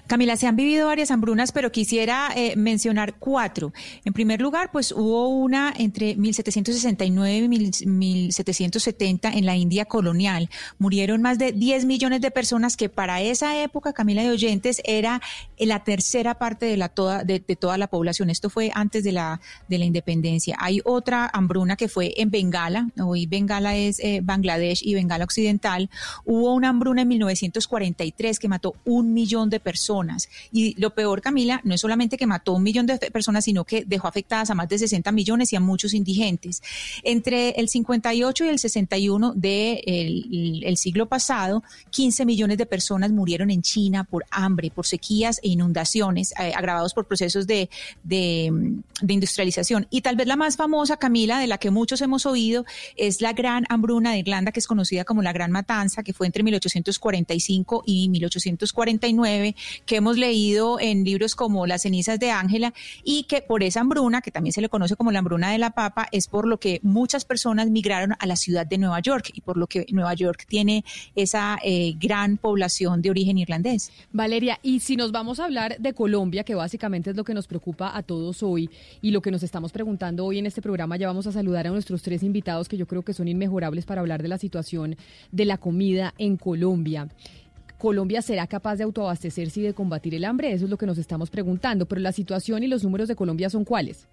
Camila, se han vivido varias hambrunas, pero quisiera eh, mencionar cuatro. En primer lugar, pues hubo una entre 1769 y mil- 1770 en la India colonial. Murieron más de 10 millones de personas que para esa época, Camila de Oyentes, era eh, la tercera parte de, la toda, de, toda la población. Esto fue antes de la, de la independencia. Hay otra hambruna que fue en Bengala. Hoy Bengala es eh, Bangladesh y Bengala Occidental. Hubo una hambruna en 1943 que mató un millón de personas. Y lo peor, Camila, no es solamente que mató un millón de personas, sino que dejó afectadas a más de 60 millones y a muchos indigentes. Entre el 58 y el 61 del de el, siglo pasado, 15 millones de personas murieron en China por hambre, por sequías e inundaciones, eh, agravados por procesos de, de, de industrialización. Y tal vez la más famosa, Camila, de la que muchos hemos oído, es la gran hambruna de Irlanda, que es conocida como la Gran Matanza, que fue entre 1845 y 1849, que hemos leído en libros como Las cenizas de Ángela, y que por esa hambruna, que también se le conoce como la hambruna de la papa, es por lo que muchas personas migraron a la ciudad de Nueva York y por lo que Nueva York tiene esa eh, gran población de origen irlandés. Valeria, y si nos vamos a hablar de Colombia, que básicamente es lo que nos preocupa a todos hoy y lo que nos estamos preguntando hoy en este programa, ya vamos a saludar a nuestros tres invitados que yo creo que son inmejorables para hablar de la situación de la comida en Colombia. ¿Colombia será capaz de autoabastecerse y de combatir el hambre? Eso es lo que nos estamos preguntando, pero la situación y los números de Colombia son cuáles?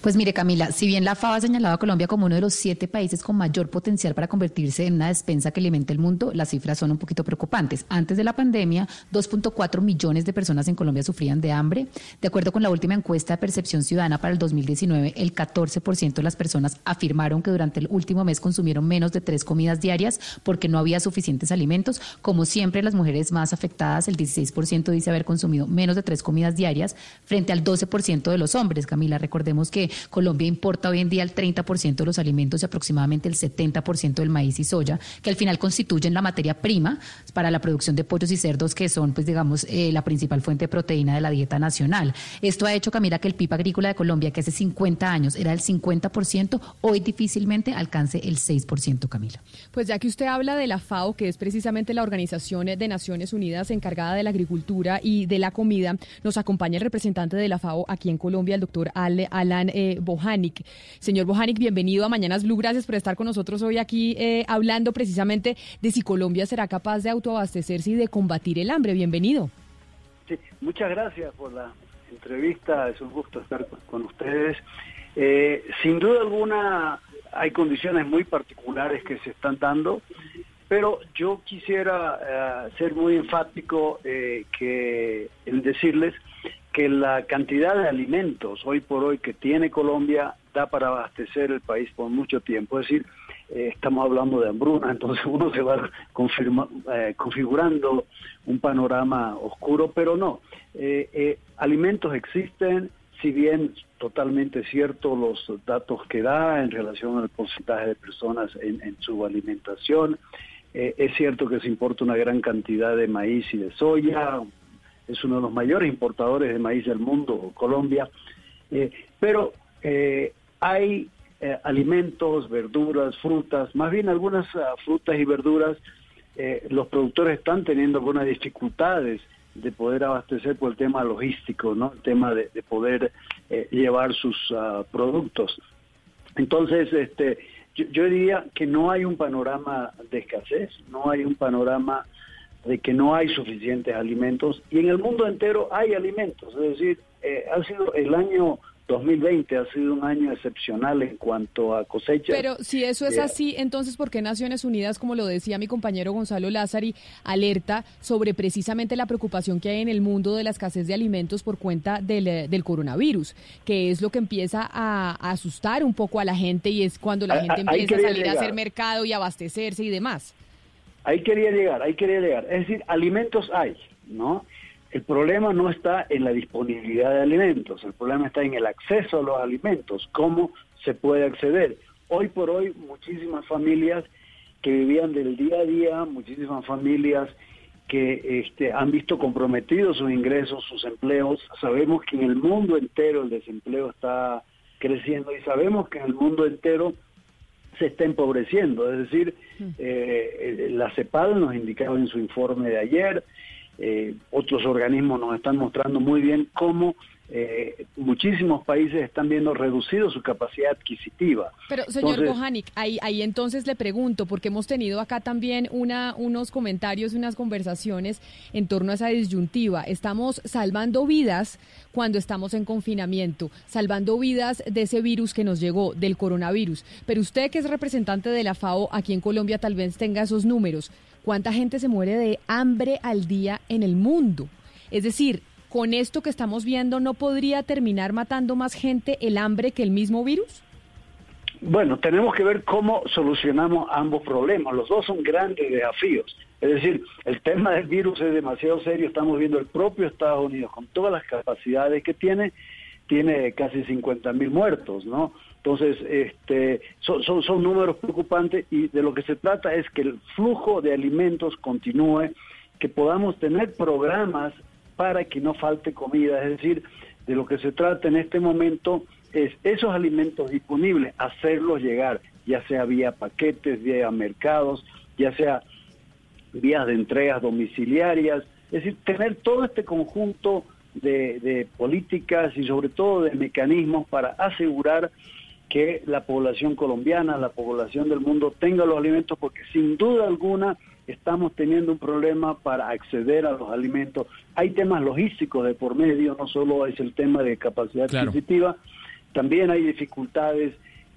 Pues mire, Camila, si bien la FAO ha señalado a Colombia como uno de los siete países con mayor potencial para convertirse en una despensa que alimente el mundo, las cifras son un poquito preocupantes. Antes de la pandemia, 2.4 millones de personas en Colombia sufrían de hambre. De acuerdo con la última encuesta de percepción ciudadana para el 2019, el 14% de las personas afirmaron que durante el último mes consumieron menos de tres comidas diarias porque no había suficientes alimentos. Como siempre, las mujeres más afectadas, el 16% dice haber consumido menos de tres comidas diarias frente al 12% de los hombres. Camila, recordemos que Colombia importa hoy en día el 30% de los alimentos y aproximadamente el 70% del maíz y soya, que al final constituyen la materia prima para la producción de pollos y cerdos, que son, pues digamos, eh, la principal fuente de proteína de la dieta nacional. Esto ha hecho, Camila, que el PIB agrícola de Colombia, que hace 50 años era el 50%, hoy difícilmente alcance el 6%, Camila. Pues ya que usted habla de la FAO, que es precisamente la Organización de Naciones Unidas encargada de la agricultura y de la comida, nos acompaña el representante de la FAO aquí en Colombia, el doctor Alan eh, Bojanik. Señor Bojanik, bienvenido a Mañanas Blue. Gracias por estar con nosotros hoy aquí eh, hablando precisamente de si Colombia será capaz de autoabastecerse y de combatir el hambre. Bienvenido. Sí, muchas gracias por la entrevista. Es un gusto estar con, con ustedes. Eh, sin duda alguna hay condiciones muy particulares que se están dando, pero yo quisiera eh, ser muy enfático eh, que en decirles que la cantidad de alimentos hoy por hoy que tiene Colombia da para abastecer el país por mucho tiempo. Es decir, eh, estamos hablando de hambruna, entonces uno se va confirma- eh, configurando un panorama oscuro, pero no. Eh, eh, alimentos existen, si bien totalmente cierto los datos que da en relación al porcentaje de personas en, en su alimentación. Es cierto que se importa una gran cantidad de maíz y de soya, es uno de los mayores importadores de maíz del mundo, Colombia, Eh, pero eh, hay eh, alimentos, verduras, frutas, más bien algunas ah, frutas y verduras, eh, los productores están teniendo algunas dificultades de poder abastecer por el tema logístico, ¿no? El tema de, de poder llevar sus ah, productos. Entonces, este, yo, yo diría que no hay un panorama de escasez, no hay un panorama de que no hay suficientes alimentos y en el mundo entero hay alimentos, es decir, eh, ha sido el año 2020 ha sido un año excepcional en cuanto a cosechas. Pero si eso es Eh, así, entonces, ¿por qué Naciones Unidas, como lo decía mi compañero Gonzalo Lázari, alerta sobre precisamente la preocupación que hay en el mundo de la escasez de alimentos por cuenta del, eh, del coronavirus, que es lo que empieza a, a asustar un poco a la gente y es cuando la gente a- empieza a salir a hacer mercado y abastecerse y demás? Ahí quería llegar, ahí quería llegar. Es decir, alimentos hay, ¿no? El problema no está en la disponibilidad de alimentos, el problema está en el acceso a los alimentos, cómo se puede acceder. Hoy por hoy, muchísimas familias que vivían del día a día, muchísimas familias que este, han visto comprometidos sus ingresos, sus empleos. Sabemos que en el mundo entero el desempleo está creciendo y sabemos que en el mundo entero se está empobreciendo. Es decir, eh, eh, la CEPAL nos indicaba en su informe de ayer, eh, otros organismos nos están mostrando muy bien cómo eh, muchísimos países están viendo reducido su capacidad adquisitiva. Pero, señor Entonces, Bojanik, ahí, ahí entonces le pregunto, porque hemos tenido acá también una, unos comentarios, unas conversaciones en torno a esa disyuntiva. Estamos salvando vidas cuando estamos en confinamiento, salvando vidas de ese virus que nos llegó, del coronavirus. Pero usted, que es representante de la FAO aquí en Colombia, tal vez tenga esos números. ¿Cuánta gente se muere de hambre al día en el mundo? Es decir, con esto que estamos viendo, ¿no podría terminar matando más gente el hambre que el mismo virus? Bueno, tenemos que ver cómo solucionamos ambos problemas. Los dos son grandes desafíos. Es decir, el tema del virus es demasiado serio. Estamos viendo el propio Estados Unidos con todas las capacidades que tiene, tiene casi 50 mil muertos, ¿no? Entonces, este, son, son, son números preocupantes y de lo que se trata es que el flujo de alimentos continúe, que podamos tener programas para que no falte comida. Es decir, de lo que se trata en este momento es esos alimentos disponibles, hacerlos llegar, ya sea vía paquetes, vía mercados, ya sea vías de entregas domiciliarias, es decir, tener todo este conjunto de, de políticas y sobre todo de mecanismos para asegurar que la población colombiana, la población del mundo tenga los alimentos, porque sin duda alguna estamos teniendo un problema para acceder a los alimentos. Hay temas logísticos de por medio, no solo es el tema de capacidad Claro. adquisitiva, también hay dificultades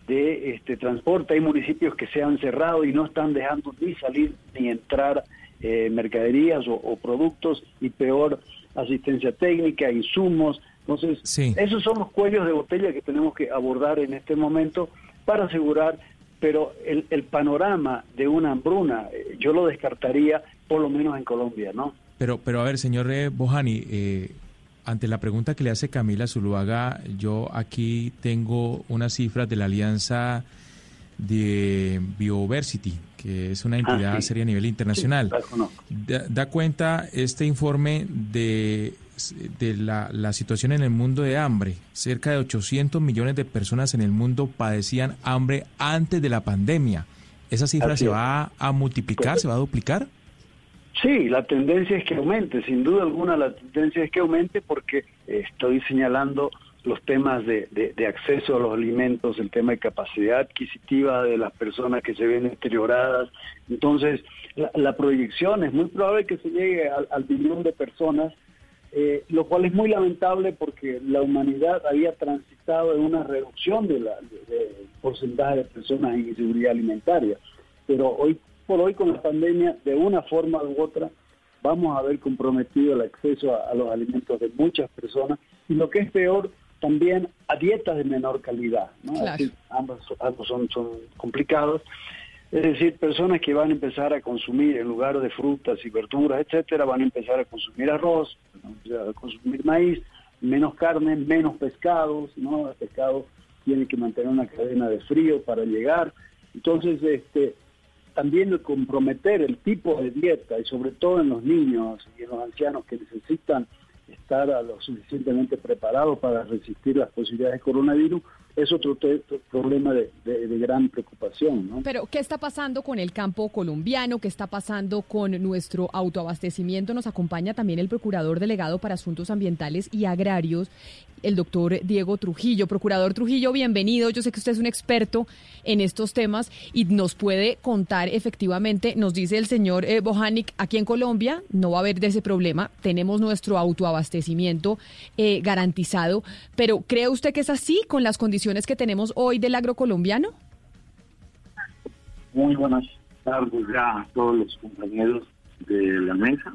de este transporte, hay municipios que se han cerrado y no están dejando ni salir ni entrar eh, mercaderías o, o productos y peor asistencia técnica, insumos. Entonces, esos son los cuellos de botella que tenemos que abordar en este momento para asegurar, pero el, el panorama de una hambruna eh, yo lo descartaría por lo menos en Colombia, ¿no? Pero, pero a ver, señor eh, Bohani, eh, ante la pregunta que le hace Camila Zuluaga, yo aquí tengo unas cifras de la alianza de Bioversity, que es una entidad Ah, sí. seria a nivel internacional. Sí. Da, da cuenta este informe de, de la, la situación en el mundo de hambre. Cerca de 800 millones de personas en el mundo padecían hambre antes de la pandemia. ¿Esa cifra Así se va a multiplicar, se va a duplicar? Sí, la tendencia es que aumente, sin duda alguna la tendencia es que aumente porque estoy señalando los temas de, de- de acceso a los alimentos, el tema de capacidad adquisitiva de las personas que se ven deterioradas. Entonces, la, la proyección es muy probable que se llegue al, al billón de personas, eh, lo cual es muy lamentable porque la humanidad había transitado en una reducción del de, de porcentaje de personas en inseguridad alimentaria. Pero hoy por hoy con la pandemia, de una forma u otra, vamos a ver comprometido el acceso a, a los alimentos de muchas personas y lo que es peor, también a dietas de menor calidad. ¿no? Claro. Así, ambos, ambos son, son complicados. Es decir, personas que van a empezar a consumir en lugar de frutas y verduras, etcétera, van a empezar a consumir arroz, a consumir maíz, menos carne, menos pescados, ¿no? El pescado tiene que mantener una cadena de frío para llegar. Entonces, este, también el comprometer el tipo de dieta y sobre todo en los niños y en los ancianos que necesitan estar a lo suficientemente preparados para resistir las posibilidades de coronavirus es otro problema de, gran preocupación. ¿no? Pero, ¿qué está pasando con el campo colombiano? ¿Qué está pasando con nuestro autoabastecimiento? Nos acompaña también el procurador delegado para asuntos ambientales y agrarios, el doctor Diego Trujillo. Procurador Trujillo, bienvenido. Yo sé que usted es un experto en estos temas y nos puede contar efectivamente, nos dice el señor eh, aquí en Colombia no va a haber de ese problema. Tenemos nuestro autoabastecimiento eh, garantizado. Pero, ¿cree usted que es así con las condiciones que tenemos hoy del agrocolombiano? Muy buenas tardes ya a todos los compañeros de la mesa.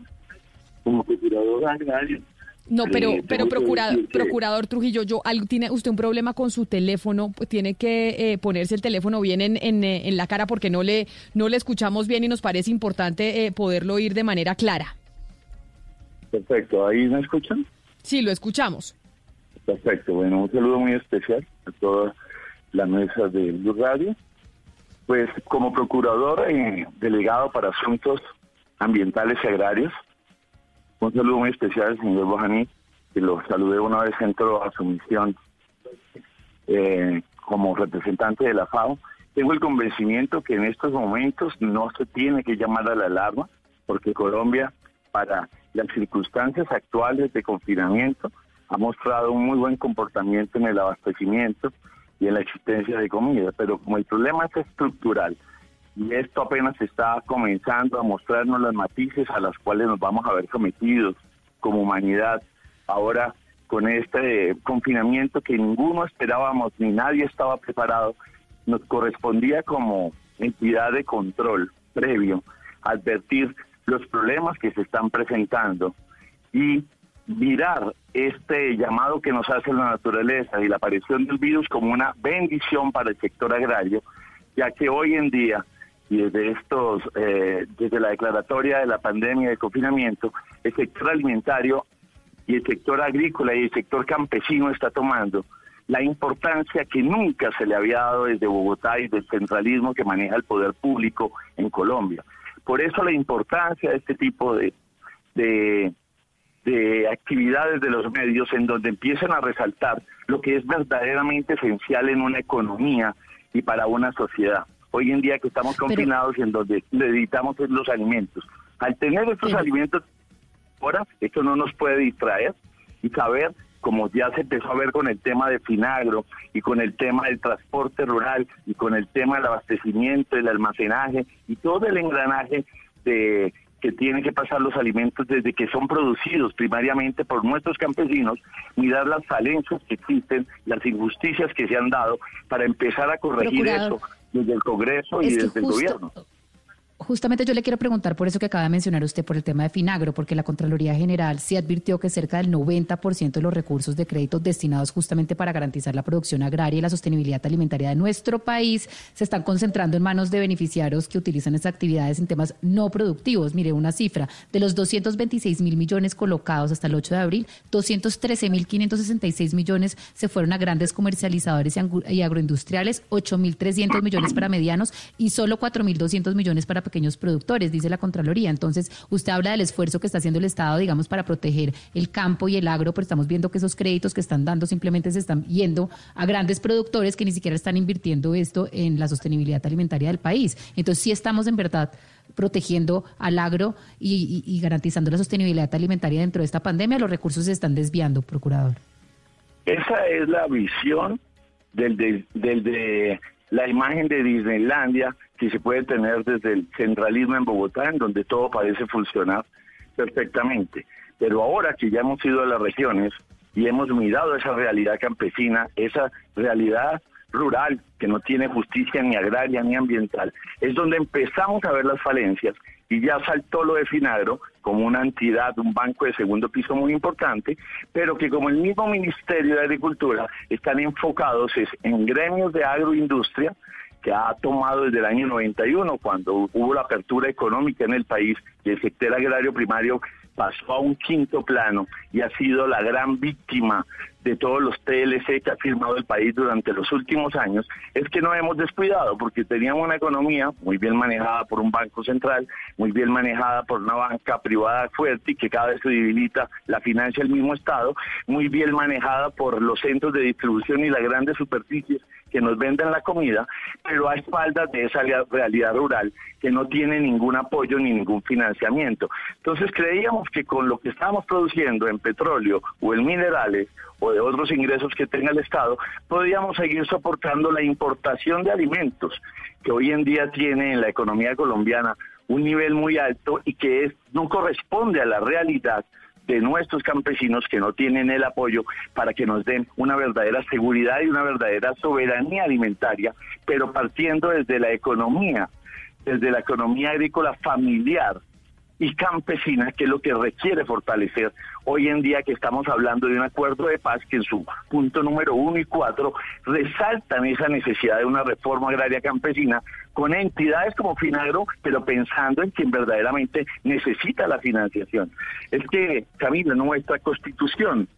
Como procurador agrario. No, pero, eh, pero procurador, procurador Trujillo, yo, ¿tiene usted un problema con su teléfono? Tiene que eh, ponerse el teléfono bien en, en, eh, en la cara porque no le, no le escuchamos bien y nos parece importante eh, poderlo oír de manera clara. Perfecto, ¿ahí me escuchan? Sí, lo escuchamos. Perfecto, bueno, un saludo muy especial a toda la mesa de Blue Radio. Pues como procurador eh, delegado para asuntos ambientales y agrarios, un saludo muy especial al señor Bojani, que lo saludé una vez entró a su misión eh, como representante de la FAO. Tengo el convencimiento que en estos momentos no se tiene que llamar a la alarma, porque Colombia, para las circunstancias actuales de confinamiento, ha mostrado un muy buen comportamiento en el abastecimiento y en la existencia de comida. Pero como el problema es estructural y esto apenas está comenzando a mostrarnos las matices a las cuales nos vamos a ver sometidos como humanidad, ahora con este confinamiento que ninguno esperábamos ni nadie estaba preparado, nos correspondía como entidad de control previo advertir los problemas que se están presentando y mirar este llamado que nos hace la naturaleza y la aparición del virus como una bendición para el sector agrario, ya que hoy en día y desde estos, eh, desde la declaratoria de la pandemia y del confinamiento, el sector alimentario y el sector agrícola y el sector campesino está tomando la importancia que nunca se le había dado desde Bogotá y del centralismo que maneja el poder público en Colombia. Por eso la importancia de este tipo de, de, de actividades de los medios en donde empiezan a resaltar lo que es verdaderamente esencial en una economía y para una sociedad. Hoy en día que estamos confinados y en donde necesitamos es los alimentos. Al tener estos alimentos ahora, esto no nos puede distraer y saber, como ya se empezó a ver con el tema de Finagro y con el tema del transporte rural y con el tema del abastecimiento, el almacenaje y todo el engranaje de que tienen que pasar los alimentos desde que son producidos primariamente por nuestros campesinos, mirar las falencias que existen, las injusticias que se han dado para empezar a corregir Procurador, eso desde el Congreso y desde el gobierno. Justamente yo le quiero preguntar por eso que acaba de mencionar usted, por el tema de Finagro, porque la Contraloría General sí advirtió que cerca del 90% de los recursos de crédito destinados justamente para garantizar la producción agraria y la sostenibilidad alimentaria de nuestro país se están concentrando en manos de beneficiarios que utilizan esas actividades en temas no productivos. Mire, una cifra, de los 226 mil millones colocados hasta el 8 de abril, 213 mil 566 millones se fueron a grandes comercializadores y agroindustriales, 8 mil 300 millones para medianos y solo 4 mil 200 millones para pequeños productores, dice la Contraloría. Entonces, usted habla del esfuerzo que está haciendo el Estado, digamos, para proteger el campo y el agro, pero estamos viendo que esos créditos que están dando simplemente se están yendo a grandes productores que ni siquiera están invirtiendo esto en la sostenibilidad alimentaria del país. Entonces, sí estamos en verdad protegiendo al agro y, garantizando la sostenibilidad alimentaria dentro de esta pandemia, los recursos se están desviando, procurador. Esa es la visión del de, del de la imagen de Disneylandia que se puede tener desde el centralismo en Bogotá, en donde todo parece funcionar perfectamente. Pero ahora que ya hemos ido a las regiones y hemos mirado esa realidad campesina, esa realidad rural que no tiene justicia ni agraria ni ambiental, es donde empezamos a ver las falencias y ya saltó lo de Finagro como una entidad, un banco de segundo piso muy importante, pero que como el mismo Ministerio de Agricultura están enfocados en gremios de agroindustria, que ha tomado desde el año 91, cuando hubo la apertura económica en el país el sector agrario primario pasó a un quinto plano y ha sido la gran víctima de todos los TLC que ha firmado el país durante los últimos años, es que no hemos descuidado porque teníamos una economía muy bien manejada por un banco central, muy bien manejada por una banca privada fuerte y que cada vez se debilita la financia el mismo Estado, muy bien manejada por los centros de distribución y las grandes superficies que nos venden la comida, pero a espaldas de esa realidad rural que no tiene ningún apoyo ni ningún financiamiento. Entonces creíamos que con lo que estamos produciendo en petróleo o en minerales o de otros ingresos que tenga el Estado, podríamos seguir soportando la importación de alimentos que hoy en día tiene en la economía colombiana un nivel muy alto y que es, no corresponde a la realidad de nuestros campesinos que no tienen el apoyo para que nos den una verdadera seguridad y una verdadera soberanía alimentaria, pero partiendo desde la economía, desde la economía agrícola familiar, y campesina, que es lo que requiere fortalecer hoy en día que estamos hablando de un acuerdo de paz que en su punto número uno y cuatro resaltan esa necesidad de una reforma agraria campesina con entidades como Finagro, pero pensando en quien verdaderamente necesita la financiación. Es que, Camila, nuestra constitución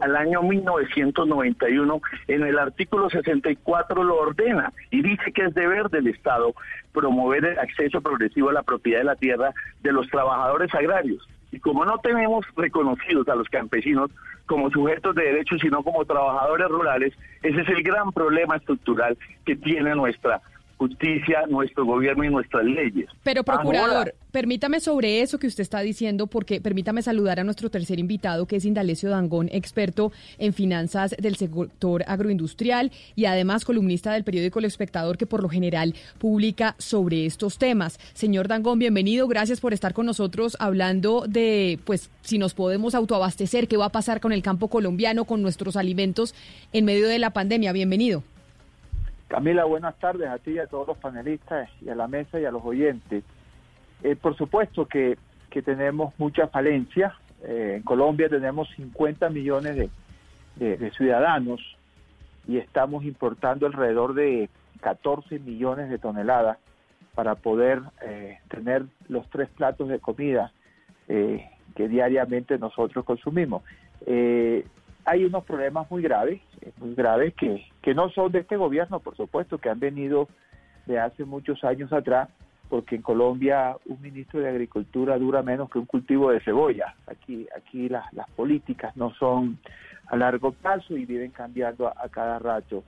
al año 1991 en el artículo 64 lo ordena y dice que es deber del Estado promover el acceso progresivo a la propiedad de la tierra de los trabajadores agrarios. Y como no tenemos reconocidos a los campesinos como sujetos de derechos, sino como trabajadores rurales, ese es el gran problema estructural que tiene nuestra justicia, nuestro gobierno y nuestras leyes. Pero, procurador, permítame sobre eso que usted está diciendo, porque permítame saludar a nuestro tercer invitado, que es Indalecio Dangón, experto en finanzas del sector agroindustrial y además columnista del periódico El Espectador, que por lo general publica sobre estos temas. Señor Dangón, bienvenido, gracias por estar con nosotros hablando de, pues, si nos podemos autoabastecer, qué va a pasar con el campo colombiano, con nuestros alimentos en medio de la pandemia. Bienvenido. Camila, buenas tardes a ti y a todos los panelistas y a la mesa y a los oyentes. Eh, por supuesto que, tenemos muchas falencias. Eh, en Colombia tenemos 50 millones de, ciudadanos y estamos importando alrededor de 14 millones de toneladas para poder eh, tener los tres platos de comida que diariamente nosotros consumimos hay unos problemas muy graves, eh, muy graves que, que no son de este gobierno, por supuesto, que han venido de hace muchos años atrás, porque en Colombia un ministro de Agricultura dura menos que un cultivo de cebolla. Aquí, aquí las, las políticas no son a largo plazo y viven cambiando a, cada rato.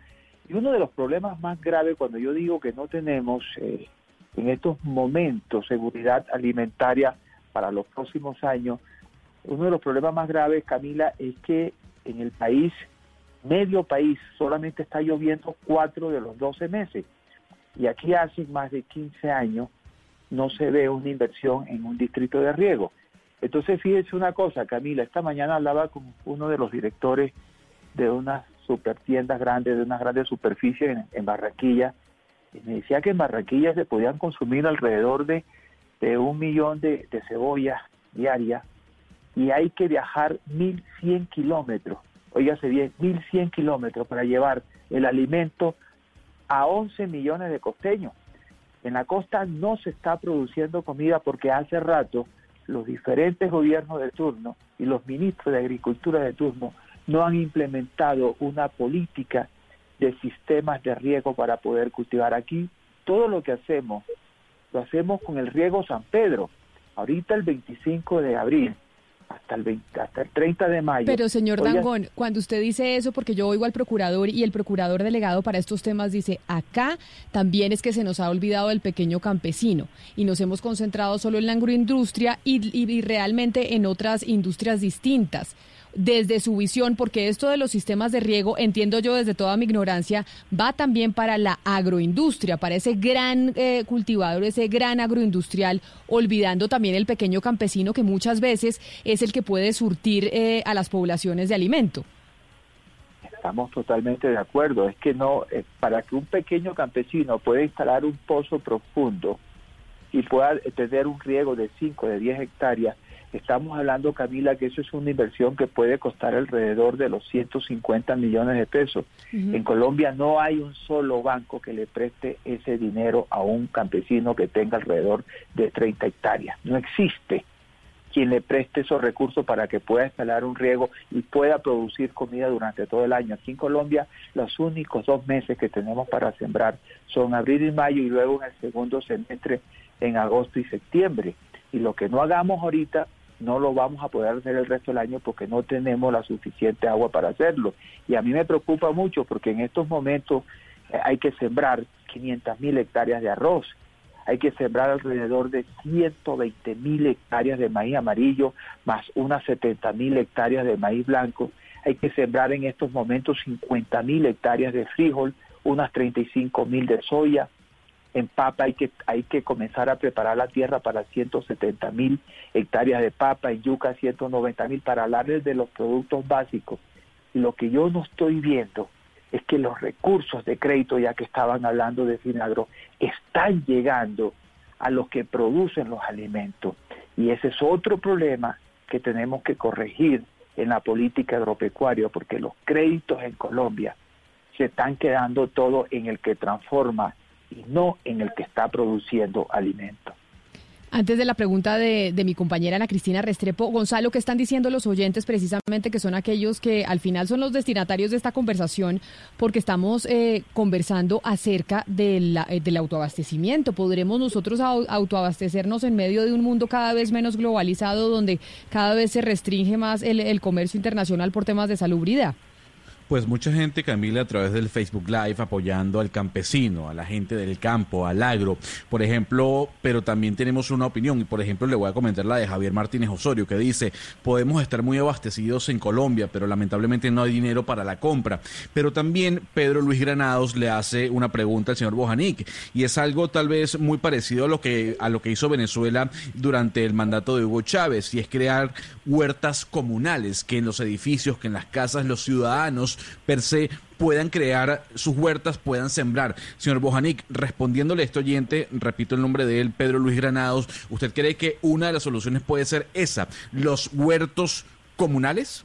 Y uno de los problemas más graves cuando yo digo que no tenemos eh, en estos momentos seguridad alimentaria para los próximos años, uno de los problemas más graves, Camila, es que en el país, medio país, solamente está lloviendo cuatro de los doce meses. Y aquí hace más de 15 años no se ve una inversión en un distrito de riego. Entonces, fíjense una cosa, Camila, esta mañana hablaba con uno de los directores de unas super tiendas grandes, de unas grandes superficies en, Barranquilla, y me decía que en Barranquilla se podían consumir alrededor de, un millón de, de cebollas diarias y hay que viajar 1.100 kilómetros, oígase bien, 1.100 kilómetros para llevar el alimento a 11 millones de costeños. En la costa no se está produciendo comida porque hace rato los diferentes gobiernos de turno y los ministros de Agricultura de turno no han implementado una política de sistemas de riego para poder cultivar aquí. Todo lo que hacemos, lo hacemos con el riego San Pedro. Ahorita el 25 de abril hasta el, 20, hasta el 30 de mayo. Pero señor Dangón, cuando usted dice eso, porque yo oigo al procurador y el procurador delegado para estos temas dice, acá también es que se nos ha olvidado el pequeño campesino y nos hemos concentrado solo en la agroindustria y, y realmente en otras industrias distintas. Desde su visión, porque esto de los sistemas de riego, entiendo yo desde toda mi ignorancia, va también para la agroindustria, para ese gran eh, cultivador, ese gran agroindustrial, olvidando también el pequeño campesino que muchas veces es el que puede surtir eh, a las poblaciones de alimento. Estamos totalmente de acuerdo. Es que no, eh, para que un pequeño campesino pueda instalar un pozo profundo y pueda tener un riego de 5, de 10 hectáreas, estamos hablando, Camila, que eso es una inversión que puede costar alrededor de los 150 millones de pesos. En Colombia no hay un solo banco que le preste ese dinero a un campesino que tenga alrededor de 30 hectáreas. No existe quien le preste esos recursos para que pueda instalar un riego y pueda producir comida durante todo el año. Aquí en Colombia los únicos dos meses que tenemos para sembrar son abril y mayo y luego en el segundo semestre en agosto y septiembre. Y lo que no hagamos ahorita no lo vamos a poder hacer el resto del año porque no tenemos la suficiente agua para hacerlo. Y a mí me preocupa mucho porque en estos momentos eh, hay que sembrar 500 mil hectáreas de arroz hay que sembrar alrededor de 120 mil hectáreas de maíz amarillo, más unas 70 mil hectáreas de maíz blanco. Hay que sembrar en estos momentos 50 mil hectáreas de frijol, unas 35 mil de soya. En papa hay que, hay que comenzar a preparar la tierra para 170 mil hectáreas de papa, en yuca 190 mil, para hablarles de los productos básicos. Lo que yo no estoy viendo es que los recursos de crédito, ya que estaban hablando de Finagro, están llegando a los que producen los alimentos. Y ese es otro problema que tenemos que corregir en la política agropecuaria, porque los créditos en Colombia se están quedando todo en el que transforma y no en el que está produciendo alimentos. Antes de la pregunta de, mi compañera Ana Cristina Restrepo, Gonzalo, ¿qué están diciendo los oyentes precisamente que son aquellos que al final son los destinatarios de esta conversación? Porque estamos eh, conversando acerca eh, del autoabastecimiento. ¿Podremos nosotros autoabastecernos en medio de un mundo cada vez menos globalizado donde cada vez se restringe más el, el comercio internacional por temas de salubridad? Pues mucha gente, Camila, a través del Facebook Live apoyando al campesino, a la gente del campo, al agro, por ejemplo, pero también tenemos una opinión, y por ejemplo le voy a comentar la de Javier Martínez Osorio, que dice, podemos estar muy abastecidos en Colombia, pero lamentablemente no hay dinero para la compra. Pero también Pedro Luis Granados le hace una pregunta al señor Bojanic, y es algo tal vez muy parecido a lo que, a lo que hizo Venezuela durante el mandato de Hugo Chávez, y es crear huertas comunales, que en los edificios, que en las casas los ciudadanos per se puedan crear sus huertas, puedan sembrar. Señor Bojanic, respondiéndole a este oyente, repito el nombre de él, Pedro Luis Granados, ¿usted cree que una de las soluciones puede ser esa, los huertos comunales?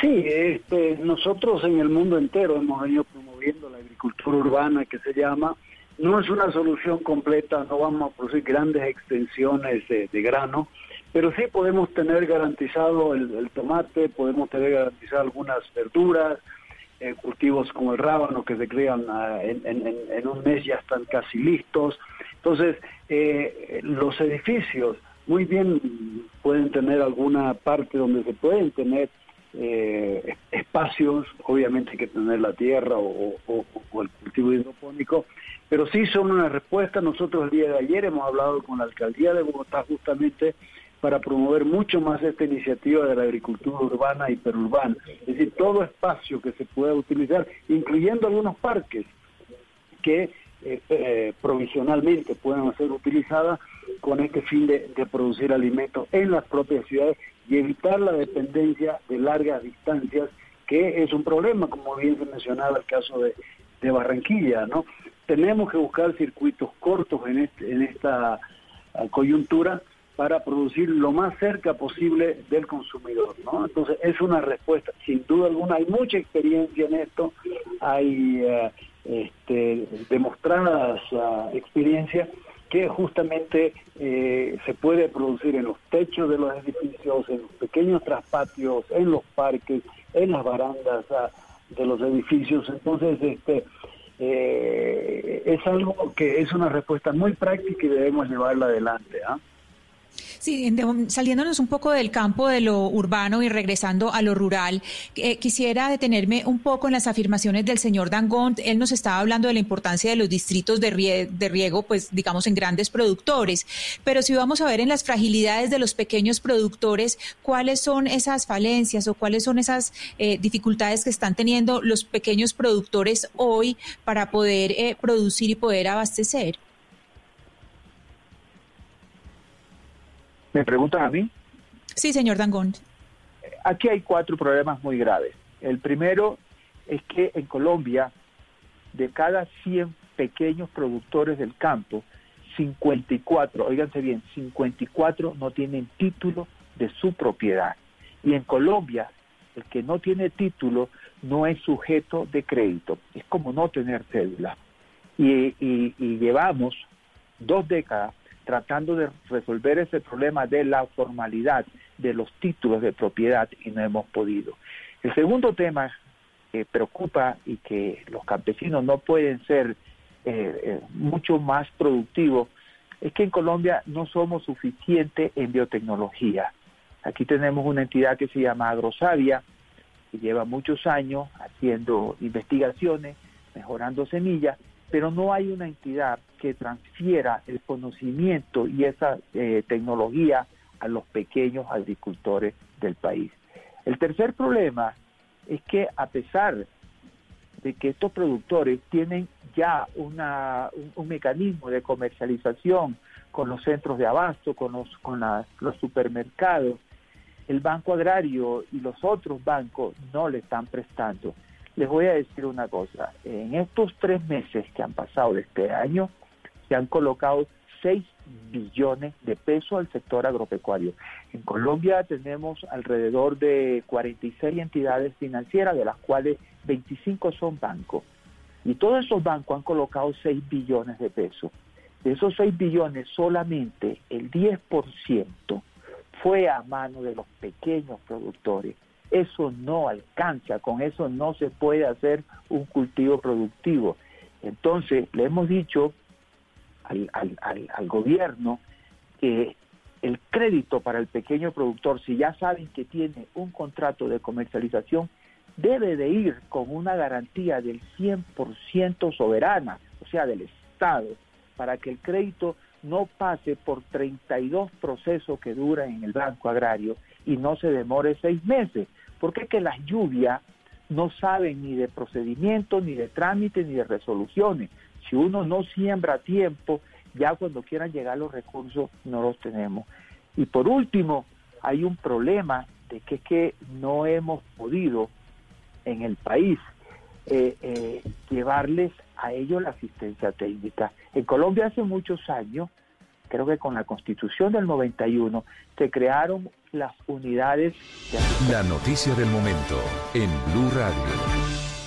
Sí, este, nosotros en el mundo entero hemos venido promoviendo la agricultura urbana que se llama. No es una solución completa, no vamos a producir grandes extensiones de, grano, pero sí podemos tener garantizado el, tomate, podemos tener garantizado algunas verduras, eh, cultivos como el rábano que se crean ah, en, un mes ya están casi listos. Entonces, eh, los edificios muy bien pueden tener alguna parte donde se pueden tener eh, espacios, obviamente hay que tener la tierra o, o, el cultivo hidropónico, pero sí son una respuesta. Nosotros el día de ayer hemos hablado con la alcaldía de Bogotá justamente para promover mucho más esta iniciativa de la agricultura urbana y perurbana. Es decir, todo espacio que se pueda utilizar, incluyendo algunos parques que eh, eh, provisionalmente puedan ser utilizadas con este fin de, producir alimentos en las propias ciudades y evitar la dependencia de largas distancias, que es un problema, como bien se mencionaba el caso de, Barranquilla, ¿no? Tenemos que buscar circuitos cortos en, este, esta ah, coyuntura para producir lo más cerca posible del consumidor, ¿no? Entonces es una respuesta, sin duda alguna, hay mucha experiencia en esto, hay eh, este, demostradas uh, experiencias que justamente eh, se puede producir en los techos de los edificios, en los pequeños traspatios, en los parques, en las barandas ah, de los edificios, entonces este eh, es algo que es una respuesta muy práctica y debemos llevarla adelante, ¿ah? Sí, saliéndonos un poco del campo de lo urbano y regresando a lo rural, eh, quisiera detenerme un poco en las afirmaciones del señor Dangond. Él nos estaba hablando de la importancia de los distritos de, riego, pues digamos en grandes productores. Pero si vamos a ver en las fragilidades de los pequeños productores, ¿cuáles son esas falencias o cuáles son esas eh, dificultades que están teniendo los pequeños productores hoy para poder eh, producir y poder abastecer? ¿Me preguntan a mí? Sí, señor Dangón. Aquí hay cuatro problemas muy graves. El primero es que en Colombia, de cada 100 pequeños productores del campo, 54, oíganse bien, 54 no tienen título de su propiedad. Y en Colombia, el que no tiene título no es sujeto de crédito. Es como no tener cédula. Y, y llevamos dos décadas tratando de resolver ese problema de la formalidad de los títulos de propiedad y no hemos podido. El segundo tema que preocupa y que los campesinos no pueden ser eh, eh, mucho más productivos es que en Colombia no somos suficientes en biotecnología. Aquí tenemos una entidad que se llama Agrosavia, que lleva muchos años haciendo investigaciones, mejorando semillas, pero no hay una entidad que transfiera el conocimiento y esa eh, tecnología a los pequeños agricultores del país. El tercer problema es que a pesar de que estos productores tienen ya un, mecanismo de comercialización con los centros de abasto, con los, con los supermercados, el Banco Agrario y los otros bancos no le están prestando. Les voy a decir una cosa, en estos tres meses que han pasado de este año, se han colocado 6 billones de pesos al sector agropecuario. En Colombia tenemos alrededor de 46 entidades financieras, de las cuales 25 son bancos. Y todos esos bancos han colocado 6 billones de pesos. De esos 6 billones, solamente el 10% fue a mano de los pequeños productores. Eso no alcanza, con eso no se puede hacer un cultivo productivo. Entonces, le hemos dicho al, gobierno que el crédito para el pequeño productor, si ya saben que tiene un contrato de comercialización, debe de ir con una garantía del 100% soberana, o sea, del Estado, para que el crédito no pase por 32 procesos que duran en el Banco Agrario y no se demore seis meses, porque es que las lluvias no saben ni de procedimientos, ni de trámites, ni de resoluciones. Si uno no siembra a tiempo, ya cuando quieran llegar los recursos no los tenemos. Y por último, hay un problema de que es que no hemos podido en el país eh, eh, llevarles a ellos la asistencia técnica. En Colombia hace muchos años, creo que con la constitución del 91, se crearon las unidades. De la noticia del momento en Blue Radio.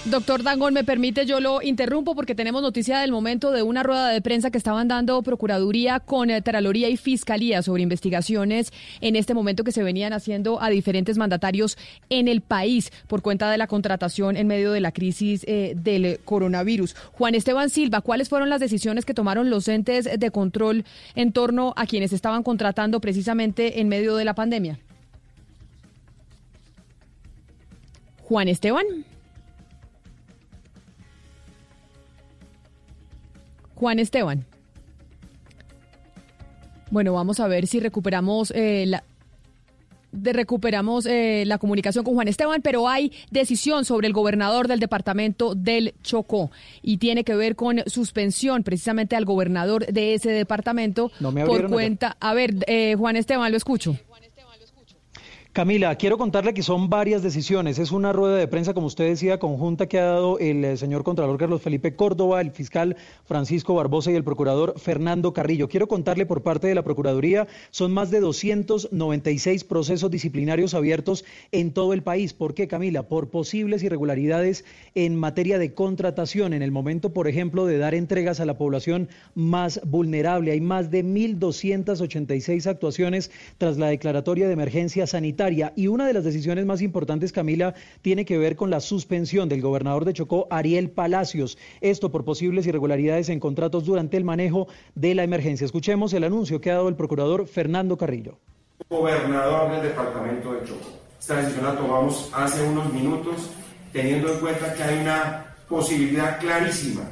Doctor Dangón, me permite, yo lo interrumpo porque tenemos noticia del momento de una rueda de prensa que estaban dando Procuraduría con eh, Teraloría y Fiscalía sobre investigaciones en este momento que se venían haciendo a diferentes mandatarios en el país por cuenta de la contratación en medio de la crisis eh, del coronavirus. Juan Esteban Silva, ¿cuáles fueron las decisiones que tomaron los entes de control en torno a quienes estaban contratando precisamente en medio de la pandemia? Juan Esteban. Juan Esteban. Bueno, vamos a ver si recuperamos eh, la de recuperamos eh, la comunicación con Juan Esteban, pero hay decisión sobre el gobernador del departamento del Chocó y tiene que ver con suspensión precisamente al gobernador de ese departamento por cuenta. A ver, eh, Juan Esteban, lo escucho. Camila, quiero contarle que son varias decisiones. Es una rueda de prensa, como usted decía, conjunta que ha dado el eh, señor Contralor Carlos Felipe Córdoba, el fiscal Francisco Barbosa y el procurador Fernando Carrillo. Quiero contarle por parte de la Procuraduría, son más de 296 procesos disciplinarios abiertos en todo el país. ¿Por qué, Camila? Por posibles irregularidades en materia de contratación. En el momento, por ejemplo, de dar entregas a la población más vulnerable. Hay más de 1.286 actuaciones tras la declaratoria de emergencia sanitaria Y una de las decisiones más importantes, Camila, tiene que ver con la suspensión del gobernador de Chocó, Ariel Palacios. Esto por posibles irregularidades en contratos durante el manejo de la emergencia. Escuchemos el anuncio que ha dado el procurador Fernando Carrillo. Gobernador del departamento de Chocó. Esta decisión la tomamos hace unos minutos, teniendo en cuenta que hay una posibilidad clarísima,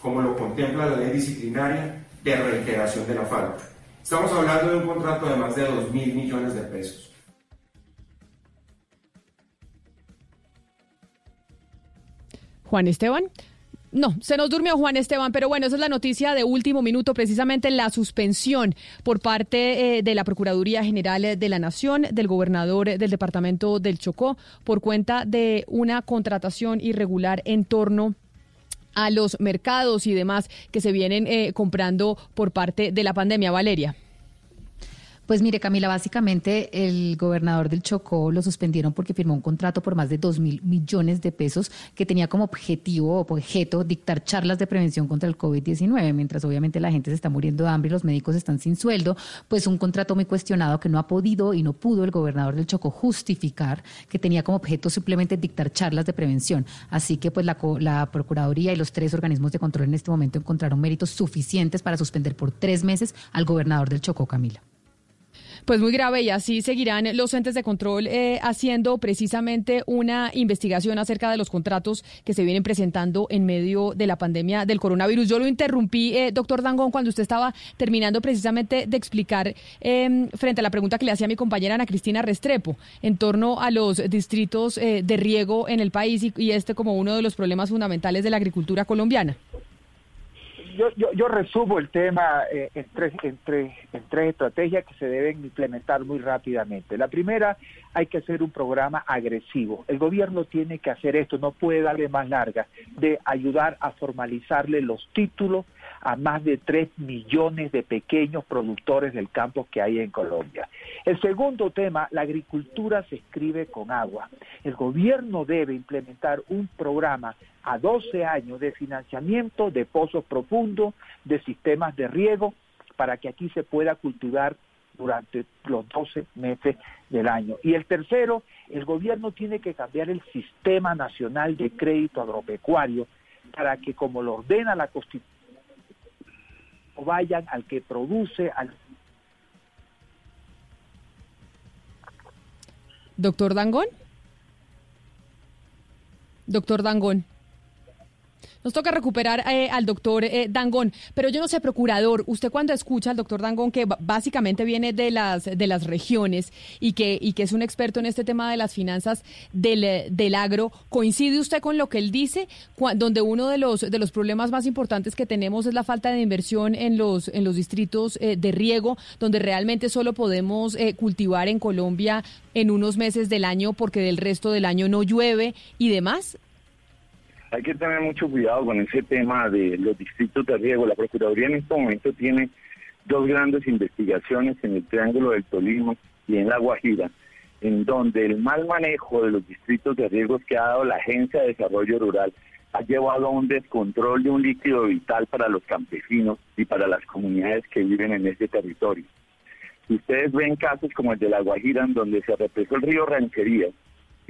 como lo contempla la ley disciplinaria, de reiteración de la falta. Estamos hablando de un contrato de más de 2 mil millones de pesos. Juan Esteban. No, se nos durmió Juan Esteban, pero bueno, esa es la noticia de último minuto, precisamente la suspensión por parte eh, de la Procuraduría General de la Nación, del gobernador del departamento del Chocó, por cuenta de una contratación irregular en torno a los mercados y demás que se vienen eh, comprando por parte de la pandemia. Valeria. Pues mire, Camila, básicamente el gobernador del Chocó lo suspendieron porque firmó un contrato por más de 2 mil millones de pesos que tenía como objetivo o objeto dictar charlas de prevención contra el COVID-19, mientras obviamente la gente se está muriendo de hambre y los médicos están sin sueldo, pues un contrato muy cuestionado que no ha podido y no pudo el gobernador del Chocó justificar que tenía como objeto simplemente dictar charlas de prevención. Así que pues la, la Procuraduría y los tres organismos de control en este momento encontraron méritos suficientes para suspender por tres meses al gobernador del Chocó, Camila. Pues muy grave y así seguirán los entes de control eh, haciendo precisamente una investigación acerca de los contratos que se vienen presentando en medio de la pandemia del coronavirus. Yo lo interrumpí, eh, doctor Dangón, cuando usted estaba terminando precisamente de explicar em, frente a la pregunta que le hacía mi compañera Ana Cristina Restrepo en torno a los distritos eh, de riego en el país y este como uno de los problemas fundamentales de la agricultura colombiana yo, yo, yo, resumo el tema eh, en, tres, en, tres, en tres estrategias que se deben implementar muy rápidamente. La primera, hay que hacer un programa agresivo. El gobierno tiene que hacer esto, no puede darle más larga, de ayudar a formalizarle los títulos a más de 3 millones de pequeños productores del campo que hay en Colombia. El segundo tema, la agricultura se escribe con agua. El gobierno debe implementar un programa a 12 años de financiamiento de pozos profundos, de sistemas de riego, para que aquí se pueda cultivar durante los 12 meses del año. Y el tercero, el gobierno tiene que cambiar el sistema nacional de crédito agropecuario para que, como lo ordena la Constitución, vayan al que produce, al... Doctor Dangón. Doctor Dangón. Nos toca recuperar eh, al doctor eh, Dangón, pero yo no sé, procurador, usted cuando escucha al doctor Dangón, que básicamente viene de las, de las regiones y que, y que es un experto en este tema de las finanzas del, eh, del agro, ¿coincide usted con lo que él dice? donde uno de los, de los problemas más importantes que tenemos es la falta de inversión en los, en los distritos de riego, donde realmente solo podemos cultivar en Colombia en unos meses del año porque del resto del año no llueve y demás hay que tener mucho cuidado con ese tema de los distritos de riego. La Procuraduría en este momento tiene dos grandes investigaciones en el Triángulo del Tolima y en La Guajira, en donde el mal manejo de los distritos de riego que ha dado la Agencia de Desarrollo Rural ha llevado a un descontrol de un líquido vital para los campesinos y para las comunidades que viven en ese territorio. Si ustedes ven casos como el de La Guajira, en donde se represó el río Ranchería,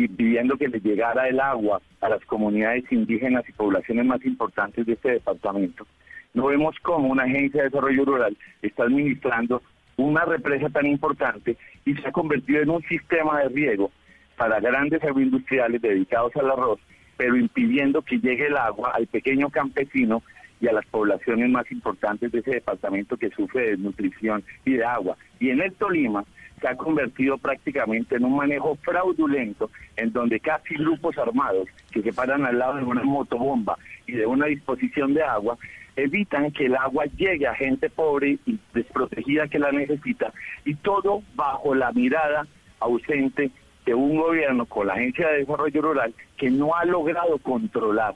y pidiendo que le llegara el agua a las comunidades indígenas y poblaciones más importantes de este departamento. No vemos cómo una agencia de desarrollo rural está administrando una represa tan importante y se ha convertido en un sistema de riego para grandes agroindustriales dedicados al arroz, pero impidiendo que llegue el agua al pequeño campesino y a las poblaciones más importantes de ese departamento que sufre de desnutrición y de agua. Y en el Tolima, se ha convertido prácticamente en un manejo fraudulento en donde casi grupos armados que se paran al lado de una motobomba y de una disposición de agua evitan que el agua llegue a gente pobre y desprotegida que la necesita y todo bajo la mirada ausente de un gobierno con la Agencia de Desarrollo Rural que no ha logrado controlar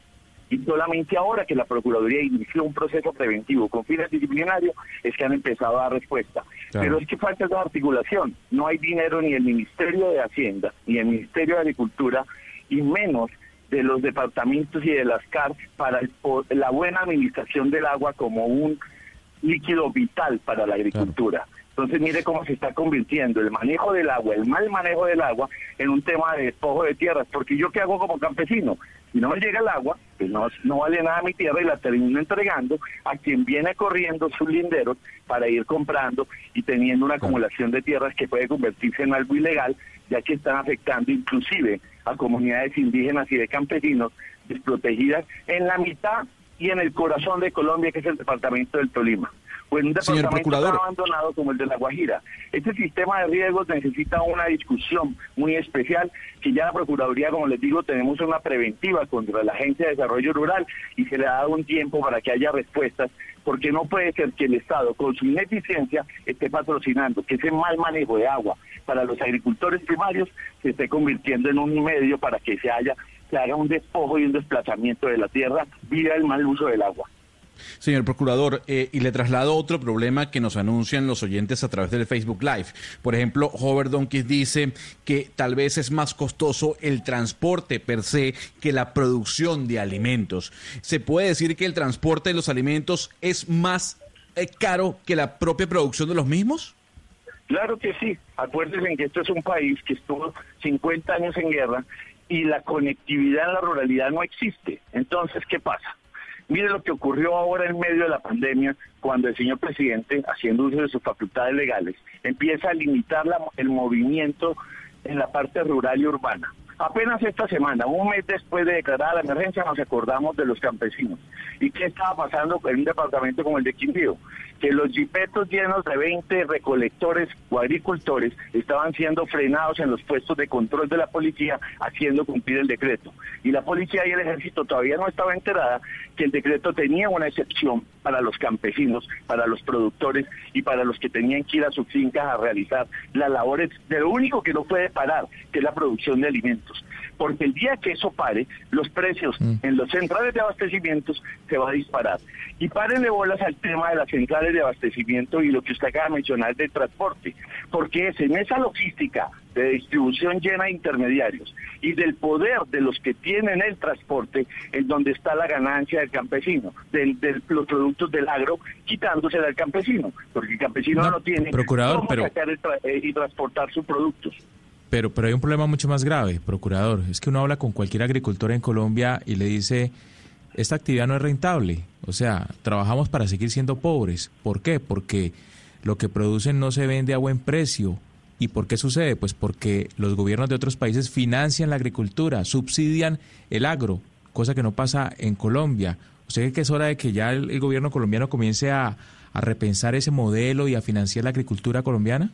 y solamente ahora que la Procuraduría inició un proceso preventivo con fines disciplinarios es que han empezado a dar respuesta. Pero es que falta esa articulación. No hay dinero ni el Ministerio de Hacienda ni el Ministerio de Agricultura y menos de los departamentos y de las CAR para la buena administración del agua como un líquido vital para la agricultura. Entonces mire cómo se está convirtiendo el manejo del agua, el mal manejo del agua, en un tema de despojo de tierras. Porque yo qué hago como campesino, si no me llega el agua, pues no, no vale nada mi tierra y la termino entregando a quien viene corriendo sus linderos para ir comprando y teniendo una acumulación de tierras que puede convertirse en algo ilegal, ya que están afectando inclusive a comunidades indígenas y de campesinos desprotegidas en la mitad y en el corazón de Colombia, que es el departamento del Tolima o en un Señor departamento Procurador. abandonado como el de La Guajira. Este sistema de riesgos necesita una discusión muy especial, que ya la Procuraduría, como les digo, tenemos una preventiva contra la Agencia de Desarrollo Rural y se le ha dado un tiempo para que haya respuestas, porque no puede ser que el Estado, con su ineficiencia, esté patrocinando que ese mal manejo de agua para los agricultores primarios se esté convirtiendo en un medio para que se haya se haga un despojo y un desplazamiento de la tierra vía el mal uso del agua. Señor Procurador, eh, y le traslado otro problema que nos anuncian los oyentes a través del Facebook Live. Por ejemplo, Hover Donkeys dice que tal vez es más costoso el transporte per se que la producción de alimentos. ¿Se puede decir que el transporte de los alimentos es más eh, caro que la propia producción de los mismos? Claro que sí. Acuérdense en que esto es un país que estuvo 50 años en guerra y la conectividad en la ruralidad no existe. Entonces, ¿qué pasa? Mire lo que ocurrió ahora en medio de la pandemia, cuando el señor presidente, haciendo uso de sus facultades legales, empieza a limitar la- el movimiento en la parte rural y urbana. Apenas esta semana, un mes después de declarar la emergencia, nos acordamos de los campesinos. ¿Y qué estaba pasando en un departamento como el de Quindío? Que los jipetos llenos de 20 recolectores o agricultores estaban siendo frenados en los puestos de control de la policía haciendo cumplir el decreto. Y la policía y el ejército todavía no estaba enterada que el decreto tenía una excepción para los campesinos, para los productores y para los que tenían que ir a sus fincas a realizar las labores de lo único que no puede parar, que es la producción de alimentos. Porque el día que eso pare, los precios en los centrales de abastecimientos se va a disparar. Y párenle bolas al tema de las centrales de abastecimiento y lo que usted acaba de mencionar del transporte, porque es en esa logística de distribución llena de intermediarios y del poder de los que tienen el transporte en donde está la ganancia del campesino, de los productos del agro, quitándosela al campesino, porque el campesino no, tiene procurador, cómo pero- sacar el tra- eh, y transportar sus productos. Pero, pero hay un problema mucho más grave, procurador. Es que uno habla con cualquier agricultor en Colombia y le dice, esta actividad no es rentable. O sea, trabajamos para seguir siendo pobres. ¿Por qué? Porque lo que producen no se vende a buen precio. ¿Y por qué sucede? Pues porque los gobiernos de otros países financian la agricultura, subsidian el agro, cosa que no pasa en Colombia. ¿Usted cree que es hora de que ya el, gobierno colombiano comience a repensar ese modelo y a financiar la agricultura colombiana?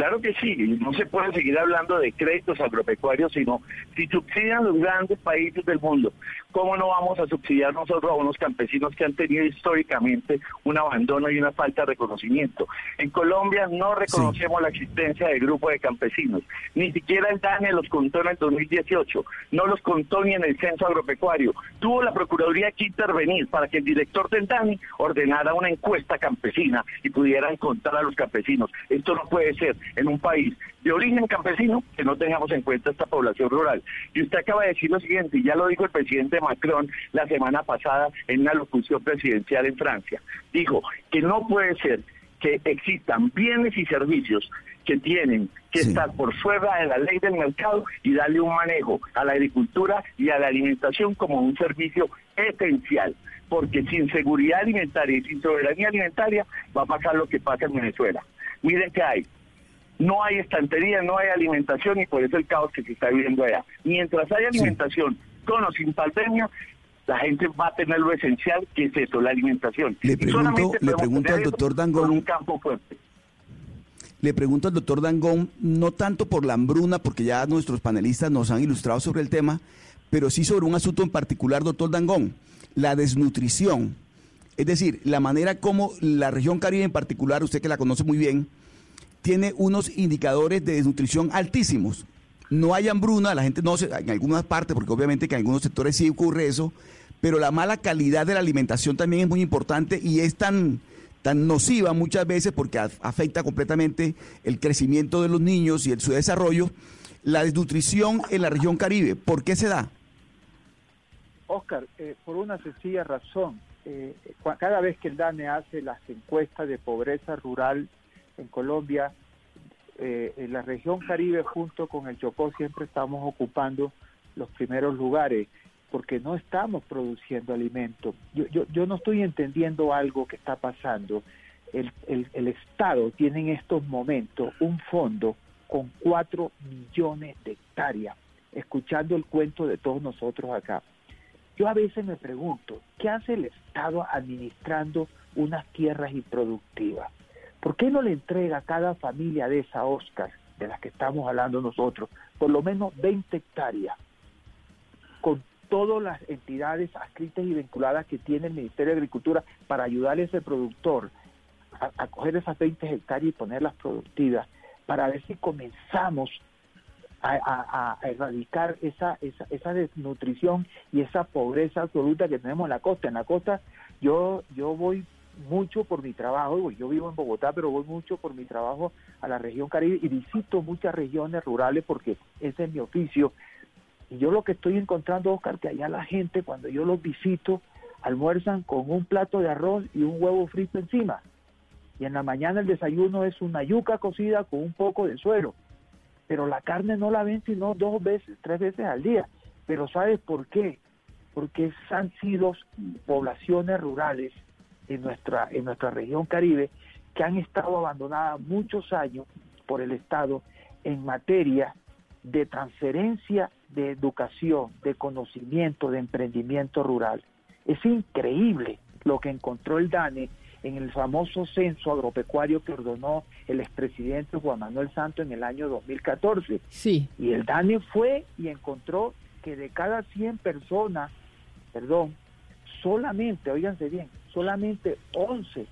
Claro que sí, no se puede seguir hablando de créditos agropecuarios, sino si subsidian los grandes países del mundo, ¿cómo no vamos a subsidiar nosotros a unos campesinos que han tenido históricamente un abandono y una falta de reconocimiento? En Colombia no reconocemos la existencia del grupo de campesinos, ni siquiera el DANE los contó en el 2018, no los contó ni en el censo agropecuario. Tuvo la Procuraduría que intervenir para que el director del DANE ordenara una encuesta campesina y pudieran contar a los campesinos. Esto no puede ser en un país de origen campesino que no tengamos en cuenta esta población rural. Y usted acaba de decir lo siguiente, y ya lo dijo el presidente Macron la semana pasada en una locución presidencial en Francia. Dijo que no puede ser que existan bienes y servicios que tienen que estar por fuera de la ley del mercado y darle un manejo a la agricultura y a la alimentación como un servicio esencial. Porque sin seguridad alimentaria y sin soberanía alimentaria va a pasar lo que pasa en Venezuela. Miren que hay no hay estantería, no hay alimentación y por eso el caos que se está viviendo allá. Mientras haya alimentación con o sin pandemia, la gente va a tener lo esencial que es eso, la alimentación. Le pregunto- le pregunto al doctor con un campo fuerte. Le pregunto al doctor Dangón, no tanto por la hambruna, porque ya nuestros panelistas nos han ilustrado sobre el tema, pero sí sobre un asunto en particular, doctor Dangón, la desnutrición. Es decir, la manera como la región Caribe en particular, usted que la conoce muy bien, tiene unos indicadores de desnutrición altísimos. No hay hambruna, la gente no se, en algunas partes, porque obviamente que en algunos sectores sí ocurre eso, pero la mala calidad de la alimentación también es muy importante y es tan, tan nociva muchas veces porque af- afecta completamente el crecimiento de los niños y el, su desarrollo. La desnutrición en la región Caribe, ¿por qué se da? Oscar, eh, por una sencilla razón, eh, cada vez que el DANE hace las encuestas de pobreza rural en Colombia, eh, en la región Caribe junto con el Chocó siempre estamos ocupando los primeros lugares porque no estamos produciendo alimento. Yo, no estoy entendiendo algo que está pasando. El, Estado tiene en estos momentos un fondo con cuatro millones de hectáreas, escuchando el cuento de todos nosotros acá. Yo a veces me pregunto, ¿qué hace el Estado administrando unas tierras improductivas? ¿Por qué no le entrega a cada familia de esa Oscar, de las que estamos hablando nosotros, por lo menos 20 hectáreas, con todas las entidades adscritas y vinculadas que tiene el Ministerio de Agricultura para ayudar a ese productor a, coger esas 20 hectáreas y ponerlas productivas, para ver si comenzamos a erradicar esa, esa, esa desnutrición y esa pobreza absoluta que tenemos en la costa. En la costa yo, yo voy mucho por mi trabajo, yo vivo en Bogotá, pero voy mucho por mi trabajo a la región Caribe y visito muchas regiones rurales porque ese es mi oficio. Y yo lo que estoy encontrando, Oscar, que allá la gente, cuando yo los visito, almuerzan con un plato de arroz y un huevo frito encima. Y en la mañana el desayuno es una yuca cocida con un poco de suero. Pero la carne no la ven sino dos veces, tres veces al día. Pero ¿sabes por qué? Porque han sido poblaciones rurales en nuestra, en nuestra región Caribe que han estado abandonadas muchos años por el Estado en materia de transferencia de educación, de conocimiento, de emprendimiento rural. Es increíble lo que encontró el DANE en el famoso censo agropecuario que ordenó el expresidente Juan Manuel Santos en el año 2014. Sí. Y el DANE fue y encontró que de cada 100 personas, perdón, solamente, oíganse bien, solamente 11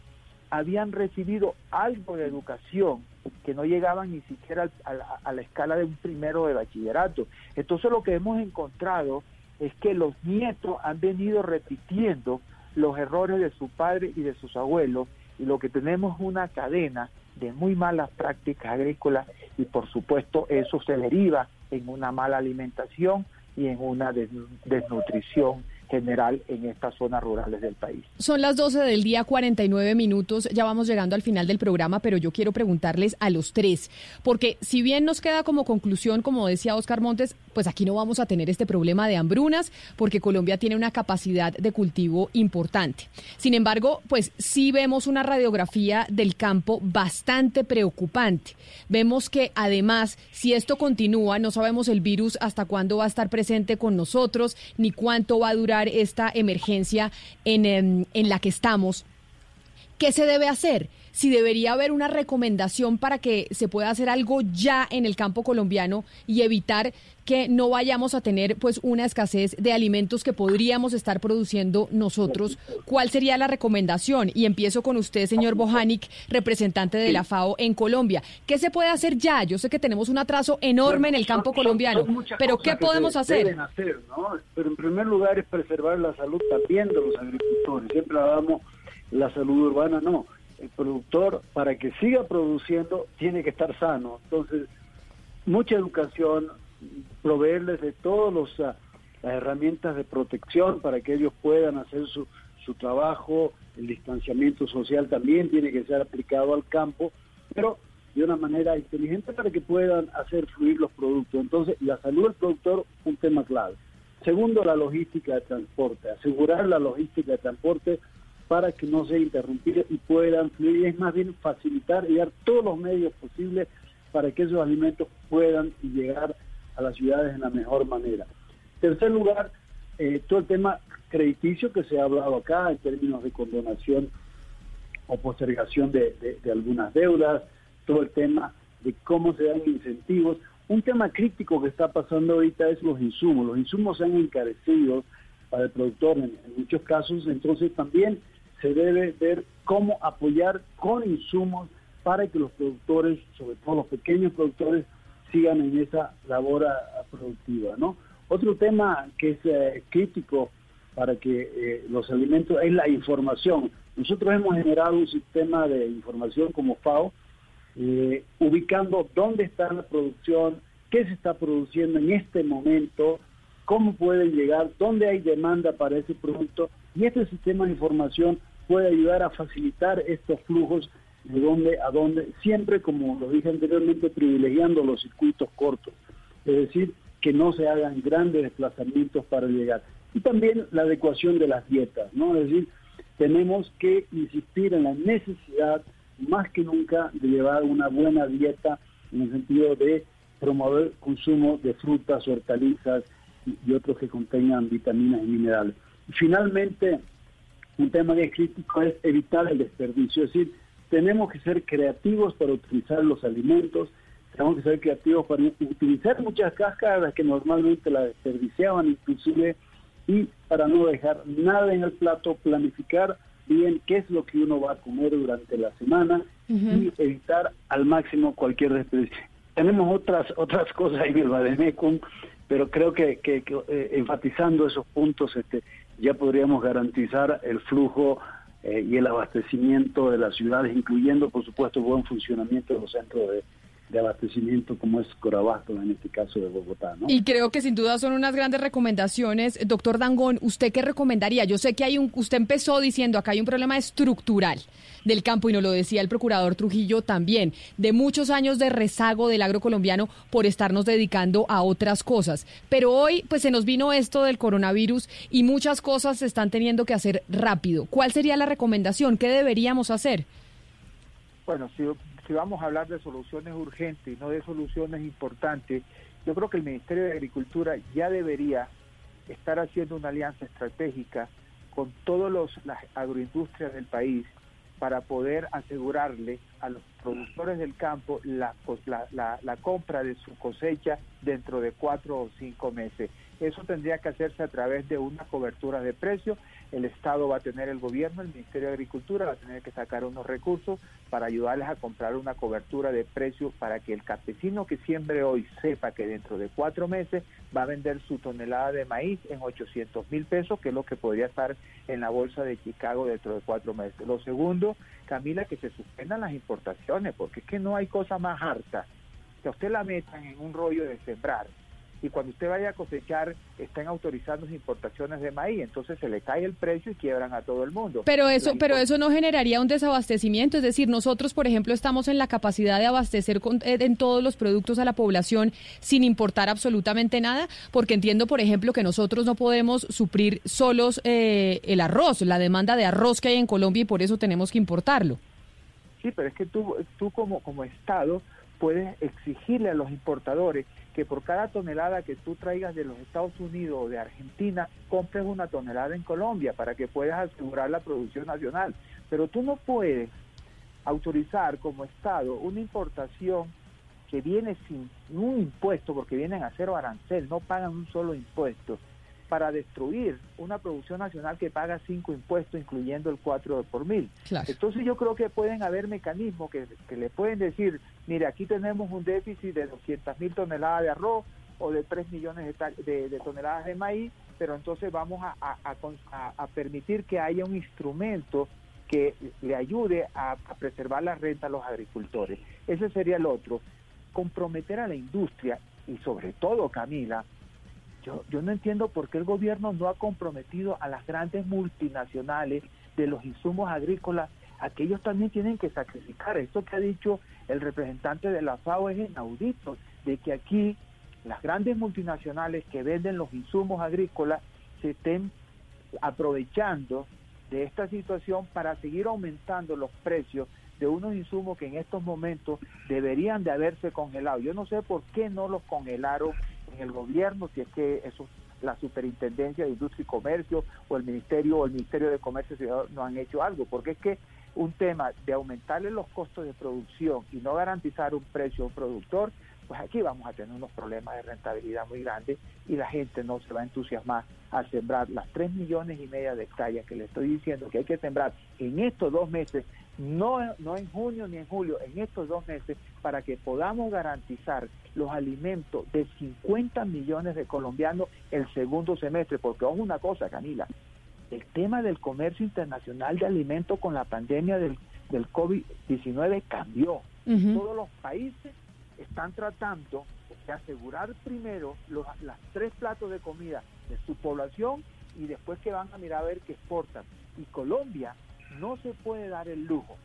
habían recibido algo de educación que no llegaban ni siquiera a la, a la escala de un primero de bachillerato. Entonces lo que hemos encontrado es que los nietos han venido repitiendo los errores de su padre y de sus abuelos y lo que tenemos es una cadena de muy malas prácticas agrícolas y por supuesto eso se deriva en una mala alimentación y en una des- desnutrición general en estas zonas rurales del país. Son las 12 del día, 49 minutos. Ya vamos llegando al final del programa, pero yo quiero preguntarles a los tres, porque si bien nos queda como conclusión, como decía Oscar Montes, pues aquí no vamos a tener este problema de hambrunas, porque Colombia tiene una capacidad de cultivo importante. Sin embargo, pues sí vemos una radiografía del campo bastante preocupante. Vemos que además, si esto continúa, no sabemos el virus hasta cuándo va a estar presente con nosotros, ni cuánto va a durar esta emergencia en, em, en la que estamos. ¿Qué se debe hacer? Si debería haber una recomendación para que se pueda hacer algo ya en el campo colombiano y evitar que no vayamos a tener pues una escasez de alimentos que podríamos estar produciendo nosotros. ¿Cuál sería la recomendación? Y empiezo con usted, señor Bojanik, representante de la FAO en Colombia. ¿Qué se puede hacer ya? Yo sé que tenemos un atraso enorme en el campo colombiano, pero ¿qué podemos hacer? Hacer, ¿no? Pero en primer lugar es preservar la salud también de los agricultores. Siempre hablamos la salud urbana, no. El productor, para que siga produciendo, tiene que estar sano. Entonces, mucha educación, proveerles de todas los, ah, las herramientas de protección para que ellos puedan hacer su, su trabajo. El distanciamiento social también tiene que ser aplicado al campo, pero de una manera inteligente para que puedan hacer fluir los productos. Entonces, la salud del productor, un tema clave. Segundo, la logística de transporte, asegurar la logística de transporte para que no sea interrumpida y puedan fluir, es más bien facilitar y dar todos los medios posibles para que esos alimentos puedan llegar a las ciudades de la mejor manera. Tercer lugar, eh, todo el tema crediticio que se ha hablado acá en términos de condonación o postergación de, algunas deudas, todo el tema de cómo se dan incentivos. Un tema crítico que está pasando ahorita es los insumos. Los insumos se han encarecido para el productor en, en muchos casos, entonces también se debe ver cómo apoyar con insumos para que los productores, sobre todo los pequeños productores, sigan en esa labor productiva, ¿no? Otro tema que es eh, crítico para que eh, los alimentos es la información. Nosotros hemos generado un sistema de información como FAO, eh, ubicando dónde está la producción, qué se está produciendo en este momento, cómo pueden llegar, dónde hay demanda para ese producto y este sistema de información puede ayudar a facilitar estos flujos de dónde a dónde, siempre como lo dije anteriormente, privilegiando los circuitos cortos, es decir, que no se hagan grandes desplazamientos para llegar. Y también la adecuación de las dietas, ¿no? Es decir, tenemos que insistir en la necesidad más que nunca de llevar una buena dieta en el sentido de promover consumo de frutas, hortalizas y otros que contengan vitaminas y minerales. finalmente, un tema crítico es evitar el desperdicio, es decir, tenemos que ser creativos para utilizar los alimentos, tenemos que ser creativos para utilizar muchas cáscaras que normalmente las desperdiciaban inclusive y para no dejar nada en el plato, planificar bien qué es lo que uno va a comer durante la semana y evitar al máximo cualquier desperdicio. Tenemos otras otras cosas en el Bademecum, pero creo que, que, eh, enfatizando esos puntos este, ya podríamos garantizar el flujo eh, y el abastecimiento de las ciudades, incluyendo, por supuesto, buen funcionamiento de los centros de, de abastecimiento como es Corabasto en este caso de Bogotá. ¿no? Y creo que sin duda son unas grandes recomendaciones. Doctor Dangón, ¿usted qué recomendaría? Yo sé que hay un, usted empezó diciendo acá hay un problema estructural del campo y nos lo decía el procurador Trujillo también, de muchos años de rezago del agro colombiano por estarnos dedicando a otras cosas. Pero hoy pues se nos vino esto del coronavirus y muchas cosas se están teniendo que hacer rápido. ¿Cuál sería la recomendación? ¿Qué deberíamos hacer? Bueno, si si vamos a hablar de soluciones urgentes no de soluciones importantes, yo creo que el Ministerio de Agricultura ya debería estar haciendo una alianza estratégica con todas las agroindustrias del país para poder asegurarle a los productores del campo la, compra de su cosecha dentro de cuatro o cinco meses. Eso tendría que hacerse a través de una cobertura de precios. El Estado va a tener el gobierno, el Ministerio de Agricultura va a tener que sacar unos recursos para ayudarles a comprar una cobertura de precios para que el campesino que siembre hoy sepa que dentro de cuatro meses va a vender su tonelada de maíz en 800 mil pesos, que es lo que podría estar en la bolsa de Chicago dentro de cuatro meses. Lo segundo, Camila, que se suspendan las importaciones, porque es que no hay cosa más harta que a usted la metan en un rollo de sembrar y cuando usted vaya a cosechar están autorizando importaciones de maíz, entonces se le cae el precio y quiebran a todo el mundo. Pero eso, pero eso no generaría un desabastecimiento, es decir, nosotros, por ejemplo, estamos en la capacidad de abastecer eh, en todos los productos a la población sin importar absolutamente nada, porque entiendo, por ejemplo, que nosotros no podemos suplir solos eh, el arroz, la demanda de arroz que hay en Colombia y por eso tenemos que importarlo. Sí, pero es que tú, tú como, como Estado puedes exigirle a los importadores que por cada tonelada que tú traigas de los Estados Unidos o de Argentina, compres una tonelada en Colombia para que puedas asegurar la producción nacional. Pero tú no puedes autorizar como Estado una importación que viene sin un impuesto, porque vienen a cero arancel, no pagan un solo impuesto, para destruir una producción nacional que paga cinco impuestos, incluyendo el 4 por mil. Entonces yo creo que pueden haber mecanismos que, le pueden decir, mire, aquí tenemos un déficit de 200 mil toneladas de arroz o de 3 millones de, toneladas de maíz, pero entonces vamos a, permitir que haya un instrumento que le ayude a, a preservar la renta a los agricultores. Ese sería el otro. Comprometer a la industria y sobre todo, Camila, yo, no entiendo por qué el gobierno no ha comprometido a las grandes multinacionales de los insumos agrícolas a que ellos también tienen que sacrificar. Esto que ha dicho el representante de la FAO es inaudito, de que aquí las grandes multinacionales que venden los insumos agrícolas se estén aprovechando de esta situación para seguir aumentando los precios de unos insumos que en estos momentos deberían de haberse congelado. Yo no sé por qué no los congelaron el gobierno, si es que eso la Superintendencia de Industria y Comercio o el Ministerio o el Ministerio de Comercio no han hecho algo, porque es que un tema de aumentarle los costos de producción y no garantizar un precio a un productor, pues aquí vamos a tener unos problemas de rentabilidad muy grandes y la gente no se va a entusiasmar a sembrar las 3 millones y media de hectáreas que le estoy diciendo que hay que sembrar en estos dos meses, no, no en junio ni en julio, en estos dos meses, para que podamos garantizar los alimentos de 50 millones de colombianos el segundo semestre, porque ojo una cosa, Camila, el tema del comercio internacional de alimentos con la pandemia del, del COVID-19 cambió. Todos los países están tratando de asegurar primero los las tres platos de comida de su población y después que van a mirar a ver qué exportan. Y Colombia no se puede dar el lujo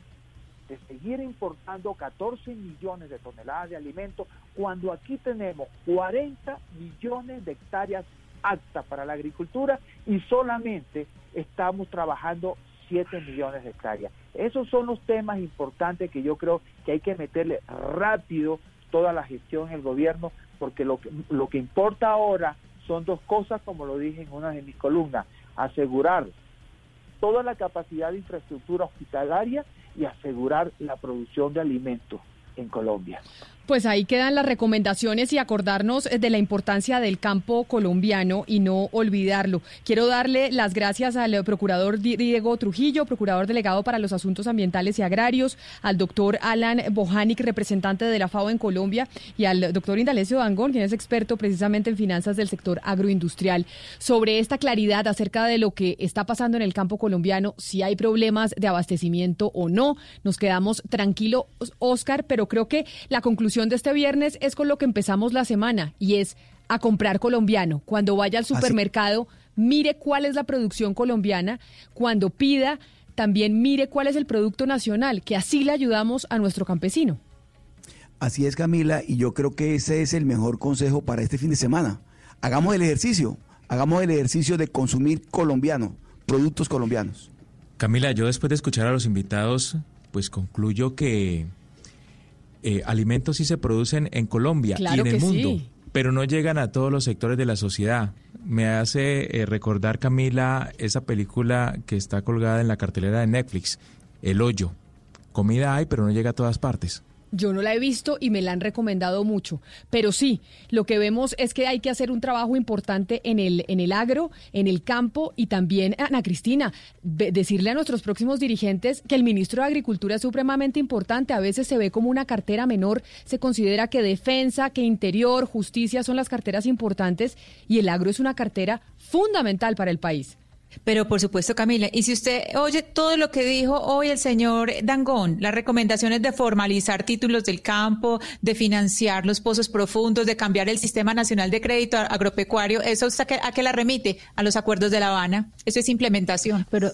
de seguir importando 14 millones de toneladas de alimentos cuando aquí tenemos 40 millones de hectáreas aptas para la agricultura y solamente estamos trabajando 7 millones de hectáreas. Esos son los temas importantes que yo creo que hay que meterle rápido toda la gestión en el gobierno, porque lo que, lo que importa ahora son dos cosas, como lo dije en una de mis columnas, asegurar toda la capacidad de infraestructura hospitalaria y asegurar la producción de alimentos en Colombia. Pues ahí quedan las recomendaciones y acordarnos de la importancia del campo colombiano y no olvidarlo. Quiero darle las gracias al procurador Diego Trujillo, procurador delegado para los asuntos ambientales y agrarios, al doctor Alan Bohanic, representante de la FAO en Colombia, y al doctor Indalecio Dangón, quien es experto precisamente en finanzas del sector agroindustrial, sobre esta claridad acerca de lo que está pasando en el campo colombiano, si hay problemas de abastecimiento o no. Nos quedamos tranquilos, Oscar, pero creo que la conclusión de este viernes es con lo que empezamos la semana y es a comprar colombiano. Cuando vaya al supermercado, mire cuál es la producción colombiana. Cuando pida, también mire cuál es el producto nacional, que así le ayudamos a nuestro campesino. Así es, Camila, y yo creo que ese es el mejor consejo para este fin de semana. Hagamos el ejercicio, hagamos el ejercicio de consumir colombiano, productos colombianos. Camila, yo después de escuchar a los invitados, pues concluyo que eh, alimentos sí se producen en Colombia y en el mundo, pero no llegan a todos los sectores de la sociedad. Me hace eh, recordar, Camila, esa película que está colgada en la cartelera de Netflix, El Hoyo. Comida hay, pero no llega a todas partes. Yo no la he visto y me la han recomendado mucho, pero sí, lo que vemos es que hay que hacer un trabajo importante en el en el agro, en el campo y también Ana Cristina, decirle a nuestros próximos dirigentes que el ministro de Agricultura es supremamente importante, a veces se ve como una cartera menor, se considera que defensa, que interior, justicia son las carteras importantes y el agro es una cartera fundamental para el país. Pero por supuesto, Camila, y si usted oye todo lo que dijo hoy el señor Dangón, las recomendaciones de formalizar títulos del campo, de financiar los pozos profundos, de cambiar el sistema nacional de crédito agropecuario, ¿eso a qué, a qué la remite? A los acuerdos de La Habana. Eso es implementación. Pero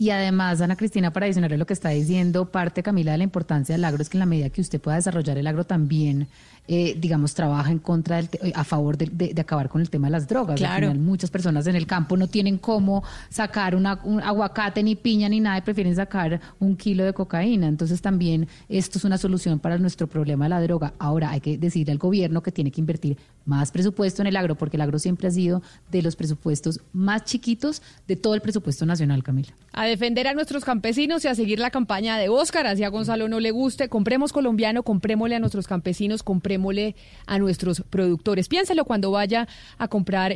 y además, Ana Cristina, para adicionarle lo que está diciendo, parte, Camila, de la importancia del agro es que en la medida que usted pueda desarrollar el agro también, eh, digamos, trabaja en contra del a favor de, acabar con el tema de las drogas. Claro. muchas personas en el campo no tienen cómo sacar una, un aguacate, ni piña, ni nada, y prefieren sacar un kilo de cocaína. Entonces, también esto es una solución para nuestro problema de la droga. Ahora, hay que decirle al gobierno que tiene que invertir más presupuesto en el agro, porque el agro siempre ha sido de los presupuestos más chiquitos de todo el presupuesto nacional, Camila defender a nuestros campesinos y a seguir la campaña de Óscar, así a Gonzalo no le guste, compremos colombiano, comprémosle a nuestros campesinos, comprémosle a nuestros productores. Piénselo cuando vaya a comprar.